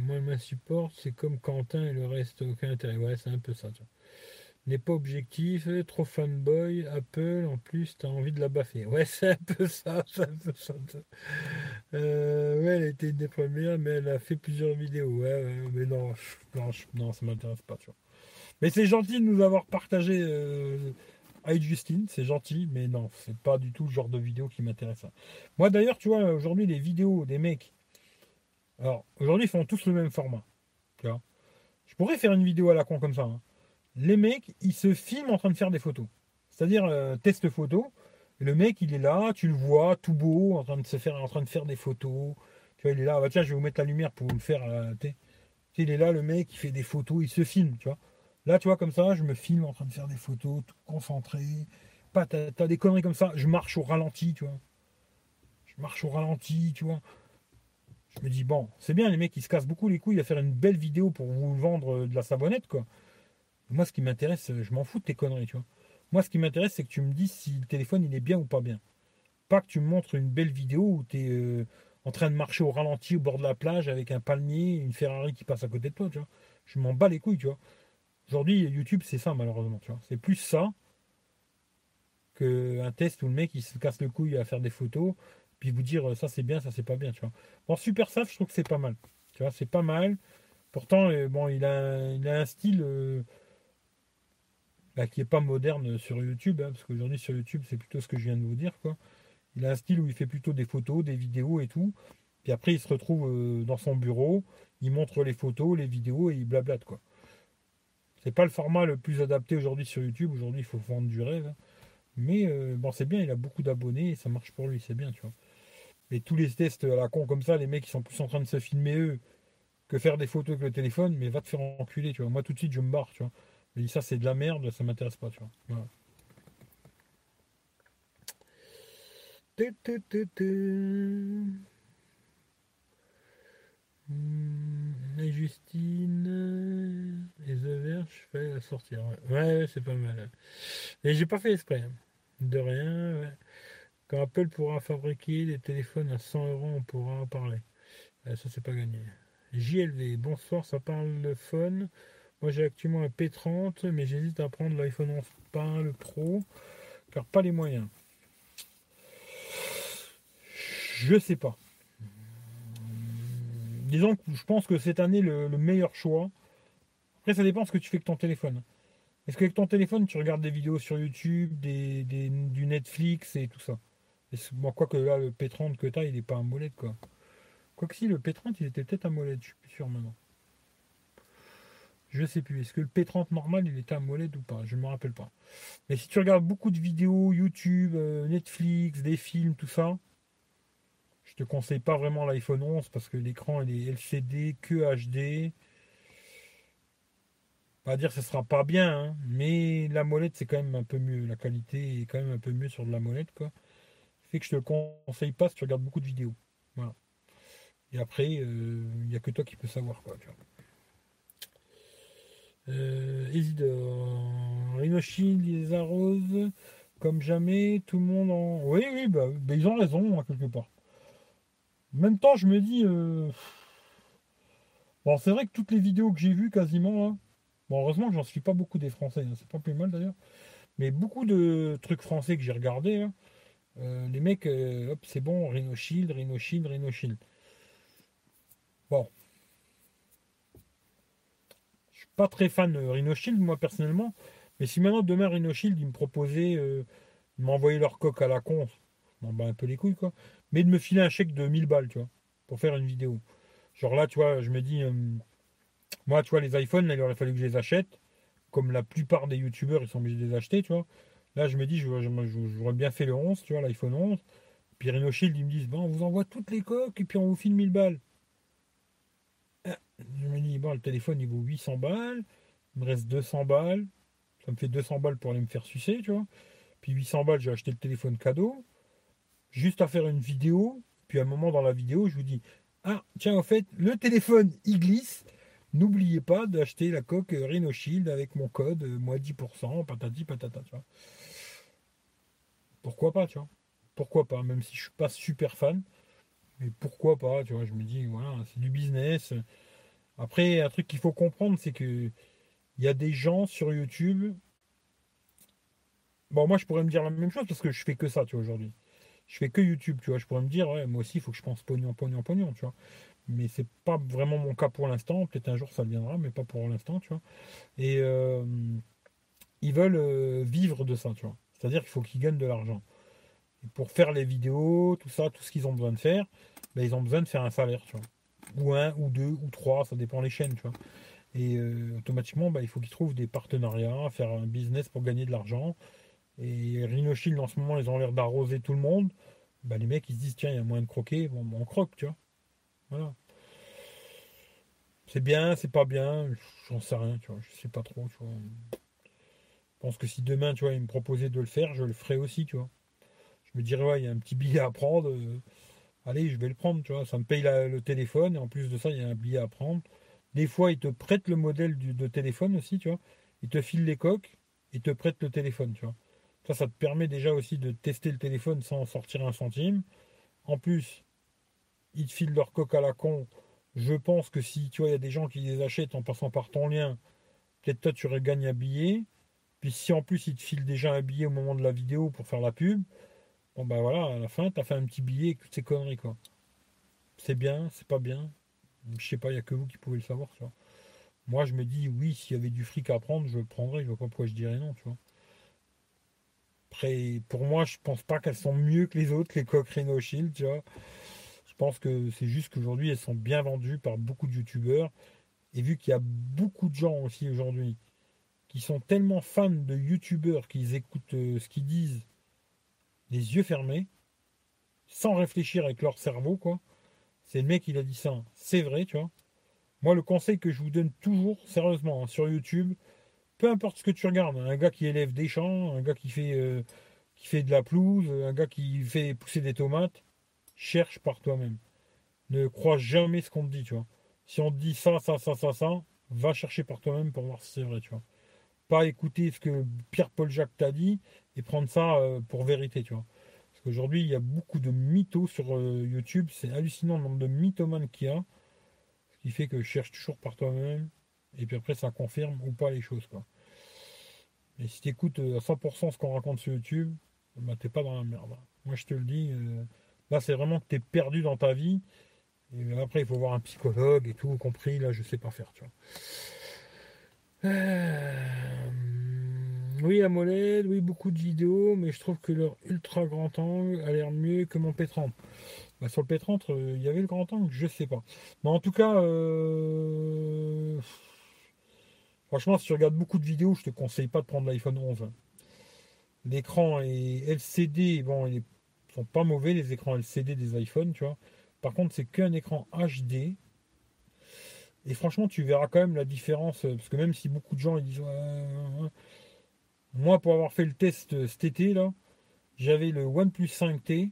moi, ma support, c'est comme Quentin et le reste, aucun intérêt. Ouais, c'est un peu ça, tu vois n'est pas objectif, trop fanboy, Apple, en plus, t'as envie de la baffer. Ouais, c'est un peu ça, c'est un peu ça. Euh, ouais, elle était une des premières, mais elle a fait plusieurs vidéos. Ouais, mais non, non, non ça m'intéresse pas, tu vois. Mais c'est gentil de nous avoir partagé euh, Justine, c'est gentil, mais non, c'est pas du tout le genre de vidéo qui m'intéresse. Moi d'ailleurs, tu vois, aujourd'hui, les vidéos des mecs, alors aujourd'hui, ils font tous le même format. Tu vois. Je pourrais faire une vidéo à la con comme ça. Hein les mecs, ils se filment en train de faire des photos. C'est-à-dire, euh, test photo. le mec, il est là, tu le vois, tout beau, en train de se faire, des photos. Tu vois, il est là. Ah bah, tiens, je vais vous mettre la lumière pour vous le faire. Euh, il est là, le mec, il fait des photos, il se filme, tu vois. Là, tu vois, comme ça, je me filme en train de faire des photos, tout concentré. Pas, t'as, as des conneries comme ça. Je marche au ralenti, tu vois. Je marche au ralenti, tu vois. Je me dis, bon, c'est bien, les mecs, ils se cassent beaucoup les couilles à faire une belle vidéo pour vous vendre euh, de la savonnette, quoi. Moi, ce qui m'intéresse, je m'en fous de tes conneries, tu vois. Moi, ce qui m'intéresse, c'est que tu me dis si le téléphone, il est bien ou pas bien. Pas que tu me montres une belle vidéo où tu es euh, en train de marcher au ralenti au bord de la plage avec un palmier, une Ferrari qui passe à côté de toi, tu vois. Je m'en bats les couilles, tu vois. Aujourd'hui, YouTube, c'est ça, malheureusement, tu vois. C'est plus ça qu'un test où le mec, il se casse le couille à faire des photos, puis vous dire ça c'est bien, ça c'est pas bien, tu vois. Bon, super safe, je trouve que c'est pas mal. Tu vois, c'est pas mal. Pourtant, euh, bon, il a, il a un style... Euh, bah, qui n'est pas moderne sur YouTube, hein, parce qu'aujourd'hui sur YouTube c'est plutôt ce que je viens de vous dire. Quoi. Il a un style où il fait plutôt des photos, des vidéos et tout. Puis après il se retrouve euh, dans son bureau, il montre les photos, les vidéos et il blablate quoi. C'est pas le format le plus adapté aujourd'hui sur YouTube. Aujourd'hui il faut vendre du rêve. Hein. Mais euh, bon c'est bien, il a beaucoup d'abonnés et ça marche pour lui, c'est bien, tu vois. Mais tous les tests à la con comme ça, les mecs qui sont plus en train de se filmer eux que faire des photos avec le téléphone, mais va te faire enculer, tu vois. Moi tout de suite je me barre, tu vois. Ça, c'est de la merde, ça m'intéresse pas, tu vois. Voilà. Et Justine et The Verge, je vais la sortir. Ouais, ouais, c'est pas mal. Et j'ai pas fait exprès. Hein. De rien. Quand Apple pourra fabriquer des téléphones à 100 euros, on pourra en parler. Euh, ça, c'est pas gagné. JLV, bonsoir, ça parle de phone. Moi, j'ai actuellement un P30, mais j'hésite à prendre l'iPhone 11 pas le Pro, car pas les moyens. Je sais pas. Disons que je pense que cette année, le, meilleur choix. Après, ça dépend ce que tu fais avec ton téléphone. Est-ce qu'avec ton téléphone, tu regardes des vidéos sur YouTube, des, du Netflix et tout ça? Moi, quoi que là, le P30 que tu as, il n'est pas un molette, quoi. Quoique si, le P30, il était peut-être un molette, je suis plus sûr maintenant. Je sais plus. Est-ce que le P30 normal, il était un molette ou pas? Je ne me rappelle pas. Mais si tu regardes beaucoup de vidéos, YouTube, euh, Netflix, des films, tout ça, je te conseille pas vraiment l'iPhone 11 parce que l'écran, il est LCD, que HD. Pas dire que ce sera pas bien, hein, mais la molette, c'est quand même un peu mieux. La qualité est quand même un peu mieux sur de la molette, quoi. Fait que je te le conseille pas si tu regardes beaucoup de vidéos. Voilà. Et après, il euh, n'y a que toi qui peux savoir, quoi. Euh, Isidore, les arrose comme jamais, tout le monde en. Oui, oui, bah, bah ils ont raison, hein, quelque part. En même temps, je me dis. Euh, bon, c'est vrai que toutes les vidéos que j'ai vues quasiment, hein, bon, heureusement que j'en suis pas beaucoup des Français, hein, c'est pas plus mal d'ailleurs, mais beaucoup de trucs français que j'ai regardés, hein, euh, les mecs, hop, c'est bon, Rhino Shield, Rhino Rhino. Bon, pas très fan de Rhino Shield, moi personnellement. Mais si maintenant demain Rhino Shield, ils me proposaient euh, de m'envoyer leur coque à la con, je m'en bats un peu les couilles, quoi. Mais de me filer un chèque de 1000 balles, tu vois, pour faire une vidéo. Genre là, tu vois, je me dis, euh, moi, tu vois, les iPhones, il aurait fallu que je les achète. Comme la plupart des youtubeurs, ils sont obligés de les acheter, tu vois. Là, je me dis, j'aurais bien fait le 11, tu vois, l'iPhone 11. Puis Rhino Shield, ils me disent, on vous envoie toutes les coques et puis on vous file 1000 balles. Je me dis, bon, le téléphone, il vaut 800 balles. Il me reste 200 balles. Ça me fait 200 balles pour aller me faire sucer, tu vois. Puis 800 balles, j'ai acheté le téléphone cadeau. Juste à faire une vidéo. Puis à un moment dans la vidéo, je vous dis, ah, tiens, en fait, le téléphone, il glisse. N'oubliez pas d'acheter la coque Rhino Shield avec mon code, euh, moi 10%, patati patata, tu vois. Pourquoi pas, tu vois. Pourquoi pas, même si je suis pas super fan. Mais pourquoi pas, tu vois, je me dis, voilà, c'est du business. Après, un truc qu'il faut comprendre, c'est que il y a des gens sur YouTube. Bon, moi, je pourrais me dire la même chose parce que je fais que ça, tu vois, aujourd'hui. Je fais que YouTube, tu vois. Je pourrais me dire, ouais, moi aussi, il faut que je pense pognon, pognon, pognon, tu vois. Mais c'est pas vraiment mon cas pour l'instant. Peut-être un jour ça viendra, mais pas pour l'instant, tu vois. Et euh, ils veulent euh, vivre de ça, tu vois. C'est-à-dire qu'il faut qu'ils gagnent de l'argent. Pour faire les vidéos, tout ça, tout ce qu'ils ont besoin de faire, ben, ils ont besoin de faire un salaire, tu vois ou un, ou deux, ou trois, ça dépend les chaînes, tu vois. Et euh, automatiquement, bah, il faut qu'ils trouvent des partenariats, faire un business pour gagner de l'argent. Et Rhinoshield, en ce moment, ils ont l'air d'arroser tout le monde. Bah, les mecs, ils se disent, tiens, il y a moyen de croquer, bon, on croque, tu vois. Voilà. C'est bien, c'est pas bien, j'en sais rien, tu vois, je sais pas trop. Je pense que si demain, tu vois, ils me proposaient de le faire, je le ferais aussi, tu vois. Je me dirais, ouais, il y a un petit billet à prendre. Euh, allez, je vais le prendre, tu vois, ça me paye le téléphone, et en plus de ça, il y a un billet à prendre. Des fois, ils te prêtent le modèle de téléphone aussi, tu vois. Ils te filent les coques, ils te prêtent le téléphone, tu vois. Ça, ça te permet déjà aussi de tester le téléphone sans sortir un centime. En plus, ils te filent leur coque à la con. Je pense que si, tu vois, il y a des gens qui les achètent en passant par ton lien, peut-être toi, tu regagnes un billet. Puis si en plus, ils te filent déjà un billet au moment de la vidéo pour faire la pub, Bon ben voilà, à la fin, t'as fait un petit billet et toutes ces conneries quoi. C'est bien, c'est pas bien. Je sais pas, il n'y a que vous qui pouvez le savoir, tu vois. Moi je me dis oui, s'il y avait du fric à prendre, je le prendrais, je vois pas pourquoi je dirais non, tu vois. Après, pour moi, je pense pas qu'elles sont mieux que les autres, les coques Reno Shield, tu vois. Je pense que c'est juste qu'aujourd'hui, elles sont bien vendues par beaucoup de youtubeurs. Et vu qu'il y a beaucoup de gens aussi aujourd'hui qui sont tellement fans de youtubeurs qu'ils écoutent euh, ce qu'ils disent les yeux fermés, sans réfléchir avec leur cerveau, quoi. C'est le mec qui a dit ça. C'est vrai, tu vois. Moi, le conseil que je vous donne toujours, sérieusement, hein, sur YouTube, peu importe ce que tu regardes, un gars qui élève des champs, un gars qui fait, euh, qui fait de la pelouse, un gars qui fait pousser des tomates, cherche par toi-même. Ne crois jamais ce qu'on te dit, tu vois. Si on te dit ça, ça, ça, ça, ça, va chercher par toi-même pour voir si c'est vrai, tu vois. Pas écouter ce que Pierre-Paul Jacques t'a dit et prendre ça euh, pour vérité, tu vois. Parce qu'aujourd'hui, il y a beaucoup de mythos sur euh, YouTube. C'est hallucinant le nombre de mythomanes qu'il y a. Ce qui fait que je cherche toujours par toi-même. Et puis après, ça confirme ou pas les choses. Quoi. Et si tu écoutes à 100% ce qu'on raconte sur YouTube, bah, t'es pas dans la merde. Moi, je te le dis. Euh, là, c'est vraiment que tu es perdu dans ta vie. Et après, il faut voir un psychologue et tout, compris. Là, je sais pas faire, tu vois. Euh, oui, AMOLED, oui, beaucoup de vidéos, mais je trouve que leur ultra grand angle a l'air mieux que mon P30. Bah, sur le P30, euh, il y avait le grand angle, je sais pas. Mais en tout cas, euh, franchement, si tu regardes beaucoup de vidéos, je te conseille pas de prendre l'iPhone 11. L'écran est LCD, bon, ils sont pas mauvais les écrans LCD des iPhones, tu vois. Par contre, c'est qu'un écran HD. Et franchement, tu verras quand même la différence, parce que même si beaucoup de gens ils disent moi, pour avoir fait le test cet été, là, j'avais le OnePlus 5T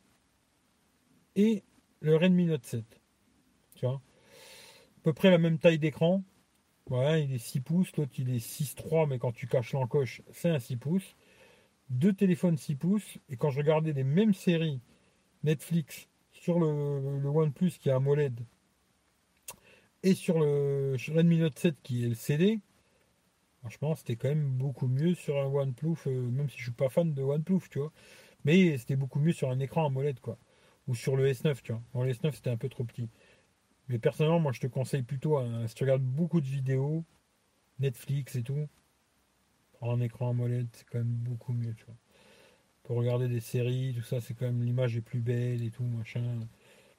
et le Redmi Note 7. Tu vois? À peu près la même taille d'écran. Voilà, il est 6 pouces, l'autre il est 6.3, mais quand tu caches l'encoche, c'est un 6 pouces. Deux téléphones 6 pouces, et quand je regardais les mêmes séries Netflix sur le, OnePlus qui est AMOLED et sur le Redmi Note 7 qui est le CD, Franchement, c'était quand même beaucoup mieux sur un OnePlus, euh, même si je suis pas fan de OnePlus, tu vois. Mais c'était beaucoup mieux sur un écran AMOLED, quoi. Ou sur le S9, tu vois. Bon, le S9, c'était un peu trop petit. Mais personnellement, moi, je te conseille plutôt, si tu regardes beaucoup de vidéos, Netflix et tout, prendre un écran AMOLED, c'est quand même beaucoup mieux, tu vois. Pour regarder des séries, tout ça, c'est quand même l'image est plus belle et tout, machin.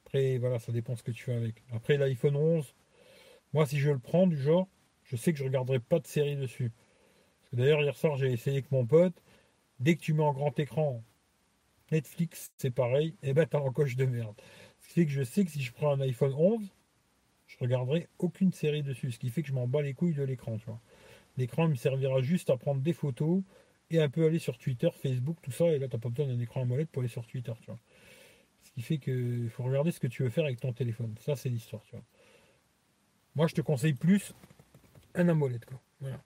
Après, voilà, ça dépend ce que tu fais avec. Après, l'iPhone 11, moi, si je le prends, du genre, je sais que je regarderai pas de série dessus. d'ailleurs, hier soir, j'ai essayé avec mon pote. Dès que tu mets en grand écran Netflix, c'est pareil, et ben t'as coche de merde. Ce qui fait que je sais que si je prends un iPhone 11, je regarderai aucune série dessus. Ce qui fait que je m'en bats les couilles de l'écran. L'écran me servira juste à prendre des photos et un peu aller sur Twitter, Facebook, tout ça. Et là, t'as pas besoin d'un écran AMOLED pour aller sur Twitter, tu vois. Ce qui fait qu'il faut regarder ce que tu veux faire avec ton téléphone. Ça, c'est l'histoire. Moi, je te conseille plus un AMOLED. Quoi. Voilà.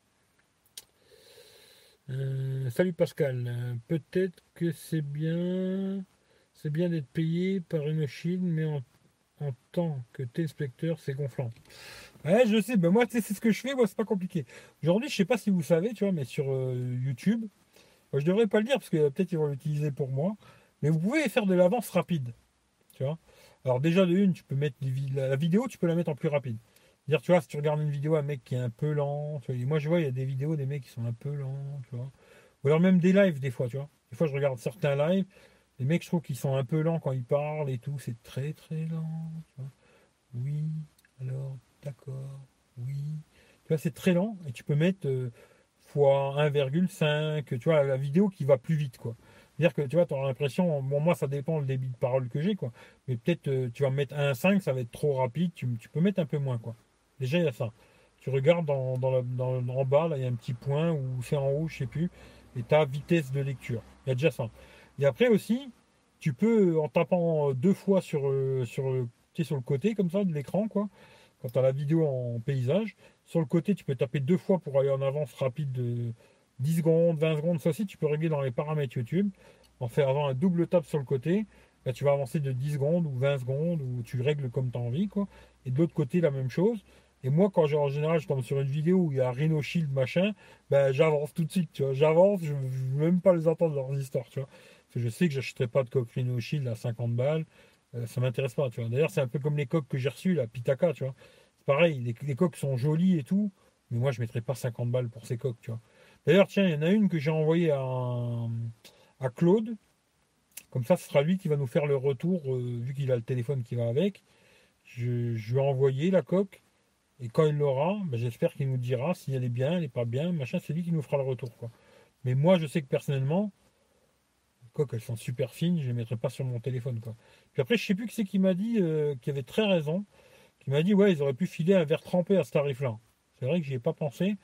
Euh, salut Pascal. Peut-être que c'est bien, c'est bien d'être payé par une Chine, mais en, tant que téléspectateur, c'est gonflant. Ouais, je sais. Ben moi, c'est ce que je fais. Moi, c'est pas compliqué. Aujourd'hui, je sais pas si vous savez, tu vois, mais sur euh, YouTube, je devrais pas le dire parce que peut-être ils vont l'utiliser pour moi. Mais vous pouvez faire de l'avance rapide. Tu vois. Alors déjà de une, tu peux mettre la vidéo, tu peux la mettre en plus rapide. Dire, tu vois, si tu regardes une vidéo, un mec qui est un peu lent, moi je vois, il y a des vidéos des mecs qui sont un peu lents, tu vois. Ou alors même des lives, des fois, tu vois. Des fois, je regarde certains lives, les mecs, je trouve qu'ils sont un peu lents quand ils parlent et tout, c'est très très lent, tu vois. Oui, alors, d'accord, oui. Tu vois, c'est très lent et tu peux mettre euh, fois 1,5, tu vois, la vidéo qui va plus vite, quoi. C'est-à-dire que tu vois, tu auras l'impression, bon, moi ça dépend le débit de parole que j'ai, quoi. Mais peut-être euh, tu vas mettre 1,5, ça va être trop rapide, tu, tu peux mettre un peu moins, quoi. Déjà, il y a ça. Tu regardes dans, en bas, là, il y a un petit point, ou c'est en haut, je sais plus, et ta vitesse de lecture. Il y a déjà ça. Et après aussi, tu peux, en tapant deux fois sur, euh, sur, sur le côté, comme ça, de l'écran, quoi, quand tu as la vidéo en paysage, sur le côté, tu peux taper deux fois pour aller en avance rapide de 10 secondes, 20 secondes. Ça aussi, tu peux régler dans les paramètres YouTube. En faisant un double tap sur le côté, tu vas avancer de 10 secondes ou 20 secondes, ou tu règles comme tu as envie. Quoi. Et de l'autre côté, la même chose. Et moi, quand en général, je tombe sur une vidéo où il y a Rhino Shield, machin, ben, j'avance tout de suite, tu vois. J'avance, je ne veux même pas les entendre leurs histoires, tu vois. Parce que je sais que j'achèterai pas de coque Rhino Shield à 50 balles. Euh, ça m'intéresse pas, tu vois. D'ailleurs, c'est un peu comme les coques que j'ai reçues, la Pitaka, tu vois. C'est pareil, les, coques sont jolies et tout, mais moi, je mettrais pas 50 balles pour ces coques, tu vois. D'ailleurs, tiens, il y en a une que j'ai envoyée à, à Claude. Comme ça, ce sera lui qui va nous faire le retour, euh, vu qu'il a le téléphone qui va avec. Je, je lui la coque. Et quand il l'aura, ben, j'espère qu'il nous dira si elle est bien, elle n'est pas bien, machin, c'est lui qui nous fera le retour. Quoi. Mais moi, je sais que personnellement, quoi qu'elles sont super fines, je ne les mettrai pas sur mon téléphone. Quoi. Puis après, je sais plus qui c'est qui m'a dit, euh, qui avait très raison, qui m'a dit, ouais, ils auraient pu filer un verre trempé à ce tarif-là. C'est vrai que j'y ai pas pensé,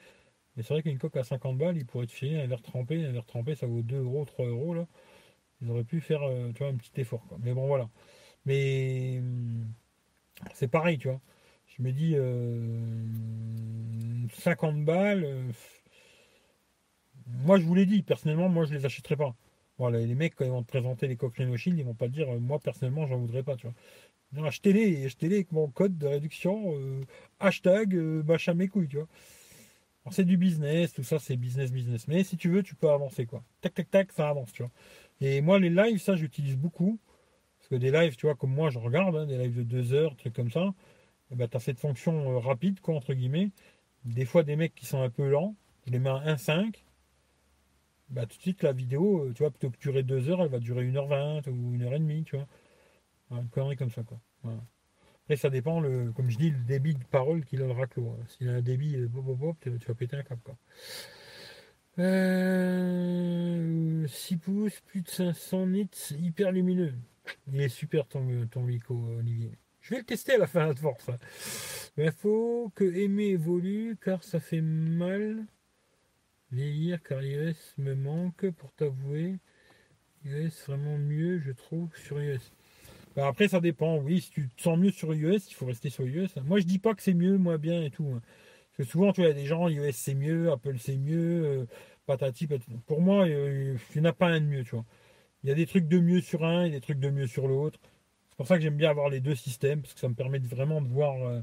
mais c'est vrai qu'une coque à 50 balles, ils pourraient te filer un verre trempé. Un verre trempé, ça vaut 2 euros, 3 euros. Là. Ils auraient pu faire euh, tu vois, un petit effort. Quoi. Mais bon, voilà. Mais hum, c'est pareil, tu vois. Je me dis, 50 euh, balles. Euh, moi, je vous l'ai dit, personnellement, moi, je les achèterai pas. Voilà, les mecs, quand ils vont te présenter les coques Shield, ils vont pas dire, moi personnellement, j'en voudrais pas, tu vois. achetez-les, achetez-les avec mon code de réduction, hashtag, machin mes couilles, tu vois. c'est du business, tout ça, c'est business, business. Mais si tu veux, tu peux avancer, quoi. Tac, tac, tac, ça avance, tu vois. Et moi, les lives, ça, j'utilise beaucoup. Parce que des lives, tu vois, comme moi, je regarde, hein, des lives de deux heures, trucs comme ça. Eh ben, tu as cette fonction rapide, quoi, entre guillemets. Des fois, des mecs qui sont un peu lents, je les mets à 1.5 bah, tout de suite, la vidéo, euh, tu vois, plutôt que durer 2 heures, elle va durer 1h20 ou 1h30, tu vois. Une connerie comme ça, quoi. Après, ça dépend, le, comme je dis, le débit de parole qu'il a le raclo. Hein. S'il a un débit, euh, tu vas péter un câble, quoi. 6 euh, pouces, plus de 500 nits, hyper lumineux. Il est super ton, ton Olivier. Je vais le tester à la fin de force. Hein. Il faut que aimer évolue car ça fait mal vieillir car iOS me manque pour t'avouer. iOS vraiment mieux, je trouve, sur iOS. Après, ça dépend. Oui, si tu te sens mieux sur iOS, il faut rester sur iOS. Moi, je dis pas que c'est mieux, moi bien et tout. Hein. Parce que souvent, tu vois, des gens, iOS c'est mieux, Apple c'est mieux, euh, patati, patati. Pour moi, il n'y en a pas un de mieux, tu vois. Il y a des trucs de mieux sur un et des trucs de mieux sur l'autre. C'est pour ça que j'aime bien avoir les deux systèmes, parce que ça me permet vraiment de voir euh,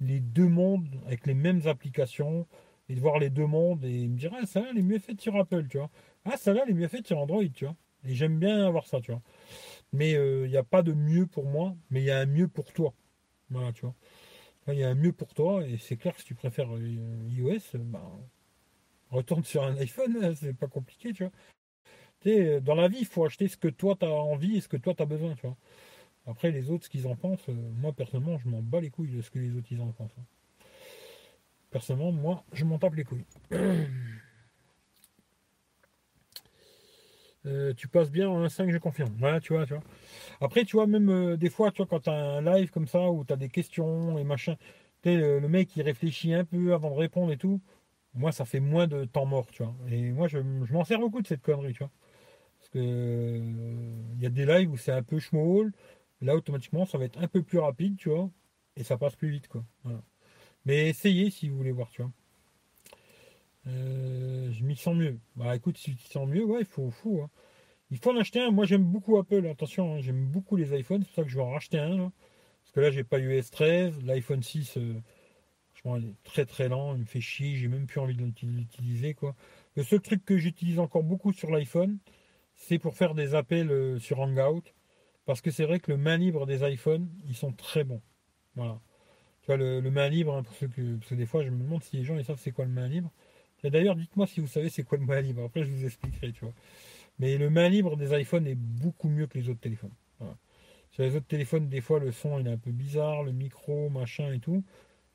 les deux mondes avec les mêmes applications, et de voir les deux mondes et me dire ah ça là elle est mieux faite sur Apple tu vois. Ah ça là elle est mieux faite sur Android tu vois. Et j'aime bien avoir ça tu vois. Mais euh, il n'y a pas de mieux pour moi mais il y a un mieux pour toi. Voilà tu vois. Il y a un mieux pour toi et c'est clair que si tu préfères euh, iOS bah, retourne sur un iPhone hein, c'est pas compliqué tu vois. Tu dans la vie il faut acheter ce que toi tu as envie et ce que toi tu as besoin tu vois après les autres ce qu'ils en pensent euh, moi personnellement je m'en bats les couilles de ce que les autres ils en pensent hein. Personnellement, moi, je m'en tape les couilles. Euh, tu passes bien en 1.5, je confirme. Voilà, tu vois, tu vois. Après, tu vois, même euh, des fois, tu vois, quand tu as un live comme ça où tu as des questions et machin, le, mec il réfléchit un peu avant de répondre et tout. Moi, ça fait moins de temps mort, tu vois. Et moi, je, m'en sers beaucoup de cette connerie, tu vois. Parce que il y a des lives où c'est un peu schmoll. Là, automatiquement, ça va être un peu plus rapide, tu vois. Et ça passe plus vite, quoi. Voilà. Mais essayez si vous voulez voir, tu vois. Euh, je m'y sens mieux. Bah écoute, si tu te sens mieux, ouais, il faut, faut hein. Il faut en acheter un. Moi j'aime beaucoup Apple, attention, hein. j'aime beaucoup les iPhones, c'est pour ça que je vais en racheter un. Parce que là j'ai pas US 13, l'iPhone 6, euh, il est très très lent, il me fait chier, j'ai même plus envie de l'utiliser quoi. Le seul truc que j'utilise encore beaucoup sur l'iPhone, c'est pour faire des appels euh, sur Hangout. Parce que c'est vrai que le main libre des iPhones, ils sont très bons. Voilà le, main libre, hein, pour ceux que, parce que des fois, je me demande si les gens ils savent c'est quoi le main libre. D'ailleurs, dites-moi si vous savez c'est quoi le main libre. Après, je vous expliquerai, tu vois. Mais le main libre des iPhones est beaucoup mieux que les autres téléphones. Sur les autres téléphones, des fois, le son est un peu bizarre, le micro, machin et tout.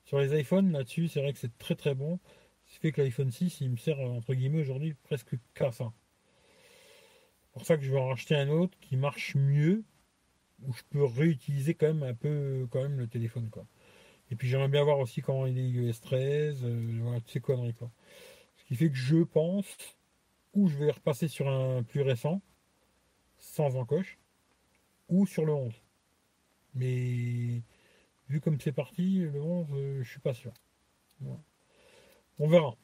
Sur les iPhones, là-dessus, c'est vrai que c'est très très bon. Ce qui fait que l'iPhone 6, il me sert, entre guillemets, aujourd'hui, presque qu'à ça. C'est pour ça que je vais en racheter un autre qui marche mieux, où je peux réutiliser quand même un peu quand même le téléphone, quoi. Et puis j'aimerais bien voir aussi comment il est US 13, euh, toutes ces conneries quoi. Ce qui fait que je pense, ou je vais repasser sur un plus récent, sans encoche, ou sur le 11. Mais vu comme c'est parti, le 11, euh, je suis pas sûr. On verra.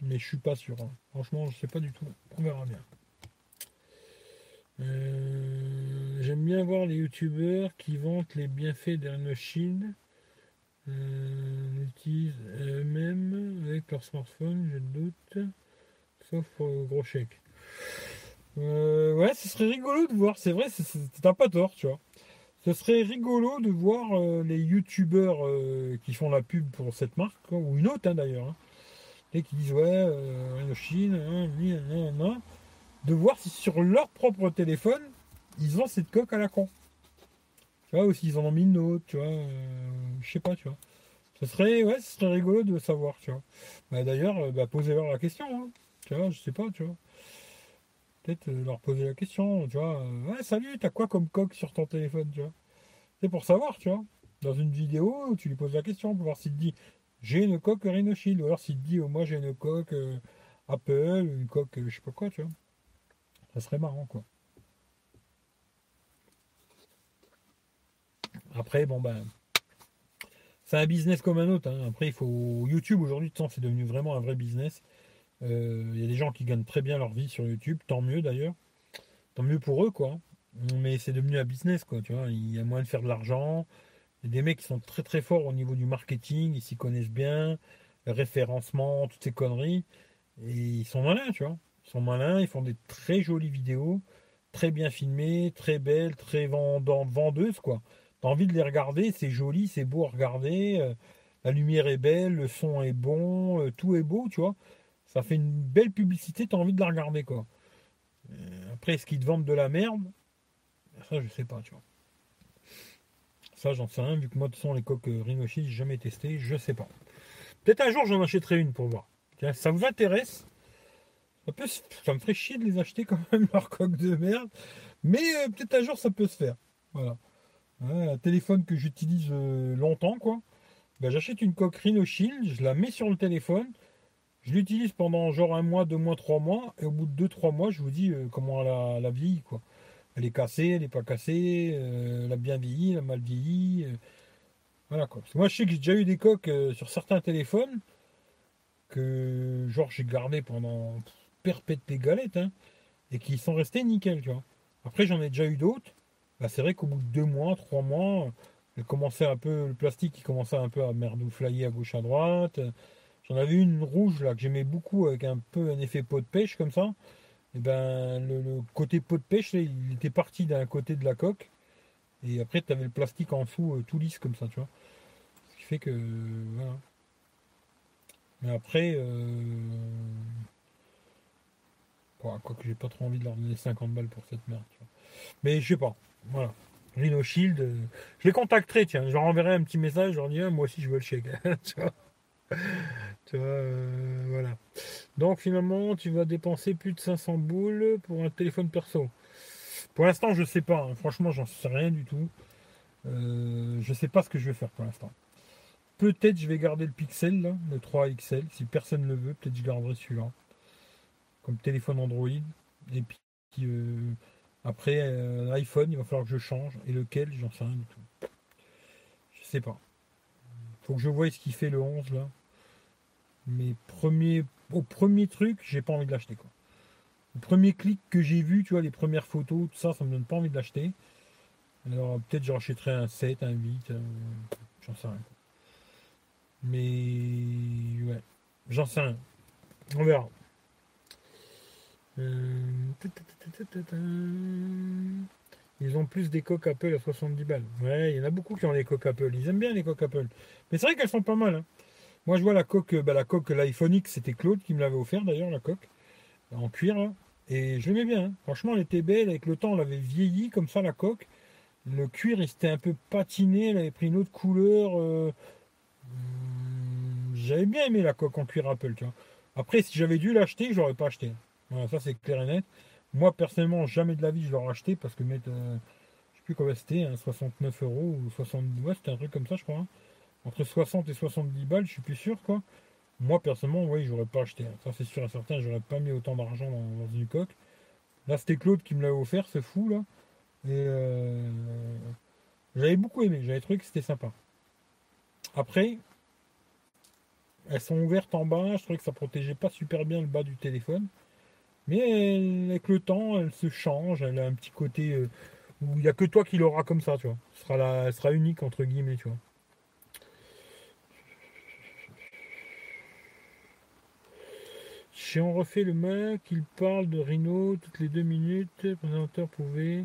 Mais je suis pas sûr. Hein. Franchement, je sais pas du tout. On verra bien. Euh, bien voir les youtubeurs qui vantent les bienfaits d'Ernoshield euh, utilisent eux-mêmes avec leur smartphone, je doute, sauf gros chèque. Euh, ouais, ce serait rigolo de voir, c'est vrai, t'as pas tort, tu vois. Ce serait rigolo de voir euh, les youtubeurs qui font la pub pour cette marque, ou une autre hein, d'ailleurs, hein, et qui disent ouais, euh, Chine, hein, de voir si sur leur propre téléphone, ils ont cette coque à la con. Tu vois, aussi ils en ont mis une autre, tu vois. Euh, je sais pas, tu vois. Ce serait, ouais, ce serait rigolo de savoir, tu vois. Bah, D'ailleurs, euh, bah, posez-leur la question, hein. tu vois, je sais pas, tu vois. Peut-être euh, leur poser la question, tu vois. ouais, salut, t'as quoi comme coque sur ton téléphone, tu vois. C'est pour savoir, tu vois. Dans une vidéo, tu lui poses la question pour voir s'il te dit j'ai une coque Rhino ou alors s'il te dit oh, moi j'ai une coque Apple, une coque je sais pas quoi, tu vois. Ça serait marrant, quoi. Après, bon ben, c'est un business comme un autre. Hein. Après, il faut YouTube aujourd'hui, c'est devenu vraiment un vrai business. Euh, il y a des gens qui gagnent très bien leur vie sur YouTube, tant mieux d'ailleurs. tant mieux pour eux, quoi. Mais c'est devenu un business, quoi, tu vois. Il y a moyen de faire de l'argent. Il y a des mecs qui sont très très forts au niveau du marketing, ils s'y connaissent bien, référencement, toutes ces conneries. Et ils sont malins, tu vois. Ils sont malins, ils font des très jolies vidéos, très bien filmées, très belles, très vendeuses, quoi. Envie de les regarder, c'est joli, c'est beau à regarder, euh, la lumière est belle, le son est bon, euh, tout est beau, tu vois. Ça fait une belle publicité, t'as envie de la regarder, quoi. Euh, après, est-ce qu'ils te vendent de la merde? Ça, je sais pas, tu vois. Ça, j'en sais rien, vu que moi, de façon, les coques Rhinoshi, j'ai jamais testé, je sais pas. Peut-être un jour, j'en achèterai une pour voir. Tiens, ça vous intéresse? Ça, ça me ferait chier de les acheter quand même, leur coque de merde. Mais peut-être un jour, ça peut se faire. Voilà un téléphone que j'utilise euh, longtemps, quoi. Ben, j'achète une coque Rhino Shield, je la mets sur le téléphone, je l'utilise pendant genre un mois, deux mois, trois mois, et au bout de deux, trois mois, je vous dis euh, comment elle a, la vieilli, quoi. Elle est cassée, elle n'est pas cassée, euh, elle a bien vieilli, elle a mal vieilli. voilà quoi. moi je sais que j'ai déjà eu des coques sur certains téléphones que genre j'ai gardé pendant perpète des galettes hein, et qui sont restés nickel, tu vois. Après j'en ai déjà eu d'autres bah, c'est vrai qu'au bout de deux mois, trois mois, elle commençait un peu, le plastique qui commençait un peu à merdouflailler à gauche à droite. J'en avais une rouge là que j'aimais beaucoup avec un peu un effet pot de pêche comme ça. Et ben le, côté pot de pêche, il était parti d'un côté de la coque. Et après tu avais le plastique en dessous euh, tout lisse comme ça, tu vois. Ce qui fait que voilà. Mais après, euh, quoi, quoi que j'ai pas trop envie de leur donner 50 balles pour cette merde. Tu vois. Mais je sais pas. Voilà. Rhino Shield. Euh, je les contacterai, tiens. Je leur enverrai un petit message. Je leur dirai, moi aussi, je veux le chèque. tu vois, euh, voilà. Donc, finalement, tu vas dépenser plus de 500 boules pour un téléphone perso. Pour l'instant, je sais pas. Hein. Franchement, j'en sais rien du tout. Euh, je sais pas ce que je vais faire pour l'instant. Peut-être je vais garder le Pixel, le 3 XL. Si personne ne le veut, peut-être je garderai celui-là. Comme téléphone Android. Et puis, après, euh, l'iPhone, il va falloir que je change. Et lequel, j'en sais rien du tout. Je sais pas. Faut que je voie ce qu'il fait le 11 là. Mais premier, au premier truc, j'ai pas envie de l'acheter quoi. Le premier clic que j'ai vu, tu vois, les premières photos, tout ça, ça me donne pas envie de l'acheter. Alors peut-être j'achèterai un 7, un 8, euh, j'en sais rien. Mais ouais, j'en sais rien. On verra. Euh, ils ont plus des coques Apple à 70 balles. Ouais, il y en a beaucoup qui ont les coques Apple. Ils aiment bien les coques Apple. Mais c'est vrai qu'elles sont pas mal. Hein. Moi, je vois la coque, bah, la coque l'iPhone X, c'était Claude qui me l'avait offert d'ailleurs, la coque, en cuir. Et je l'aimais bien. Hein. Franchement, elle était belle. Avec le temps, on l'avait vieilli comme ça, la coque. Le cuir, il s'était un peu patiné. Elle avait pris une autre couleur. Euh, hmm, j'avais bien aimé la coque en cuir Apple, tu vois. Après, si j'avais dû l'acheter, je l'aurais pas acheté. Ça c'est clair et net. Moi personnellement, jamais de la vie je l'aurais acheté parce que mettre, euh, je sais plus quoi c'était, 69 hein, euros ou 70, ouais, c'était un truc comme ça, je crois. Hein. Entre 60 et 70 balles, je suis plus sûr quoi. Moi personnellement, oui, j'aurais pas acheté. Hein. Ça c'est sûr et certain, j'aurais pas mis autant d'argent dans, une coque. Là, c'était Claude qui me l'avait offert, ce fou là. Et euh, j'avais beaucoup aimé, j'avais trouvé que c'était sympa. Après, elles sont ouvertes en bas, je trouvais que ça protégeait pas super bien le bas du téléphone. Mais avec le temps, elle se change, elle a un petit côté euh, où il n'y a que toi qui l'aura comme ça, tu vois. Elle sera, unique entre guillemets, tu vois. Si on refait le Mac, il parle de Rhino toutes les deux minutes. Le présentateur pouvait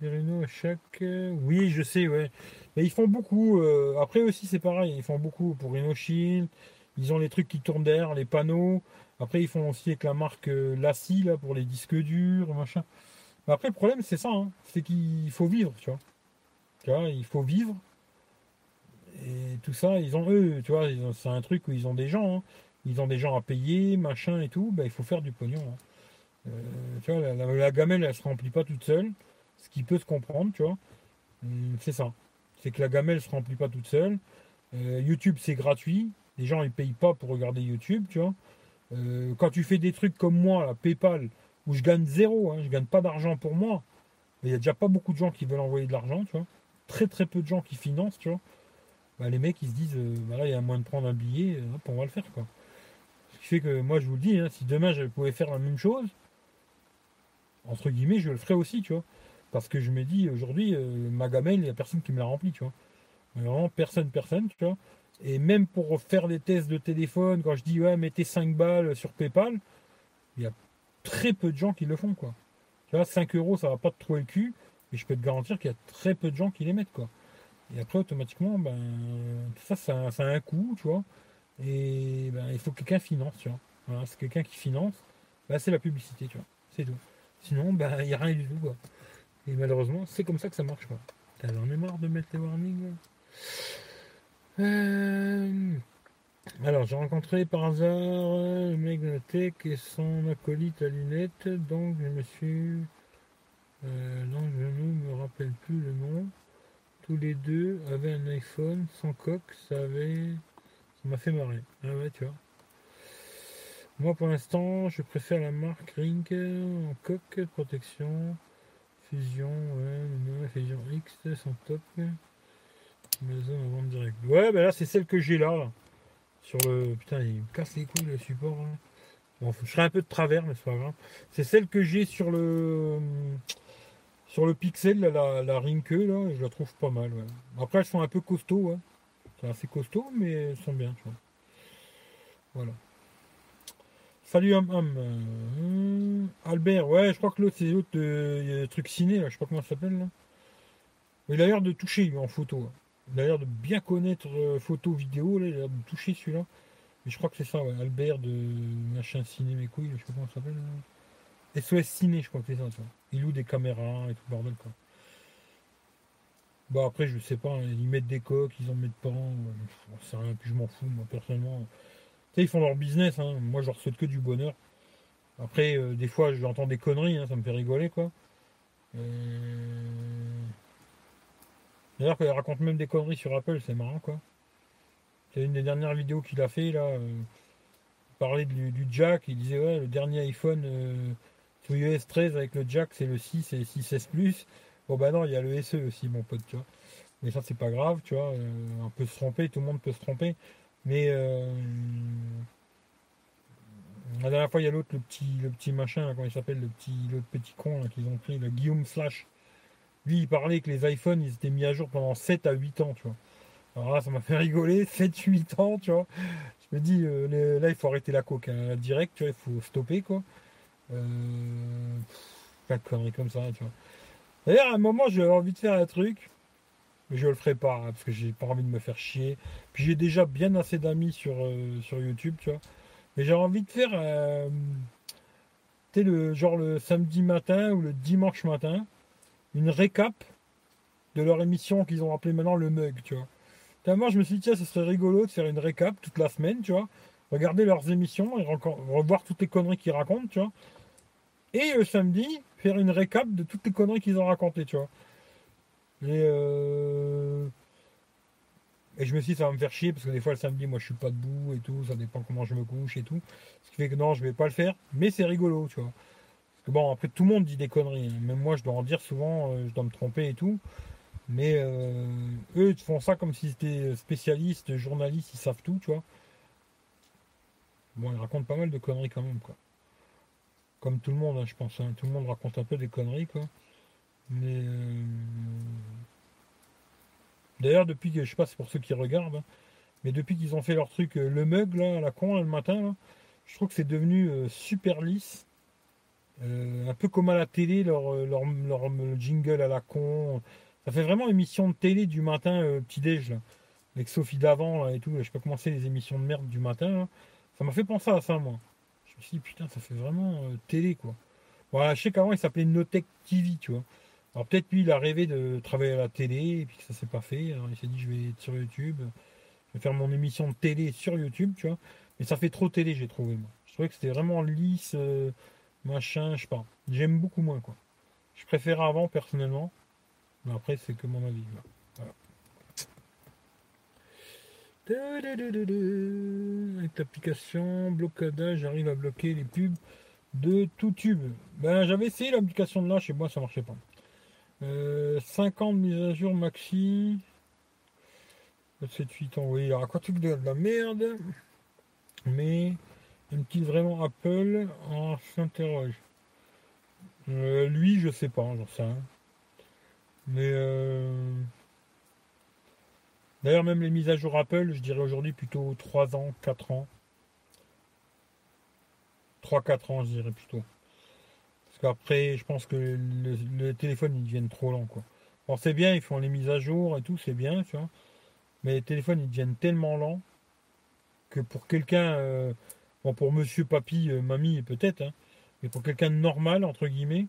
des Rhino à chaque. Oui, je sais, ouais. Mais ils font beaucoup. Euh, après aussi, c'est pareil. Ils font beaucoup pour Rhino Shield. Ils ont les trucs qui tournent derrière, les panneaux. Après, ils font aussi avec la marque euh, Lassie là, pour les disques durs, machin. Mais après, le problème, c'est ça. Hein. c'est qu'il faut vivre, tu vois. Tu vois, il faut vivre. Et tout ça, ils ont eux, tu vois, c'est un truc où ils ont des gens. Hein. Ils ont des gens à payer, machin et tout. Ben, il faut faire du pognon. Hein. Euh, la, gamelle, elle se remplit pas toute seule. Ce qui peut se comprendre, tu vois. Hum, c'est ça. C'est que la gamelle se remplit pas toute seule. Euh, YouTube, c'est gratuit. Les gens, ils payent pas pour regarder YouTube, tu vois. Euh, quand tu fais des trucs comme moi, la PayPal, où je gagne zéro, hein, je gagne pas d'argent pour moi, il n'y a déjà pas beaucoup de gens qui veulent envoyer de l'argent, tu vois. Très très peu de gens qui financent, tu vois. Bah, les mecs ils se disent, euh, bah, là il y a moyen de prendre un billet, euh, on va le faire. Ce qui fait que moi je vous le dis, hein, si demain je pouvais faire la même chose, entre guillemets, je le ferai aussi, tu vois. Parce que je me dis, aujourd'hui, euh, ma gamelle, il n'y a personne qui me l'a rempli, tu vois. vraiment, personne, personne, tu vois. Et même pour faire des tests de téléphone, quand je dis, ouais, mettez 5 balles sur PayPal, il y a très peu de gens qui le font, quoi. Tu vois, 5 euros, ça va pas te trouver le cul, mais je peux te garantir qu'il y a très peu de gens qui les mettent, quoi. Et après, automatiquement, ben, ça, ça, a un coût, tu vois. Et ben, il faut que quelqu'un finance, tu vois. C'est quelqu'un qui finance, ben, c'est la publicité, tu vois. C'est tout. Sinon, ben, il n'y a rien du tout, quoi. Et malheureusement, c'est comme ça que ça marche, quoi. J'en ai marre de mettre les warnings. Euh, alors, j'ai rencontré par hasard le mec la tech et son acolyte à lunettes, donc je me suis. Euh, non, je ne me rappelle plus le nom. Tous les deux avaient un iPhone sans coque, ça avait. Ça m'a fait marrer. Ah ouais, tu vois. Moi, pour l'instant, je préfère la marque Ring en coque protection. Fusion, ouais, Fusion X, sont top. Ouais, bah là, c'est celle que j'ai là, Sur le. Putain, il me casse les couilles le support. Hein. Bon, je serai un peu de travers, mais c'est pas grave. C'est celle que j'ai sur le. Sur le Pixel, la, la là, je la trouve pas mal. Après, elles sont un peu costauds. Hein. C'est assez costaud, mais elles sont bien. Tu vois. Voilà. Salut Hum Hum. Albert, ouais, je crois que l'autre, c'est l'autre euh, truc ciné, là, je sais pas comment ça s'appelle. Il a l'air de toucher en photo. Il a l'air de bien connaître euh, photo, vidéo, là, il a l'air de toucher celui-là. Mais je crois que c'est ça. Albert de machin ciné, mes couilles, je sais pas comment ça s'appelle. SOS Ciné, je crois que c'est ça, ça. Il loue des caméras et tout le bordel, quoi. Bon, après, je sais pas, hein, ils mettent des coques, ils en mettent pas. C'est rien que je m'en fous, moi, personnellement. Tu sais, ils font leur business, hein. moi, je leur souhaite que du bonheur. Après, euh, des fois, j'entends des conneries, hein, ça me fait rigoler, quoi. Euh... D'ailleurs, qu'il raconte même des conneries sur Apple, c'est marrant, quoi. C'est une des dernières vidéos qu'il a fait, là. Euh, il parlait du, jack, il disait, ouais, le dernier iPhone euh, sous iOS 13 avec le jack, c'est le 6 et le 6S Plus. Bon, bah non, il y a le SE aussi, mon pote, tu vois. Mais ça, c'est pas grave, tu vois. Euh, on peut se tromper, tout le monde peut se tromper. Mais la dernière fois, il y a l'autre, le petit, le petit machin, comment il s'appelle, le petit, l'autre petit con qu'ils ont pris, le Guillaume Slash. Lui, il parlait que les iPhones, ils étaient mis à jour pendant 7 à 8 ans, tu vois. Alors là, ça m'a fait rigoler, 7-8 ans, tu vois. Je me dis, euh, là, il faut arrêter la coque, hein, direct, tu vois, il faut stopper, quoi. Euh, pas de conneries comme ça, tu vois. D'ailleurs, à un moment, j'avais envie de faire un truc, mais je le ferai pas, hein, parce que j'ai pas envie de me faire chier. Puis j'ai déjà bien assez d'amis sur, euh, sur YouTube, tu vois. Mais j'ai envie de faire, euh, tu sais, le, genre le samedi matin ou le dimanche matin, une récap de leur émission qu'ils ont appelée maintenant le mug, tu vois. moi, je me suis dit, tiens, ce serait rigolo de faire une récap toute la semaine, tu vois. Regarder leurs émissions et revoir toutes les conneries qu'ils racontent, tu vois. Et le samedi, faire une récap de toutes les conneries qu'ils ont racontées, tu vois. Et, euh, et je me suis dit, ça va me faire chier parce que des fois le samedi, moi je suis pas debout et tout, ça dépend comment je me couche et tout. Ce qui fait que non, je vais pas le faire, mais c'est rigolo, tu vois bon, après, tout le monde dit des conneries. Hein. Même moi, je dois en dire souvent, euh, je dois me tromper et tout. Mais euh, eux, ils font ça comme s'ils étaient spécialistes, journalistes, ils savent tout, tu vois. Bon, ils racontent pas mal de conneries quand même, quoi. Comme tout le monde, hein, je pense. Hein. Tout le monde raconte un peu des conneries, quoi. Mais. Euh, d'ailleurs, depuis que. Je sais pas, c'est pour ceux qui regardent. mais depuis qu'ils ont fait leur truc, le mug, là, à la con, le matin, je trouve que c'est devenu super lisse euh, un peu comme à la télé, leur, euh, leur, leur, jingle à la con. Ça fait vraiment émission de télé du matin, euh, petit-déj, Avec Sophie d'avant, et tout. Je sais pas comment c'est les émissions de merde du matin, Ça m'a fait penser à ça, moi. Je me suis dit, putain, ça fait vraiment télé, quoi. Voilà, je sais qu'avant, il s'appelait Notech TV, tu vois. Alors peut-être lui, il a rêvé de travailler à la télé, et puis que ça s'est pas fait. Alors il s'est dit, je vais être sur YouTube. Je vais faire mon émission de télé sur YouTube, tu vois. Mais ça fait trop télé, j'ai trouvé, moi. Je trouvais que c'était vraiment lisse machin, je sais pas. J'aime beaucoup moins, quoi. Je préfère avant, personnellement. Mais après, c'est que mon avis. Voilà. Avec l'application blocada, j'arrive à bloquer les pubs de tout tube. Ben, j'avais essayé l'application de là, chez moi, ça marchait pas. 50 euh, mises à jour maxi. 7-8 ans, oui, il quoi de la merde. Mais petite vraiment Apple On s'interroge. Euh, lui, je sais pas, j'en sais. Mais euh, d'ailleurs, même les mises à jour Apple, je dirais aujourd'hui plutôt 3 ans, 4 ans. 3-4 ans, je dirais plutôt. Parce qu'après, je pense que le, téléphone, ils deviennent trop lents, quoi. Alors c'est bien, ils font les mises à jour et tout, c'est bien, tu vois. Mais les téléphones, ils deviennent tellement lents que pour quelqu'un, euh, bon, pour monsieur, papy, euh, mamie, peut-être, hein, mais pour quelqu'un de normal, entre guillemets,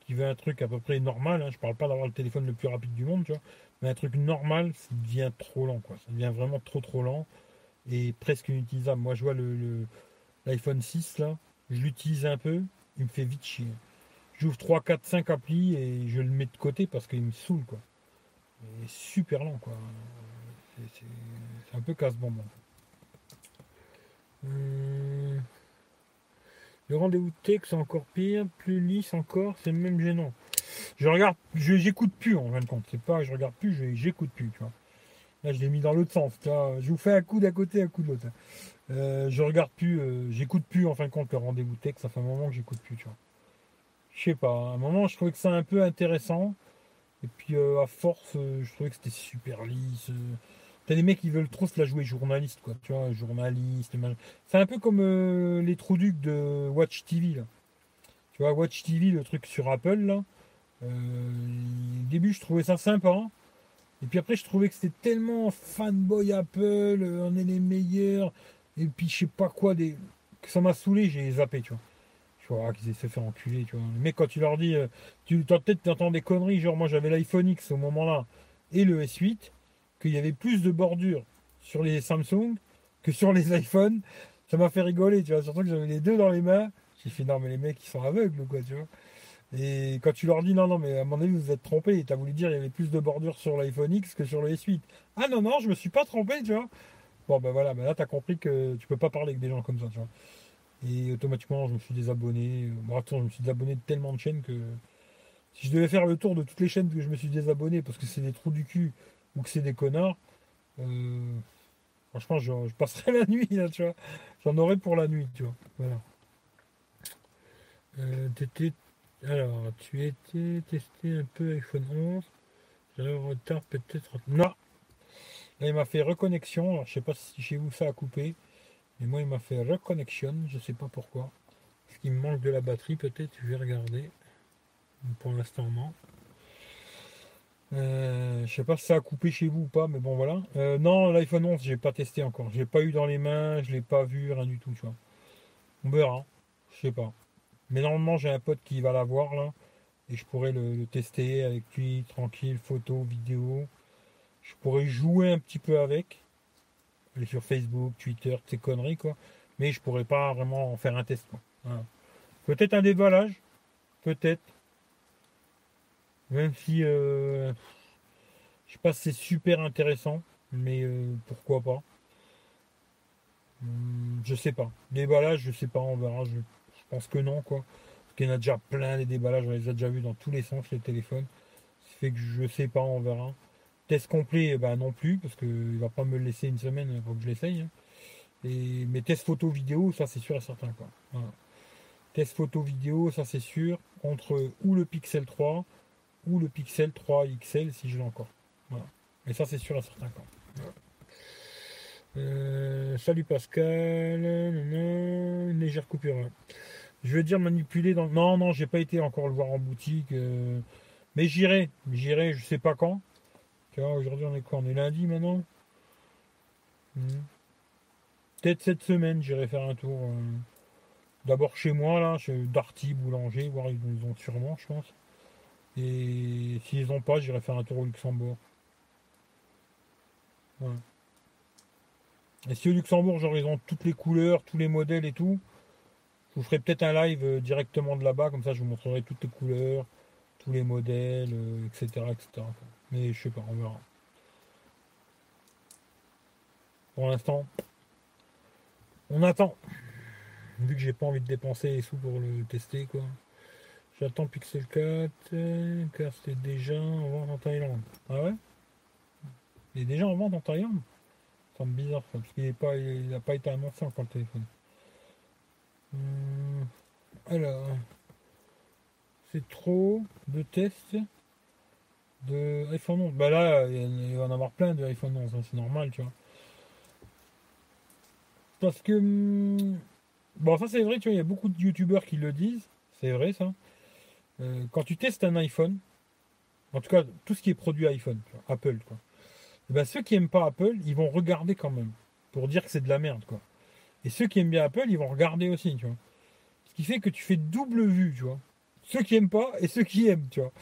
qui veut un truc à peu près normal, hein, je parle pas d'avoir le téléphone le plus rapide du monde, tu vois, mais un truc normal, ça devient trop lent, quoi. Ça devient vraiment trop, trop lent et presque inutilisable. Moi, je vois l'iPhone 6, là, je l'utilise un peu, il me fait vite chier. J'ouvre 3, 4, 5 applis et je le mets de côté parce qu'il me saoule, quoi. Est super lent, quoi. C'est un peu casse-bonbon. Euh, le rendez-vous tech, c'est encore pire, plus lisse encore, c'est même gênant. Je regarde, j'écoute plus en fin de compte. C'est pas, je regarde plus, j'écoute plus, tu vois. Là, je l'ai mis dans l'autre sens. Je vous fais un coup d'un côté, un coup de l'autre. Euh, je regarde plus, euh, j'écoute plus en fin de compte le rendez-vous tech. Ça fait un moment que j'écoute plus, tu. Je sais pas. À un moment, je trouvais que c'est un peu intéressant. Et puis, à force, je trouvais que c'était super lisse. T'as des mecs qui veulent trop se la jouer journaliste, quoi. Tu vois, journaliste. C'est un peu comme euh, les trous ducs de Watch TV, là. Tu vois, Watch TV, le truc sur Apple, là. Euh, au début, je trouvais ça sympa. Et puis après, je trouvais que c'était tellement fanboy Apple, euh, on est les meilleurs. Et puis, je sais pas quoi, des... que ça m'a saoulé, j'ai zappé, tu vois. Tu vois, qu'ils aient se faire enculer, tu vois. Mais quand tu leur dis, tu peut-être t'entends des conneries, genre moi j'avais l'iPhone X au moment-là et le S8 qu'il y avait plus de bordures sur les Samsung que sur les iPhones. Ça m'a fait rigoler, tu vois, surtout que j'avais les deux dans les mains. J'ai fait non mais les mecs ils sont aveugles quoi, tu vois. Et quand tu leur dis non non mais à mon avis vous êtes trompé, tu as voulu dire il y avait plus de bordures sur l'iPhone X que sur le S8. Ah non non je me suis pas trompé, tu vois. Bon ben voilà, ben là tu as compris que tu peux pas parler avec des gens comme ça, tu vois. Et automatiquement je me suis désabonné. Bon attends, je me suis désabonné de tellement de chaînes que si je devais faire le tour de toutes les chaînes que je me suis désabonné parce que c'est des trous du cul ou que c'est des connards, euh, franchement, je, passerai la nuit, là, tu vois. J'en aurais pour la nuit, tu vois. Voilà. Euh, alors, tu étais testé un peu iPhone 11. J'avais un retard peut-être. Non Là, il m'a fait reconnexion. Alors, je sais pas si chez vous ça a coupé. Mais moi, il m'a fait reconnexion. Je sais pas pourquoi. Est-ce qu'il me manque de la batterie Peut-être. Je vais regarder. Pour l'instant, non. Euh, je sais pas si ça a coupé chez vous ou pas, mais bon voilà. Euh, non, l'iPhone 11, j'ai pas testé encore. J'ai pas eu dans les mains, je l'ai pas vu, rien du tout, tu vois. On verra, je sais pas. Mais normalement, j'ai un pote qui va l'avoir là, et je pourrais le, tester avec lui, tranquille, photo, vidéo. Je pourrais jouer un petit peu avec, aller sur Facebook, Twitter, ces conneries quoi. Mais je pourrais pas vraiment en faire un test. Peut-être un déballage, peut-être. Même si euh, je sais pas si c'est super intéressant, mais euh, pourquoi pas. Hum, je sais pas. Déballage, je sais pas, on verra. Je, pense que non, quoi. Parce qu'il y en a déjà plein des déballages, on les a déjà vus dans tous les sens, les téléphones. Ce fait que je sais pas, on verra. Test complet, bah non plus, parce qu'il va pas me le laisser une semaine pour que je l'essaye. Hein. Et, mais test photo vidéo, ça c'est sûr et certain. Quoi. Test photo vidéo, ça c'est sûr. Entre ou le Pixel 3 ou le Pixel 3 XL si je l'ai encore. Voilà. Mais ça c'est sûr à certains cas. Euh, salut Pascal, une légère coupure. Je veux dire manipuler dans. Non, non, j'ai pas été encore le voir en boutique. Euh, mais j'irai, j'irai, je sais pas quand. Tu aujourd'hui on est quoi? On est lundi maintenant? Hmm. Peut-être cette semaine, j'irai faire un tour. Euh, d'abord chez moi, là, chez Darty Boulanger, voir ils ont sûrement, je pense. Et s'ils n'ont pas, j'irai faire un tour au Luxembourg. Et si au Luxembourg, genre, ils ont toutes les couleurs, tous les modèles et tout, je vous ferai peut-être un live euh, directement de là-bas, comme ça je vous montrerai toutes les couleurs, tous les modèles, etc., euh, etc. Mais je sais pas, on verra. Pour l'instant, on attend. Vu que j'ai pas envie de dépenser les sous pour le tester, quoi. J'attends Pixel 4, car c'est déjà en vente en Thaïlande. Ah ouais? Il est déjà en vente en Thaïlande? Ça me bizarre ça, parce qu'il n'a pas, il pas été annoncé encore le téléphone. Hum, alors, c'est trop de tests de iPhone 11. Bah là, il va en avoir plein de iPhone 11, hein, c'est normal, tu vois. Parce que. Hmm, bon, ça c'est vrai, tu vois, il y a beaucoup de youtubeurs qui le disent. C'est vrai ça. Euh, quand tu testes un iPhone, en tout cas, tout ce qui est produit iPhone, Apple, quoi. Eh ben, ceux qui aiment pas Apple, ils vont regarder quand même. Pour dire que c'est de la merde, quoi. Et ceux qui aiment bien Apple, ils vont regarder aussi, tu vois. Ce qui fait que tu fais double vue, tu vois. Ceux qui aiment pas et ceux qui aiment, tu vois.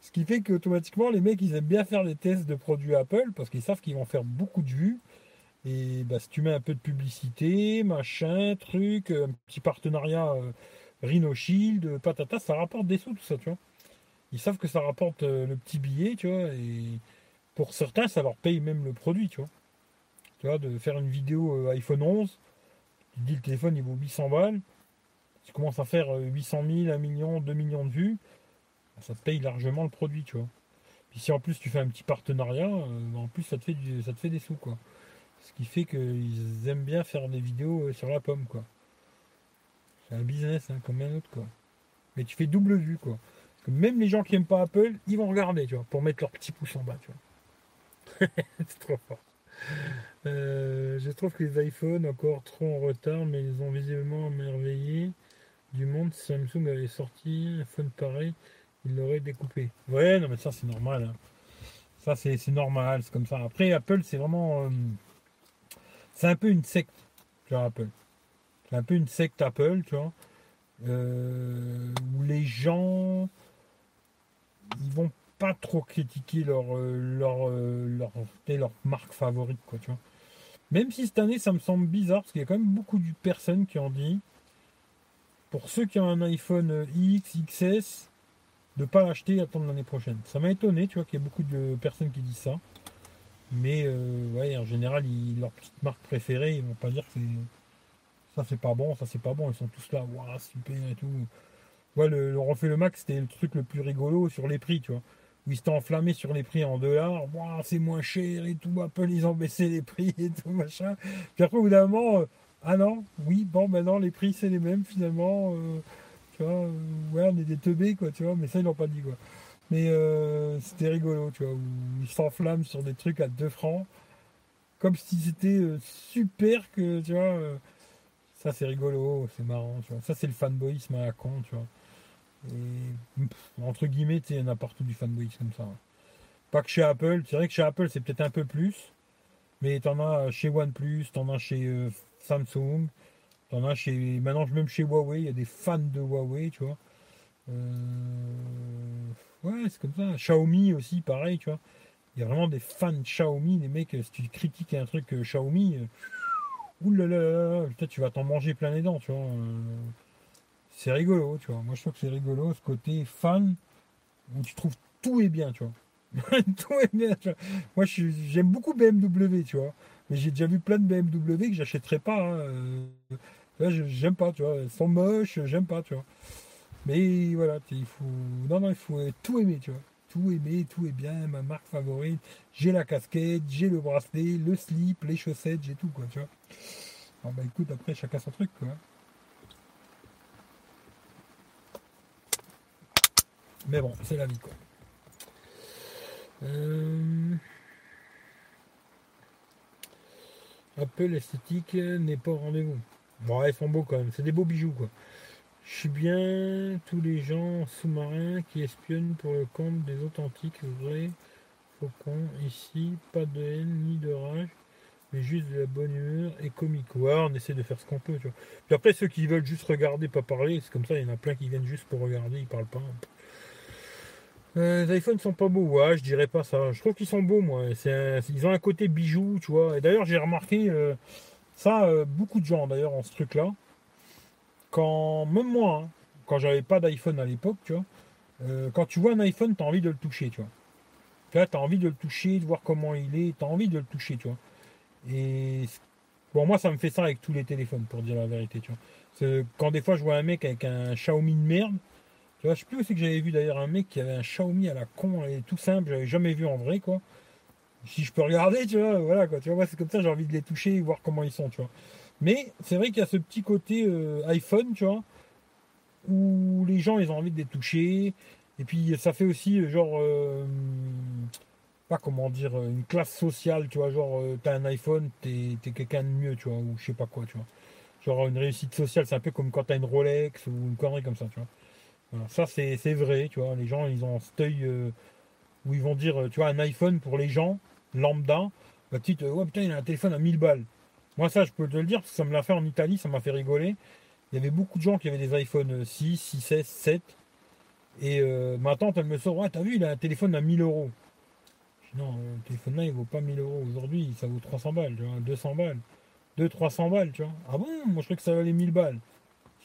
Ce qui fait qu'automatiquement, les mecs, ils aiment bien faire des tests de produits Apple parce qu'ils savent qu'ils vont faire beaucoup de vues. Et bah, si tu mets un peu de publicité, machin, truc, un petit partenariat euh, Rhino Shield, patata, ça rapporte des sous, tout ça, tu vois. Ils savent que ça rapporte euh, le petit billet, tu vois. Et pour certains, ça leur paye même le produit, tu vois. Tu vois, de faire une vidéo euh, iPhone 11, tu dis le téléphone il vaut 800 balles, tu commences à faire 800 000, 1 million, 2 millions de vues, ça te paye largement le produit, tu vois. Puis si en plus tu fais un petit partenariat, en plus ça te fait, ça te fait des sous, quoi. Ce qui fait qu'ils aiment bien faire des vidéos euh, sur la pomme, quoi. C'est un business, hein, comme un autre, quoi. Mais tu fais double vue, quoi. Parce que même les gens qui n'aiment pas Apple, ils vont regarder, tu vois, pour mettre leur petit pouce en bas, tu vois. c'est trop fort. Euh, je trouve que les iPhones encore trop en retard, mais ils ont visiblement merveillé du monde. Si Samsung avait sorti un iPhone pareil, il l'aurait découpé. Ouais, non, mais ça c'est normal. Hein. Ça c'est normal, c'est comme ça. Après, Apple, c'est vraiment. Euh, c'est un peu une secte, vois, Apple. C'est un peu une secte Apple, tu vois. Euh, où les gens ils vont pas trop critiquer leur euh, leur, euh, leur, leur, marque favorite quoi tu vois. Même si cette année ça me semble bizarre parce qu'il y a quand même beaucoup de personnes qui ont dit pour ceux qui ont un iPhone X XS de pas l'acheter et attendre l'année prochaine. Ça m'a étonné tu vois qu'il y a beaucoup de personnes qui disent ça. Mais ouais, en général, leur petite marque préférée, ils vont pas dire que ça c'est pas bon, ça c'est pas bon. Ils sont tous là, waouh, super et tout. Ouais, le, le refait le max, c'était le truc le plus rigolo sur les prix, tu vois. Où ils s'étaient enflammés sur les prix en dollars, waouh, c'est moins cher et tout. Apple, ils ont baissé les prix et tout, machin. Puis après, au bout d'un moment, euh, ah non, oui, bon, maintenant les prix c'est les mêmes finalement. Euh, tu vois, ouais, on est des teubés, quoi, tu vois, mais ça ils l'ont pas dit, quoi. Mais euh, c'était rigolo, tu vois, où ils s'enflamment sur des trucs à 2 francs, comme si c'était euh, super que, tu vois, euh, ça c'est rigolo, c'est marrant, tu vois. Ça c'est le fanboyisme à la con, tu vois. Et, entre guillemets, il y en a partout du fanboyisme comme ça. Pas que chez Apple, c'est vrai que chez Apple c'est peut-être un peu plus, mais t'en as chez OnePlus, t'en as chez Samsung, t'en as chez. Maintenant même chez Huawei, il y a des fans de Huawei, tu vois. Ouais, c'est comme ça. Xiaomi aussi, pareil, tu vois. Il y a vraiment des fans de Xiaomi, les mecs, si tu critiques un truc euh, Xiaomi, euh, oulala, peut-être tu vas t'en manger plein les dents, tu vois. Euh, c'est rigolo, tu vois. Moi, je trouve que c'est rigolo, ce côté fan, où tu trouves tout est bien, tu vois. tout est bien, tu vois. Moi, j'aime beaucoup BMW, tu vois. Mais j'ai déjà vu plein de BMW que j'achèterais pas. Hein. j'aime pas, tu vois. Elles sont moches, j'aime pas, tu vois. Mais voilà, il faut. Non, non, il faut tout aimer, tu vois. Tout aimer, tout est bien, ma marque favorite. J'ai la casquette, j'ai le bracelet, le slip, les chaussettes, j'ai tout, quoi, tu vois. Bon, bah écoute, après, chacun son truc, quoi. Mais bon, c'est la vie, quoi. Euh... Apple esthétique n'est pas au rendez-vous. Bon, ils sont beaux quand même, c'est des beaux bijoux, quoi. Je suis bien tous les gens sous-marins qui espionnent pour le compte des authentiques vrais faucons. Ici, pas de haine ni de rage, mais juste de la bonne humeur et comique. Ouais, on essaie de faire ce qu'on peut, après, ceux qui veulent juste regarder, pas parler, c'est comme ça, il y en a plein qui viennent juste pour regarder, ils parlent pas. Euh, les iPhones sont pas beaux, ouais, je dirais pas ça. Je trouve qu'ils sont beaux, moi. ils ont un côté bijou, tu vois. Et d'ailleurs, j'ai remarqué euh, ça, euh, beaucoup de gens d'ailleurs, en ce truc-là quand, même moi, hein, quand j'avais pas d'iPhone à l'époque, tu vois, euh, quand tu vois un iPhone, tu as envie de le toucher, tu vois. Tu as envie de le toucher, de voir comment il est, tu as envie de le toucher, tu vois. Et bon, moi, ça me fait ça avec tous les téléphones, pour dire la vérité, tu vois. Quand des fois, je vois un mec avec un Xiaomi de merde, tu vois, je sais plus c'est que j'avais vu d'ailleurs un mec qui avait un Xiaomi à la con et tout simple, j'avais jamais vu en vrai, quoi. Si je peux regarder, tu vois, voilà, quoi. Tu vois, c'est comme ça, j'ai envie de les toucher, voir comment ils sont, tu vois. Mais c'est vrai qu'il y a ce petit côté euh, iPhone, tu vois, où les gens ils ont envie de les toucher. Et puis ça fait aussi euh, genre euh, pas comment dire une classe sociale, tu vois, genre t'as un iPhone, t'es es, quelqu'un de mieux, tu vois, ou je sais pas quoi, tu vois. Genre une réussite sociale, c'est un peu comme quand t'as une Rolex ou une connerie comme ça, tu vois. Ça c'est vrai, tu vois. Les gens ils ont cet œil où ils vont dire, tu vois, un iPhone pour les gens lambda, la petite, ouais putain il a un téléphone à 1000 balles. Moi, ça, je peux te le dire, ça me l'a fait en Italie, ça m'a fait rigoler. Il y avait beaucoup de gens qui avaient des iPhone 6, 6, 16, 7. Et euh, ma tante, elle me sort, ouais, t'as vu, il a un téléphone à 1000 euros. Non, le téléphone là, il vaut pas 1000 euros. Aujourd'hui, ça vaut 300 balles, tu vois, 200 balles. 2, 300 balles, tu vois. Ah bon Moi, je croyais que ça valait 1000 balles.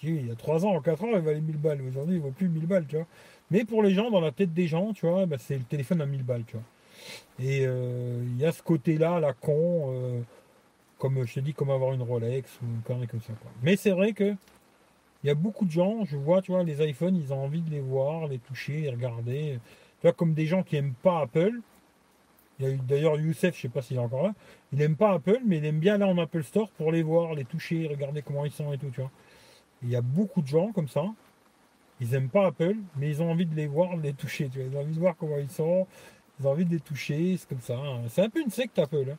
il y a 3 ans, 4 ans, il valait 1000 balles. Aujourd'hui, il vaut plus 1000 balles, tu vois. Mais pour les gens, dans la tête des gens, tu vois, bah, c'est le téléphone à 1000 balles, tu vois. Et euh, il y a ce côté-là, la con. Euh, comme je te dis, comme avoir une Rolex ou une connerie comme ça. Mais c'est vrai que il y a beaucoup de gens, je vois, tu vois, les iPhones, ils ont envie de les voir, les toucher, les regarder. Tu vois, comme des gens qui n'aiment pas Apple. Il y a eu d'ailleurs Youssef, je sais pas s'il est encore là. Il n'aime pas Apple, mais il aime bien aller en Apple Store pour les voir, les toucher, regarder comment ils sont et tout, tu vois. Il y a beaucoup de gens comme ça. Ils n'aiment pas Apple, mais ils ont envie de les voir, de les toucher, tu vois. Ils ont envie de voir comment ils sont. Ils ont envie de les toucher, c'est comme ça. Hein. C'est un peu une secte Apple. Hein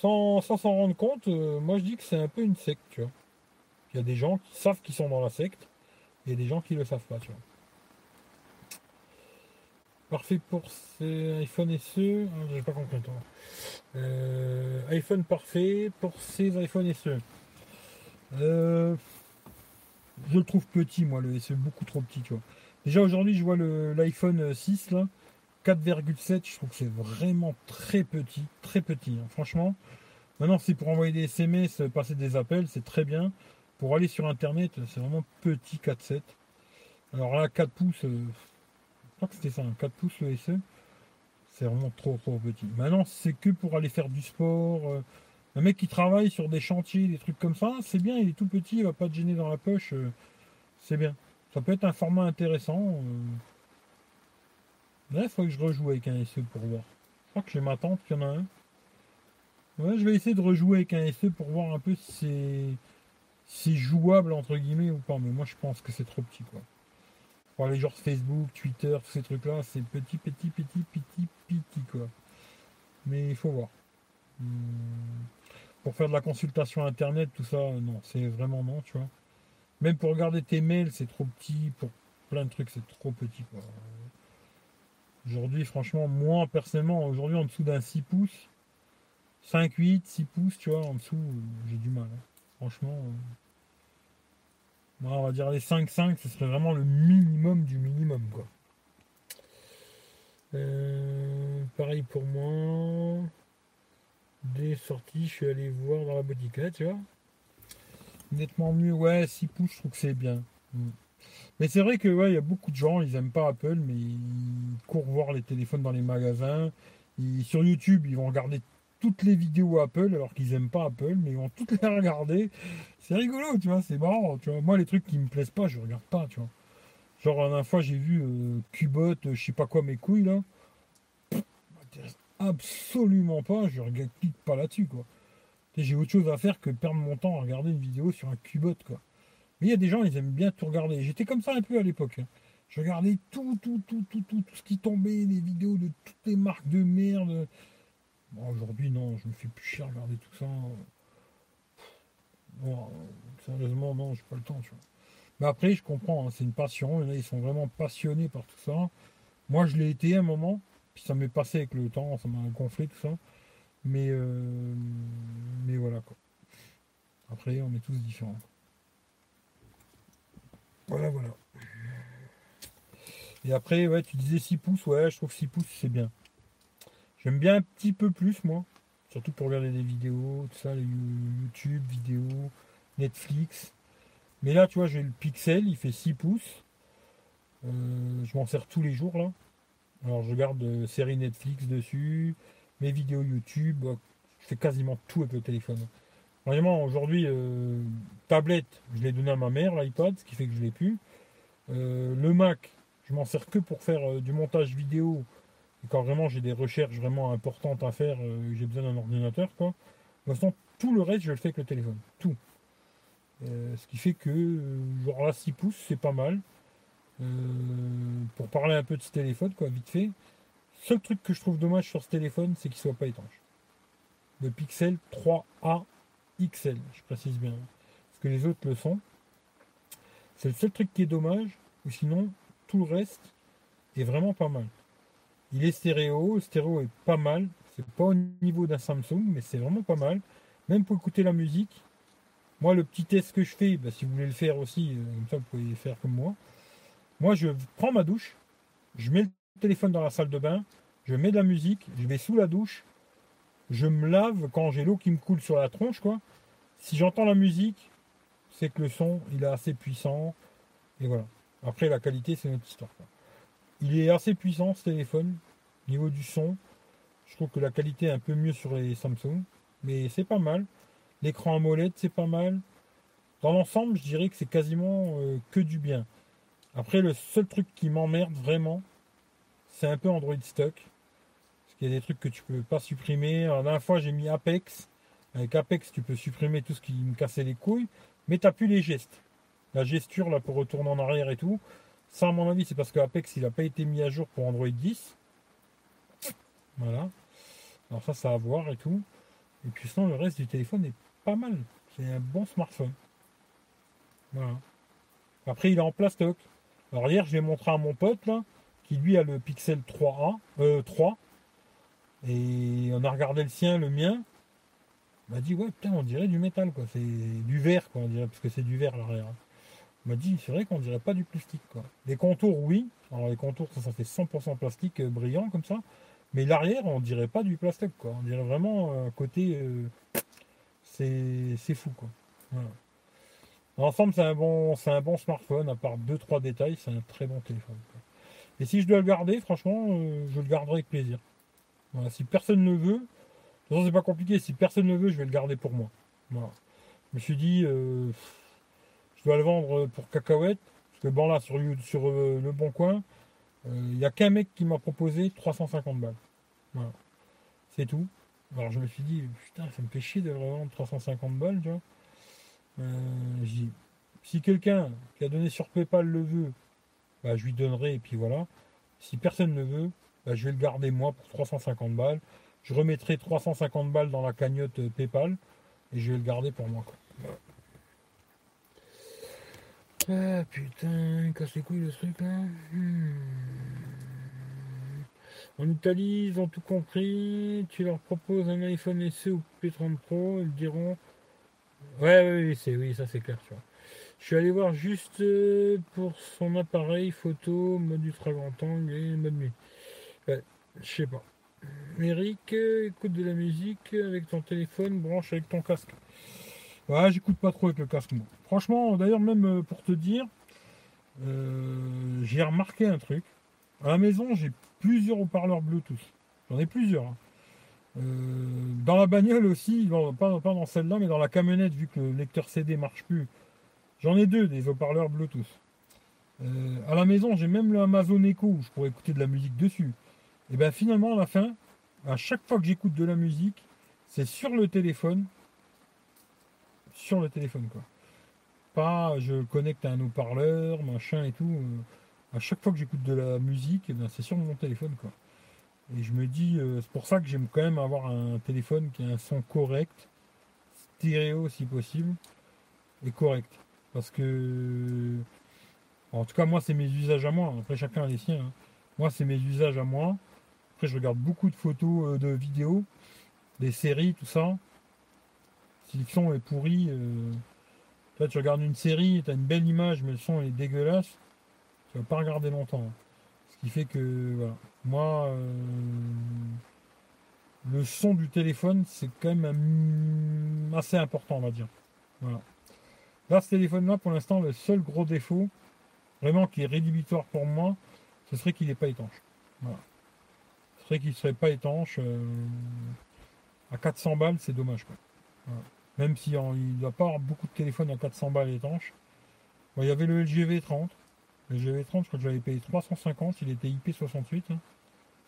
sans s'en rendre compte, euh, moi je dis que c'est un peu une secte, tu vois. Il y a des gens qui savent qu'ils sont dans la secte, et il y a des gens qui ne le savent pas, tu vois. Parfait pour ces iPhone SE. Ah, j'ai pas compris toi. Euh, iPhone parfait pour ces iPhone SE. Euh, je le trouve petit, moi, le SE, beaucoup trop petit, tu vois. Déjà aujourd'hui, je vois l'iPhone 6 là. 4,7, je trouve que c'est vraiment très petit, très petit, hein. franchement. Maintenant, c'est pour envoyer des SMS, passer des appels, c'est très bien. Pour aller sur Internet, c'est vraiment petit 4,7. Alors là, 4 pouces, euh, je crois que c'était ça, 4 hein, pouces le SE, c'est vraiment trop trop petit. Maintenant, c'est que pour aller faire du sport. Euh, un mec qui travaille sur des chantiers, des trucs comme ça, c'est bien, il est tout petit, il va pas te gêner dans la poche, euh, c'est bien. Ça peut être un format intéressant. Il faudrait que je rejoue avec un SE pour voir. Je crois que j'ai ma tante qu'il y en a un. Ouais, je vais essayer de rejouer avec un SE pour voir un peu si c'est jouable entre guillemets ou pas. Mais moi je pense que c'est trop petit quoi. Pour les genres Facebook, Twitter, tous ces trucs là, c'est petit, petit, petit, petit, petit quoi. Mais il faut voir. Hmm. Pour faire de la consultation internet, tout ça, non, c'est vraiment non, tu vois. Même pour regarder tes mails, c'est trop petit. Pour plein de trucs, c'est trop petit quoi. Aujourd'hui, franchement, moi personnellement, aujourd'hui en dessous d'un 6 pouces, 5, 8, 6 pouces, tu vois, en dessous, j'ai du mal. Hein. Franchement, euh, on va dire les 5, 5, ce serait vraiment le minimum du minimum, quoi. Euh, pareil pour moi. Des sorties, je suis allé voir dans la boutique, là, tu vois. Nettement mieux, ouais, 6 pouces, je trouve que c'est bien. Mm. Mais c'est vrai que y a beaucoup de gens, ils aiment pas Apple, mais ils courent voir les téléphones dans les magasins. sur YouTube, ils vont regarder toutes les vidéos Apple alors qu'ils aiment pas Apple, mais ils vont toutes les regarder. C'est rigolo, tu vois, c'est marrant. Tu vois. Moi, les trucs qui me plaisent pas, je regarde pas, tu vois. Genre, la dernière fois, j'ai vu euh, Cubot, euh, je sais pas quoi, mes couilles, là. absolument pas, je regarde pas là-dessus, quoi. J'ai autre chose à faire que perdre mon temps à regarder une vidéo sur un Cubot, quoi. Il y a des gens, ils aiment bien tout regarder. J'étais comme ça un peu à l'époque. Hein. Je regardais tout, tout, tout, tout, tout, tout ce qui tombait, les vidéos de toutes les marques de merde aujourd'hui, non, je me fais plus cher regarder tout ça. sérieusement, non, j'ai pas le temps. Mais après, je comprends, hein, c'est une passion. Ils sont vraiment passionnés par tout ça. Moi, je l'ai été un moment, puis ça m'est passé avec le temps, ça m'a gonflé tout ça. Mais, euh, mais voilà quoi. Après, on est tous différents. Voilà, voilà. Et après, ouais, tu disais 6 pouces, ouais, je trouve que 6 pouces, c'est bien. J'aime bien un petit peu plus, moi. Surtout pour regarder des vidéos, tout ça, YouTube, vidéos, Netflix. Mais là, tu vois, j'ai le Pixel, il fait 6 pouces. Euh, je m'en sers tous les jours, là. Alors, je regarde euh, séries Netflix dessus, mes vidéos YouTube. je fais quasiment tout avec le téléphone. Vraiment, aujourd'hui, euh, tablette, je l'ai donné à ma mère, l'iPad, ce qui fait que je l'ai plus. le Mac, je m'en sers que pour faire du montage vidéo quand vraiment j'ai des recherches vraiment importantes à faire, euh, j'ai besoin d'un ordinateur, quoi. De toute façon, tout le reste, je le fais avec le téléphone. Tout. Euh, ce qui fait que, euh, genre là, 6 pouces, c'est pas mal. Euh, pour parler un peu de ce téléphone, quoi, vite fait. Seul truc que je trouve dommage sur ce téléphone, c'est qu'il soit pas étanche. Le Pixel 3A XL, je précise bien. Parce que les autres le sont. C'est le seul truc qui est dommage. Ou sinon, tout le reste est vraiment pas mal. Il est stéréo. Le stéréo est pas mal. C'est pas au niveau d'un Samsung, mais c'est vraiment pas mal. Même pour écouter la musique. Moi, le petit test que je fais, bah, si vous voulez le faire aussi, euh, comme ça vous pouvez faire comme moi. Moi, je prends ma douche, je mets le téléphone dans la salle de bain, je mets de la musique, je vais sous la douche, je me lave quand j'ai l'eau qui me coule sur la tronche, quoi. Si j'entends la musique, c'est que le son, il est assez puissant. Et voilà. Après, la qualité, c'est notre histoire. Il est assez puissant, ce téléphone. Au niveau du son, je trouve que la qualité est un peu mieux sur les Samsung. Mais c'est pas mal. L'écran AMOLED, c'est pas mal. Dans l'ensemble, je dirais que c'est quasiment euh, que du bien. Après, le seul truc qui m'emmerde vraiment, c'est un peu Android stock. Qu'il y a des trucs que tu peux pas supprimer. la dernière fois, j'ai mis Apex. Avec Apex, tu peux supprimer tout ce qui me cassait les couilles, mais tu n'as plus les gestes. La gesture, là, pour retourner en arrière et tout. Ça, à mon avis, c'est parce que Apex, il n'a pas été mis à jour pour Android 10. Voilà. Alors ça, ça à voir et tout. Et puis sinon, le reste du téléphone est pas mal. C'est un bon smartphone. Voilà. Après, il est en plastoc. Alors hier, je l'ai montré à mon pote, là, qui lui a le Pixel 3A, euh, 3. Et on a regardé le sien, le mien. Il m'a dit, ouais, putain, on dirait du métal, quoi. C'est du verre, quoi, on dirait, parce que c'est du verre l'arrière. Il m'a dit, c'est vrai qu'on dirait pas du plastique, quoi. Les contours, oui. Alors les contours, ça, ça fait 100% plastique euh, brillant, comme ça. Mais l'arrière, on dirait pas du plastique, quoi. On dirait vraiment un côté. Euh, c'est fou, quoi. Ensemble, c'est un, bon, un bon smartphone, à part 2-3 détails, c'est un très bon téléphone. Et si je dois le garder, franchement, euh, je le garderai avec plaisir. Si personne ne veut, de toute façon, c'est pas compliqué, si personne ne veut, je vais le garder pour moi. Je me suis dit, euh, je dois le vendre pour cacahuète, parce que bon, là, sur, euh, le bon coin, il n'y a qu'un mec qui m'a proposé 350 balles. C'est tout. Alors je me suis dit, putain, ça me fait chier de le revendre 350 balles, tu vois. Euh, si quelqu'un qui a donné sur PayPal le veut, bah, je lui donnerai et puis voilà. Si personne ne veut, bah, je vais le garder moi pour 350 balles. Je remettrai 350 balles dans la cagnotte euh, PayPal et je vais le garder pour moi. Ah putain, casse les couilles le truc là. Hmm. En Italie, ils ont tout compris. Tu leur proposes un iPhone SE ou P30 Pro, ils diront Ouais, oui, c'est, oui ça c'est clair, tu vois. Je suis allé voir juste euh, pour son appareil photo, mode ultra grand angle et mode nuit. Je sais pas. Eric, euh, écoute de la musique avec ton téléphone, branche avec ton casque. Ouais, j'écoute pas trop avec le casque, moi. Franchement, d'ailleurs, même euh, pour te dire, j'ai remarqué un truc. À la maison, j'ai plusieurs haut-parleurs Bluetooth. J'en ai plusieurs. Hein. Euh, dans la bagnole aussi, pas, dans celle-là, mais dans la camionnette, vu que le lecteur CD marche plus, j'en ai deux des haut-parleurs Bluetooth. Euh, à la maison, j'ai même le Amazon Echo où je pourrais écouter de la musique dessus. Et bien finalement, à la fin, à chaque fois que j'écoute de la musique, c'est sur le téléphone. Sur le téléphone, quoi. Pas je connecte à un haut-parleur, machin et tout. À chaque fois que j'écoute de la musique, ben, c'est sur mon téléphone, quoi. Et je me dis, euh, c'est pour ça que j'aime quand même avoir un téléphone qui a un son correct, stéréo si possible, et correct. Parce que, en tout cas, moi, c'est mes usages à moi. Après, chacun a les siens. Hein. Moi, c'est mes usages à moi. Je regarde beaucoup de photos, euh, de vidéos, des séries, tout ça. Si le son est pourri, euh, toi, tu regardes une série, tu as une belle image, mais le son est dégueulasse, tu vas pas regarder longtemps. Ce qui fait que, voilà. Moi, euh, le son du téléphone, c'est quand même assez important, on va dire. Voilà. Là, ce téléphone-là, pour l'instant, le seul gros défaut, vraiment qui est rédhibitoire pour moi, ce serait qu'il n'est pas étanche. Voilà. Ce serait qu'il ne serait pas étanche. Euh, à 400 balles, c'est dommage. Même si il ne doit pas beaucoup de téléphones à 400 balles étanches. il y avait le LG V30. Le LG V30, je crois que j'avais payé 350, il était IP68.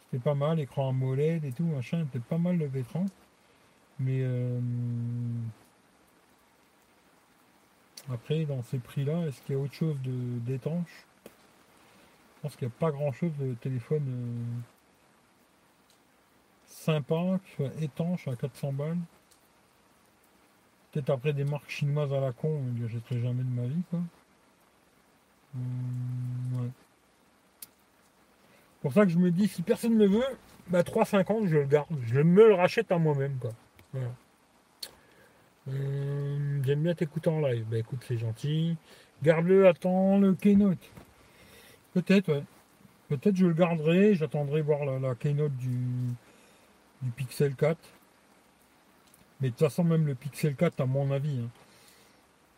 C'était pas mal, écran AMOLED et tout, machin, c'était pas mal le V30. Mais euh, Après, dans ces prix-là, est-ce qu'il y a autre chose d'étanche? Je pense qu'il n'y a pas grand-chose de téléphone euh, sympa, qui soit étanche à 400 balles. Peut-être après des marques chinoises à la con, je n'achèterai jamais de ma vie, quoi. Hum. Pour ça que je me dis, si personne ne le veut, bah 3,50 je le garde. Je me le rachète à moi-même. Hum, j'aime bien t'écouter en live. Bah écoute, c'est gentil. Garde-le, attends le keynote. Peut-être, ouais. Peut-être je le garderai, j'attendrai voir la, keynote du, Pixel 4. Mais de toute façon, même le Pixel 4, à mon avis, hein,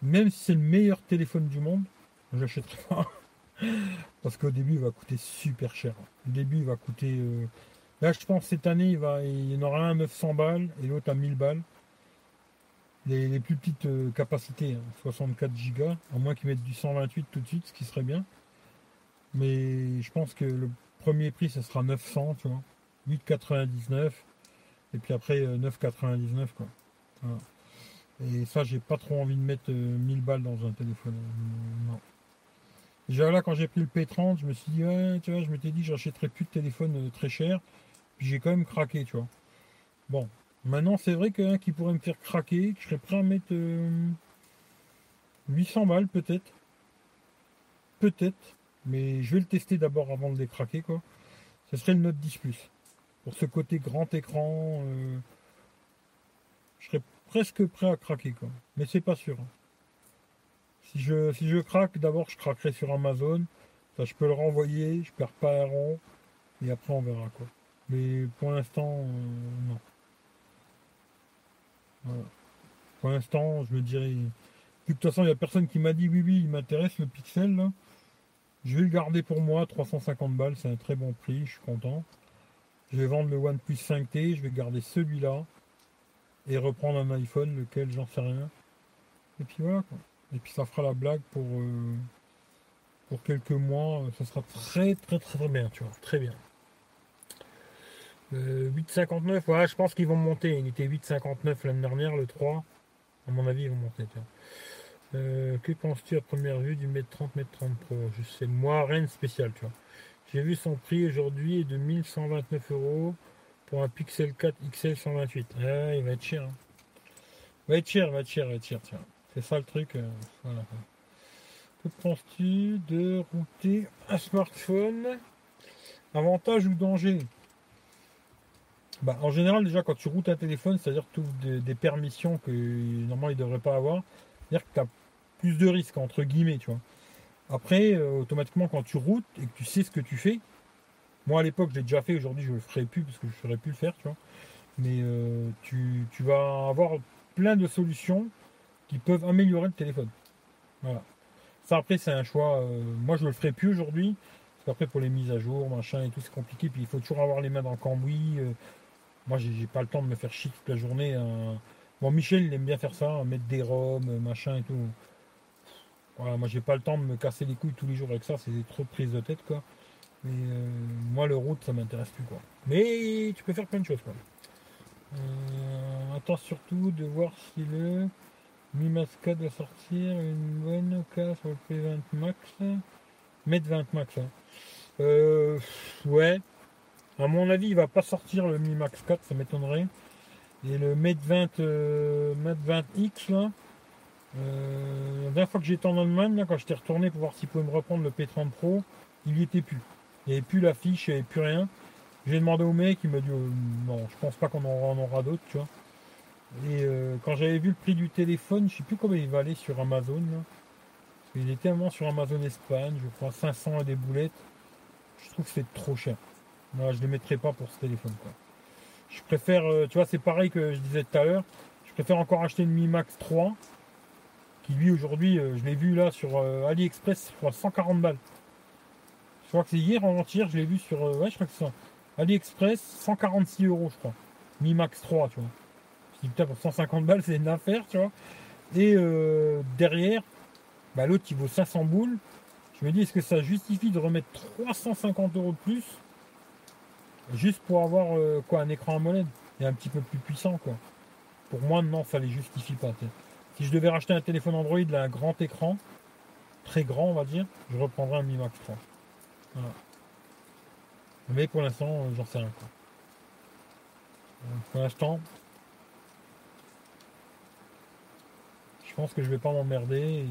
même si c'est le meilleur téléphone du monde, je l'achèterai pas. Parce qu'au début, il va coûter super cher. Au début, il va coûter. Euh, là, je pense cette année, il, va... il y en aura un à 900 balles et l'autre à 1000 balles les, plus petites euh, capacités, 64 hein, Go, à moins qu'ils mettent du 128 tout de suite, ce qui serait bien. Mais je pense que le premier prix, ce sera 900, tu vois. 8,99. Et puis après, 9,99, euh, quoi. Et ça, j'ai pas trop envie de mettre 1000 euh, balles dans un téléphone. Non. Déjà là, quand j'ai pris le P30, je me suis dit, ouais, tu vois, je m'étais dit, j'achèterais plus de téléphone très cher. Puis j'ai quand même craqué, tu vois. Bon, Maintenant, c'est vrai qu'un qui pourrait me faire craquer, que je serais prêt à mettre 800 euh, balles peut-être. Peut-être. Mais je vais le tester d'abord avant de les craquer, quoi. Ce serait le Note 10 Plus. Pour ce côté grand écran, euh, je serais presque prêt à craquer, quoi. Mais c'est pas sûr. Si je, si je craque, d'abord je craquerai sur Amazon. Ça, je peux le renvoyer, je perds pas un rond. Et après, on verra, quoi. Mais pour l'instant, euh, non. Pour l'instant, je me dirais. de toute façon, il n'y a personne qui m'a dit oui, oui, il m'intéresse le Pixel. Je vais le garder pour moi, 350 balles, c'est un très bon prix, je suis content. Je vais vendre le OnePlus 5T, je vais garder celui-là et reprendre un iPhone, lequel j'en sais rien. Et puis voilà Et puis ça fera la blague pour, euh, pour quelques mois, ça sera très très très très bien, tu vois, très bien. 8,59, euh, ouais, je pense qu'ils vont monter. Il était 8,59 l'année dernière, le 3. À mon avis, ils vont monter. Euh, que penses-tu à première vue du m 30 m 30 Pro? Je sais, moi, rien de spécial, tu vois. J'ai vu son prix aujourd'hui de 1129 euros pour un Pixel 4 XL 128. Ah, il va être cher. Hein. Il va être cher, il va être cher, il va être cher, tiens. C'est ça le truc. Euh, que penses-tu de router un smartphone? Avantage ou danger? Bah, en général, déjà, quand tu routes un téléphone, c'est-à-dire que tu ouvres des, permissions que normalement il ne devrait pas avoir. C'est-à-dire que tu as plus de risques, entre guillemets, tu vois. Après, euh, automatiquement, quand tu routes et que tu sais ce que tu fais, moi à l'époque, je l'ai déjà fait, aujourd'hui, je ne le ferai plus parce que je ne saurais plus le faire, tu vois. Mais euh, tu, vas avoir plein de solutions qui peuvent améliorer le téléphone. Voilà. Ça, après, c'est un choix. Euh, moi, je ne le ferai plus aujourd'hui. Parce qu'après, pour les mises à jour, machin et tout, c'est compliqué. Puis il faut toujours avoir les mains dans le cambouis. Moi, j'ai pas le temps de me faire chier toute la journée. Hein. Bon, Michel, il aime bien faire ça, mettre des roms, machin et tout. Voilà, moi, j'ai pas le temps de me casser les couilles tous les jours avec ça. C'est trop prise de tête, quoi. Mais euh, moi, le route, ça m'intéresse plus, quoi. Mais tu peux faire plein de choses, quoi. Euh, attends surtout de voir si le Mi Masca doit sortir une bonne occasion sur le P20 Max. Mettre 20 Max. Hein. Euh, ouais, à mon avis, il va pas sortir le Mi Max 4, ça m'étonnerait. Et le Mate 20, euh, 20X, là, euh, la dernière fois que j'étais en Allemagne, quand j'étais retourné pour voir s'il pouvait me reprendre le P30 Pro, il n'y était plus. Il n'y avait plus l'affiche, il n'y avait plus rien. J'ai demandé au mec, il m'a dit euh, non, je pense pas qu'on en aura, d'autres, tu vois. Et euh, quand j'avais vu le prix du téléphone, je sais plus combien il valait sur Amazon. Il était tellement sur Amazon Espagne, je crois 500 et des boulettes. Je trouve que c'est trop cher. Je ne le mettrai pas pour ce téléphone. Je préfère, tu vois, c'est pareil que je disais tout à l'heure. Je préfère encore acheter une Mi Max 3 qui, lui, aujourd'hui, euh, je l'ai vu là sur euh, AliExpress, je crois 140 balles. Je crois que c'est hier en entier, je l'ai vu sur. ouais, je crois que c'est. AliExpress, 146 euros, je crois. Mi Max 3, tu vois. Je dis putain, pour 150 balles, c'est une affaire, tu vois. Et derrière, bah, l'autre, il vaut 500 boules. Je me dis, est-ce que ça justifie de remettre 350 euros de plus Juste pour avoir quoi un écran AMOLED et un petit peu plus puissant quoi? Pour moi non ça les justifie pas. Si je devais racheter un téléphone Android, là, un grand écran, très grand, on va dire, je reprendrais un Mi Max 3. Voilà. Mais pour l'instant, euh, j'en sais rien. Quoi. Pour l'instant, je pense que je vais pas m'emmerder.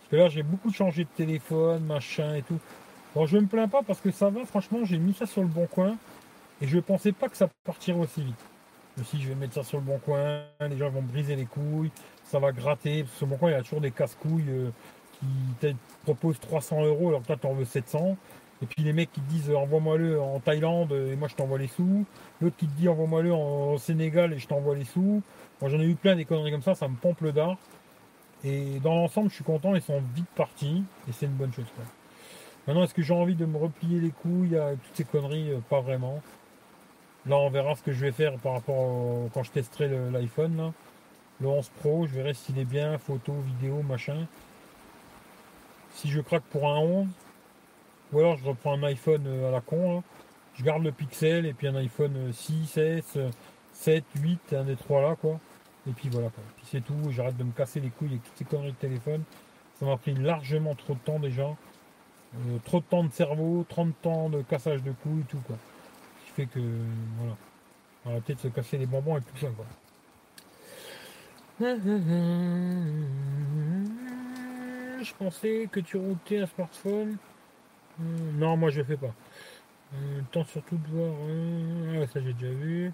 Parce que là, j'ai beaucoup changé de téléphone, machin et tout. Bon, je me plains pas parce que ça va, franchement, j'ai mis ça sur le bon coin et je pensais pas que ça partirait aussi vite. Si je vais mettre ça sur le bon coin, les gens vont me briser les couilles, ça va gratter. Parce que le bon coin, il y a toujours des casse-couilles euh, qui te proposent 300 euros alors que toi, tu en veux 700. Et puis les mecs qui te disent envoie-moi-le en Thaïlande et moi je t'envoie les sous. L'autre qui te dit envoie-moi-le en Sénégal et je t'envoie les sous. Moi j'en ai eu plein des conneries comme ça, ça me pompe le dard. Et dans l'ensemble, je suis content, ils sont vite partis et c'est une bonne chose. Maintenant, est-ce que j'ai envie de me replier les couilles à toutes ces conneries? Euh, Pas vraiment. Là, on verra ce que je vais faire par rapport quand je testerai l'iPhone. Le 11 Pro, je verrai s'il est bien, photo, vidéo, machin. Si je craque pour un 11, ou alors je reprends un iPhone euh, à la con. Je garde le Pixel et puis un iPhone 6, 6, 7, 8, un des trois là quoi. Et puis voilà quoi. Puis c'est tout, j'arrête de me casser les couilles avec toutes ces conneries de téléphone. Ça m'a pris largement trop de temps déjà. Euh, trop de temps de cerveau, 30 temps de cassage de couilles, tout quoi. Fait que voilà. On va peut-être se casser les bonbons et tout ça quoi. Je pensais que tu routais un smartphone euh, non, moi je fais pas. Euh, temps surtout de voir. Euh, ah, ça j'ai déjà vu.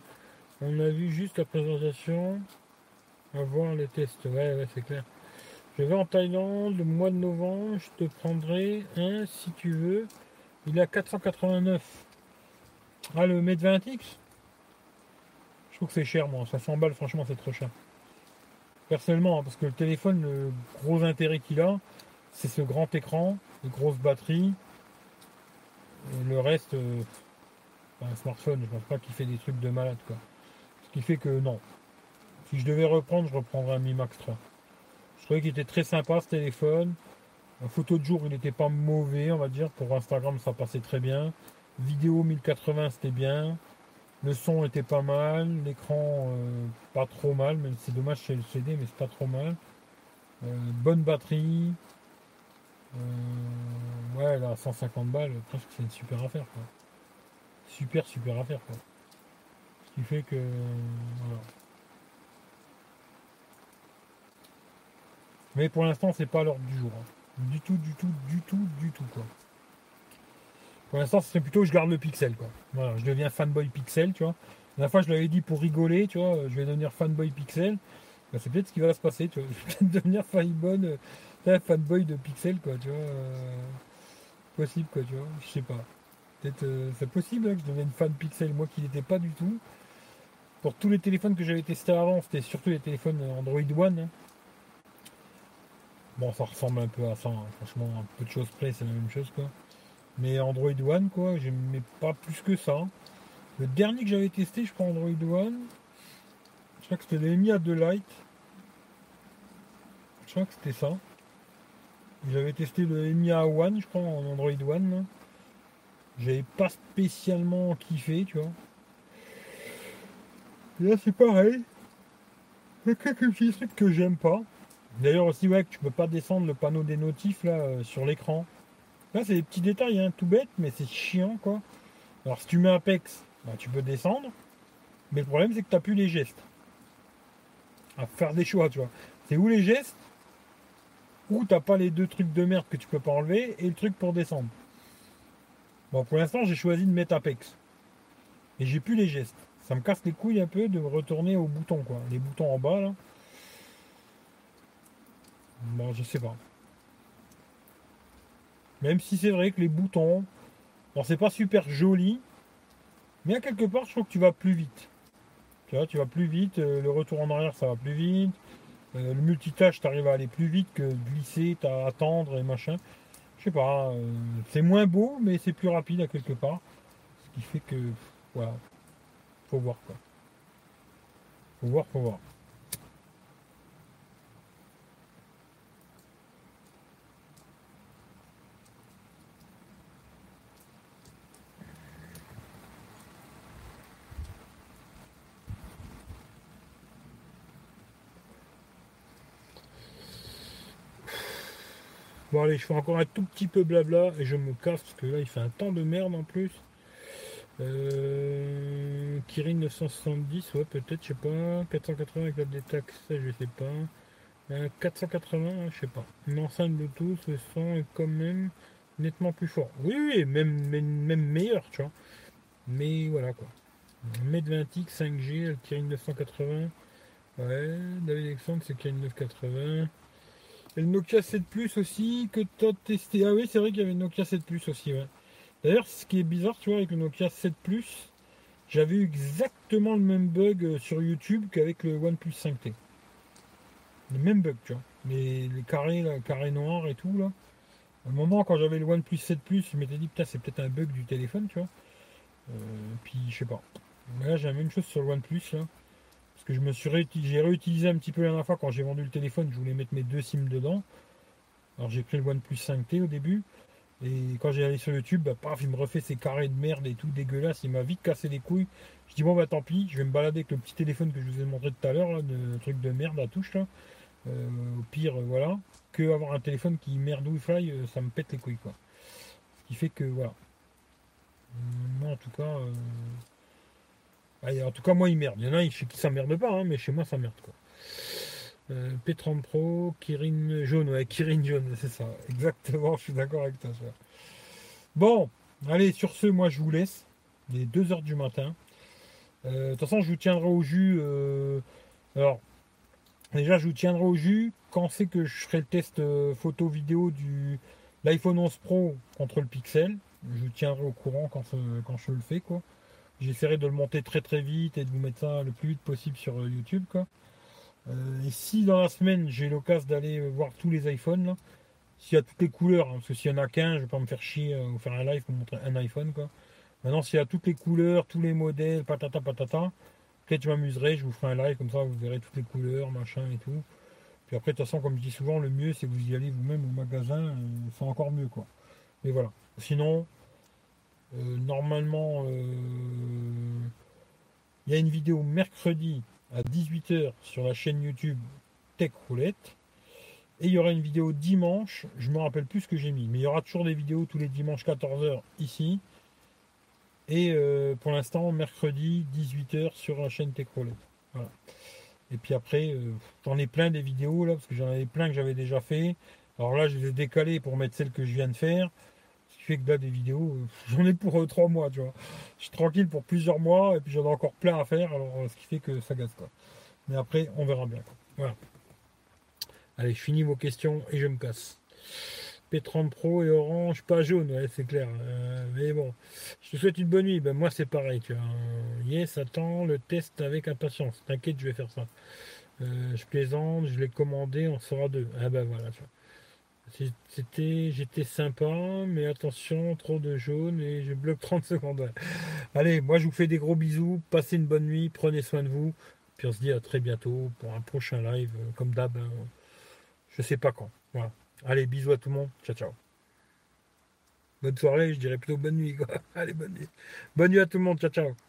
On a vu juste la présentation. À voir les tests. Ouais, ouais, c'est clair. Je vais en Thaïlande le mois de novembre. Je te prendrai un si tu veux. Il à 489. Ah, le Mate 20X Je trouve que c'est cher, moi. 500 balles, franchement, c'est trop cher. Personnellement, hein, parce que le téléphone, le gros intérêt qu'il a, c'est ce grand écran, les grosses batteries, le reste, euh, un smartphone, je pense pas qu'il fait des trucs de malade quoi. Ce qui fait que non. Si je devais reprendre, je reprendrais un Mi Max 3. Je trouvais qu'il était très sympa ce téléphone. En photo de jour, il n'était pas mauvais, on va dire. Pour Instagram, ça passait très bien. Vidéo 1080, c'était bien. Le son était pas mal. L'écran, euh, pas trop mal. Même c'est dommage chez le CD, mais c'est pas trop mal. Euh, bonne batterie. Euh, ouais, là, 150 balles, je pense que c'est une super affaire, quoi. Super, super affaire, quoi. Ce qui fait que. Voilà. Mais pour l'instant, c'est pas l'ordre du jour. Hein. Du tout, du tout, du tout, du tout, quoi. Pour l'instant, ce serait plutôt je garde le pixel, quoi. Voilà, je deviens fanboy pixel, tu vois. La fois, je l'avais dit pour rigoler, tu vois, je vais devenir fanboy pixel. Ben, c'est peut-être ce qui va se passer, tu vois. Je vais devenir fanboy, fanboy de Pixel, quoi, tu vois. Euh, possible, quoi, tu vois. Je sais pas. Peut-être, euh, c'est possible hein, que je devienne fan Pixel, moi qui n'étais pas du tout. Pour tous les téléphones que j'avais testés avant, c'était surtout les téléphones Android One. Hein. Bon, ça ressemble un peu à ça, hein. franchement, un peu de choses près, c'est la même chose, quoi. Mais Android One, quoi, j'aimais pas plus que ça. Le dernier que j'avais testé, je crois, Android One, je crois que c'était l'EMIA de Light. Je crois que c'était ça. J'avais testé le Emia One, je crois, en Android One. J'avais pas spécialement kiffé, tu vois. Et là, c'est pareil. Il y a quelques petits trucs que j'aime pas. D'ailleurs aussi, ouais, que tu peux pas descendre le panneau des notifs là euh, sur l'écran. C'est des petits détails, hein, tout bête, mais c'est chiant, quoi. Alors, si tu mets Apex, bah, tu peux descendre. Mais le problème, c'est que tu n'as plus les gestes. À faire des choix, tu vois. C'est où les gestes ou t'as pas les deux trucs de merde que tu peux pas enlever et le truc pour descendre. Bon, pour l'instant, j'ai choisi de mettre Apex. Et j'ai plus les gestes. Ça me casse les couilles un peu de retourner aux boutons, quoi. Les boutons en bas, là. Bon, je sais pas. Même si c'est vrai que les boutons, bon, c'est pas super joli, mais à quelque part, je trouve que tu vas plus vite. Tu vois, tu vas plus vite, euh, le retour en arrière, ça va plus vite. Euh, le multitâche, tu arrives à aller plus vite que glisser, à attendre et machin. Je sais pas, euh, c'est moins beau, mais c'est plus rapide à quelque part. Ce qui fait que, voilà, faut voir quoi. Faut voir, faut voir. Allez, je fais encore un tout petit peu blabla et je me casse parce que là il fait un temps de merde en plus. Euh, Kirin 970, ouais peut-être, je sais pas. 480 avec la ça je sais pas. 480, euh, je sais pas. Une enceinte Bluetooth, le son est quand même nettement plus fort. Oui, oui, même, même, meilleur, tu vois. Mais voilà quoi. 1m20X 5G, le Kirin 980. Ouais, David Alexandre, c'est Kirin 980. Et le Nokia 7 Plus aussi, que tu as testé. Ah oui, c'est vrai qu'il y avait le Nokia 7 Plus aussi, ouais. D'ailleurs, ce qui est bizarre, tu vois, avec le Nokia 7 Plus, j'avais eu exactement le même bug euh, sur YouTube qu'avec le OnePlus 5T. Le même bug, tu vois. Les, carrés, carrés noirs et tout, là. À un moment, quand j'avais le OnePlus 7 Plus, je m'étais dit, putain, c'est peut-être un bug du téléphone, tu vois. Euh, puis, je sais pas. là, j'ai la même chose sur le OnePlus, là. Que je me suis réutilisé, j'ai réutilisé un petit peu la dernière fois quand j'ai vendu le téléphone, je voulais mettre mes deux SIM dedans. Alors, j'ai pris le OnePlus 5T au début. Et quand j'ai allé sur YouTube, bah, paf, il me refait ces carrés de merde et tout dégueulasse. Il m'a vite cassé les couilles. Je dis bon bah tant pis, je vais me balader avec le petit téléphone que je vous ai montré tout à l'heure, le truc de merde à touche là. Euh, au pire, euh, voilà. Que avoir un téléphone qui merde ou fly, euh, ça me pète les couilles quoi. Ce qui fait que voilà. Moi en tout cas. En tout cas moi il merde. Il y en a chez qui ça merde pas, hein, mais chez moi ça merde quoi. Euh, P30 Pro, Kirin jaune, ouais, Kirin jaune, c'est ça, exactement, je suis d'accord avec toi. Bon, allez, sur ce, moi je vous laisse, il est 2h du matin. Euh, de toute façon, je vous tiendrai au jus. Euh, alors, déjà, je vous tiendrai au jus quand c'est que je ferai le test photo vidéo du l'iPhone 11 Pro contre le Pixel. Je vous tiendrai au courant quand, quand je le fais, quoi. J'essaierai de le monter très très vite et de vous mettre ça le plus vite possible sur YouTube, quoi. Euh, et si dans la semaine j'ai l'occasion d'aller voir tous les iPhones, s'il y a toutes les couleurs, hein, parce que s'il y en a qu'un, je vais pas me faire chier euh, ou faire un live pour montrer un iPhone quoi. Maintenant s'il y a toutes les couleurs, tous les modèles, patata patata, peut-être je m'amuserai, je vous ferai un live comme ça, vous verrez toutes les couleurs, machin et tout. Puis après de toute façon comme je dis souvent, le mieux c'est que vous y allez vous-même au magasin, euh, c'est encore mieux quoi. Mais voilà. Sinon, normalement, il y a une vidéo mercredi à 18h sur la chaîne YouTube Tech Roulette. Et il y aura une vidéo dimanche, je me rappelle plus ce que j'ai mis, mais il y aura toujours des vidéos tous les dimanches 14h ici. Et euh, pour l'instant, mercredi 18h sur la chaîne Tech Roulette. Voilà. Et puis après, euh, j'en ai plein des vidéos là, parce que j'en avais plein que j'avais déjà fait. Alors là, je les ai décalées pour mettre celles que je viens de faire fait que là, des vidéos, euh, j'en ai pour euh, trois mois, tu vois. Je suis tranquille pour plusieurs mois et puis j'en ai encore plein à faire, alors euh, ce qui fait que ça gaze quoi. Mais après, on verra bien. Voilà. Allez, je finis vos questions et je me casse. P30 Pro et orange, pas jaune, ouais, c'est clair. mais bon, je te souhaite une bonne nuit. Ben, moi, c'est pareil, tu vois. Yes, attends le test avec impatience. T'inquiète, je vais faire ça. je plaisante, je l'ai commandé, on sera deux. Ah ben voilà. C'était, j'étais sympa, mais attention, trop de jaune et je bloque 30 secondes. Allez, moi je vous fais des gros bisous, passez une bonne nuit, prenez soin de vous, puis on se dit à très bientôt pour un prochain live, euh, comme d'hab, hein. je sais pas quand. Voilà. Allez, bisous à tout le monde, ciao ciao. Bonne soirée, je dirais plutôt bonne nuit. Allez, bonne nuit. Bonne nuit à tout le monde, ciao ciao.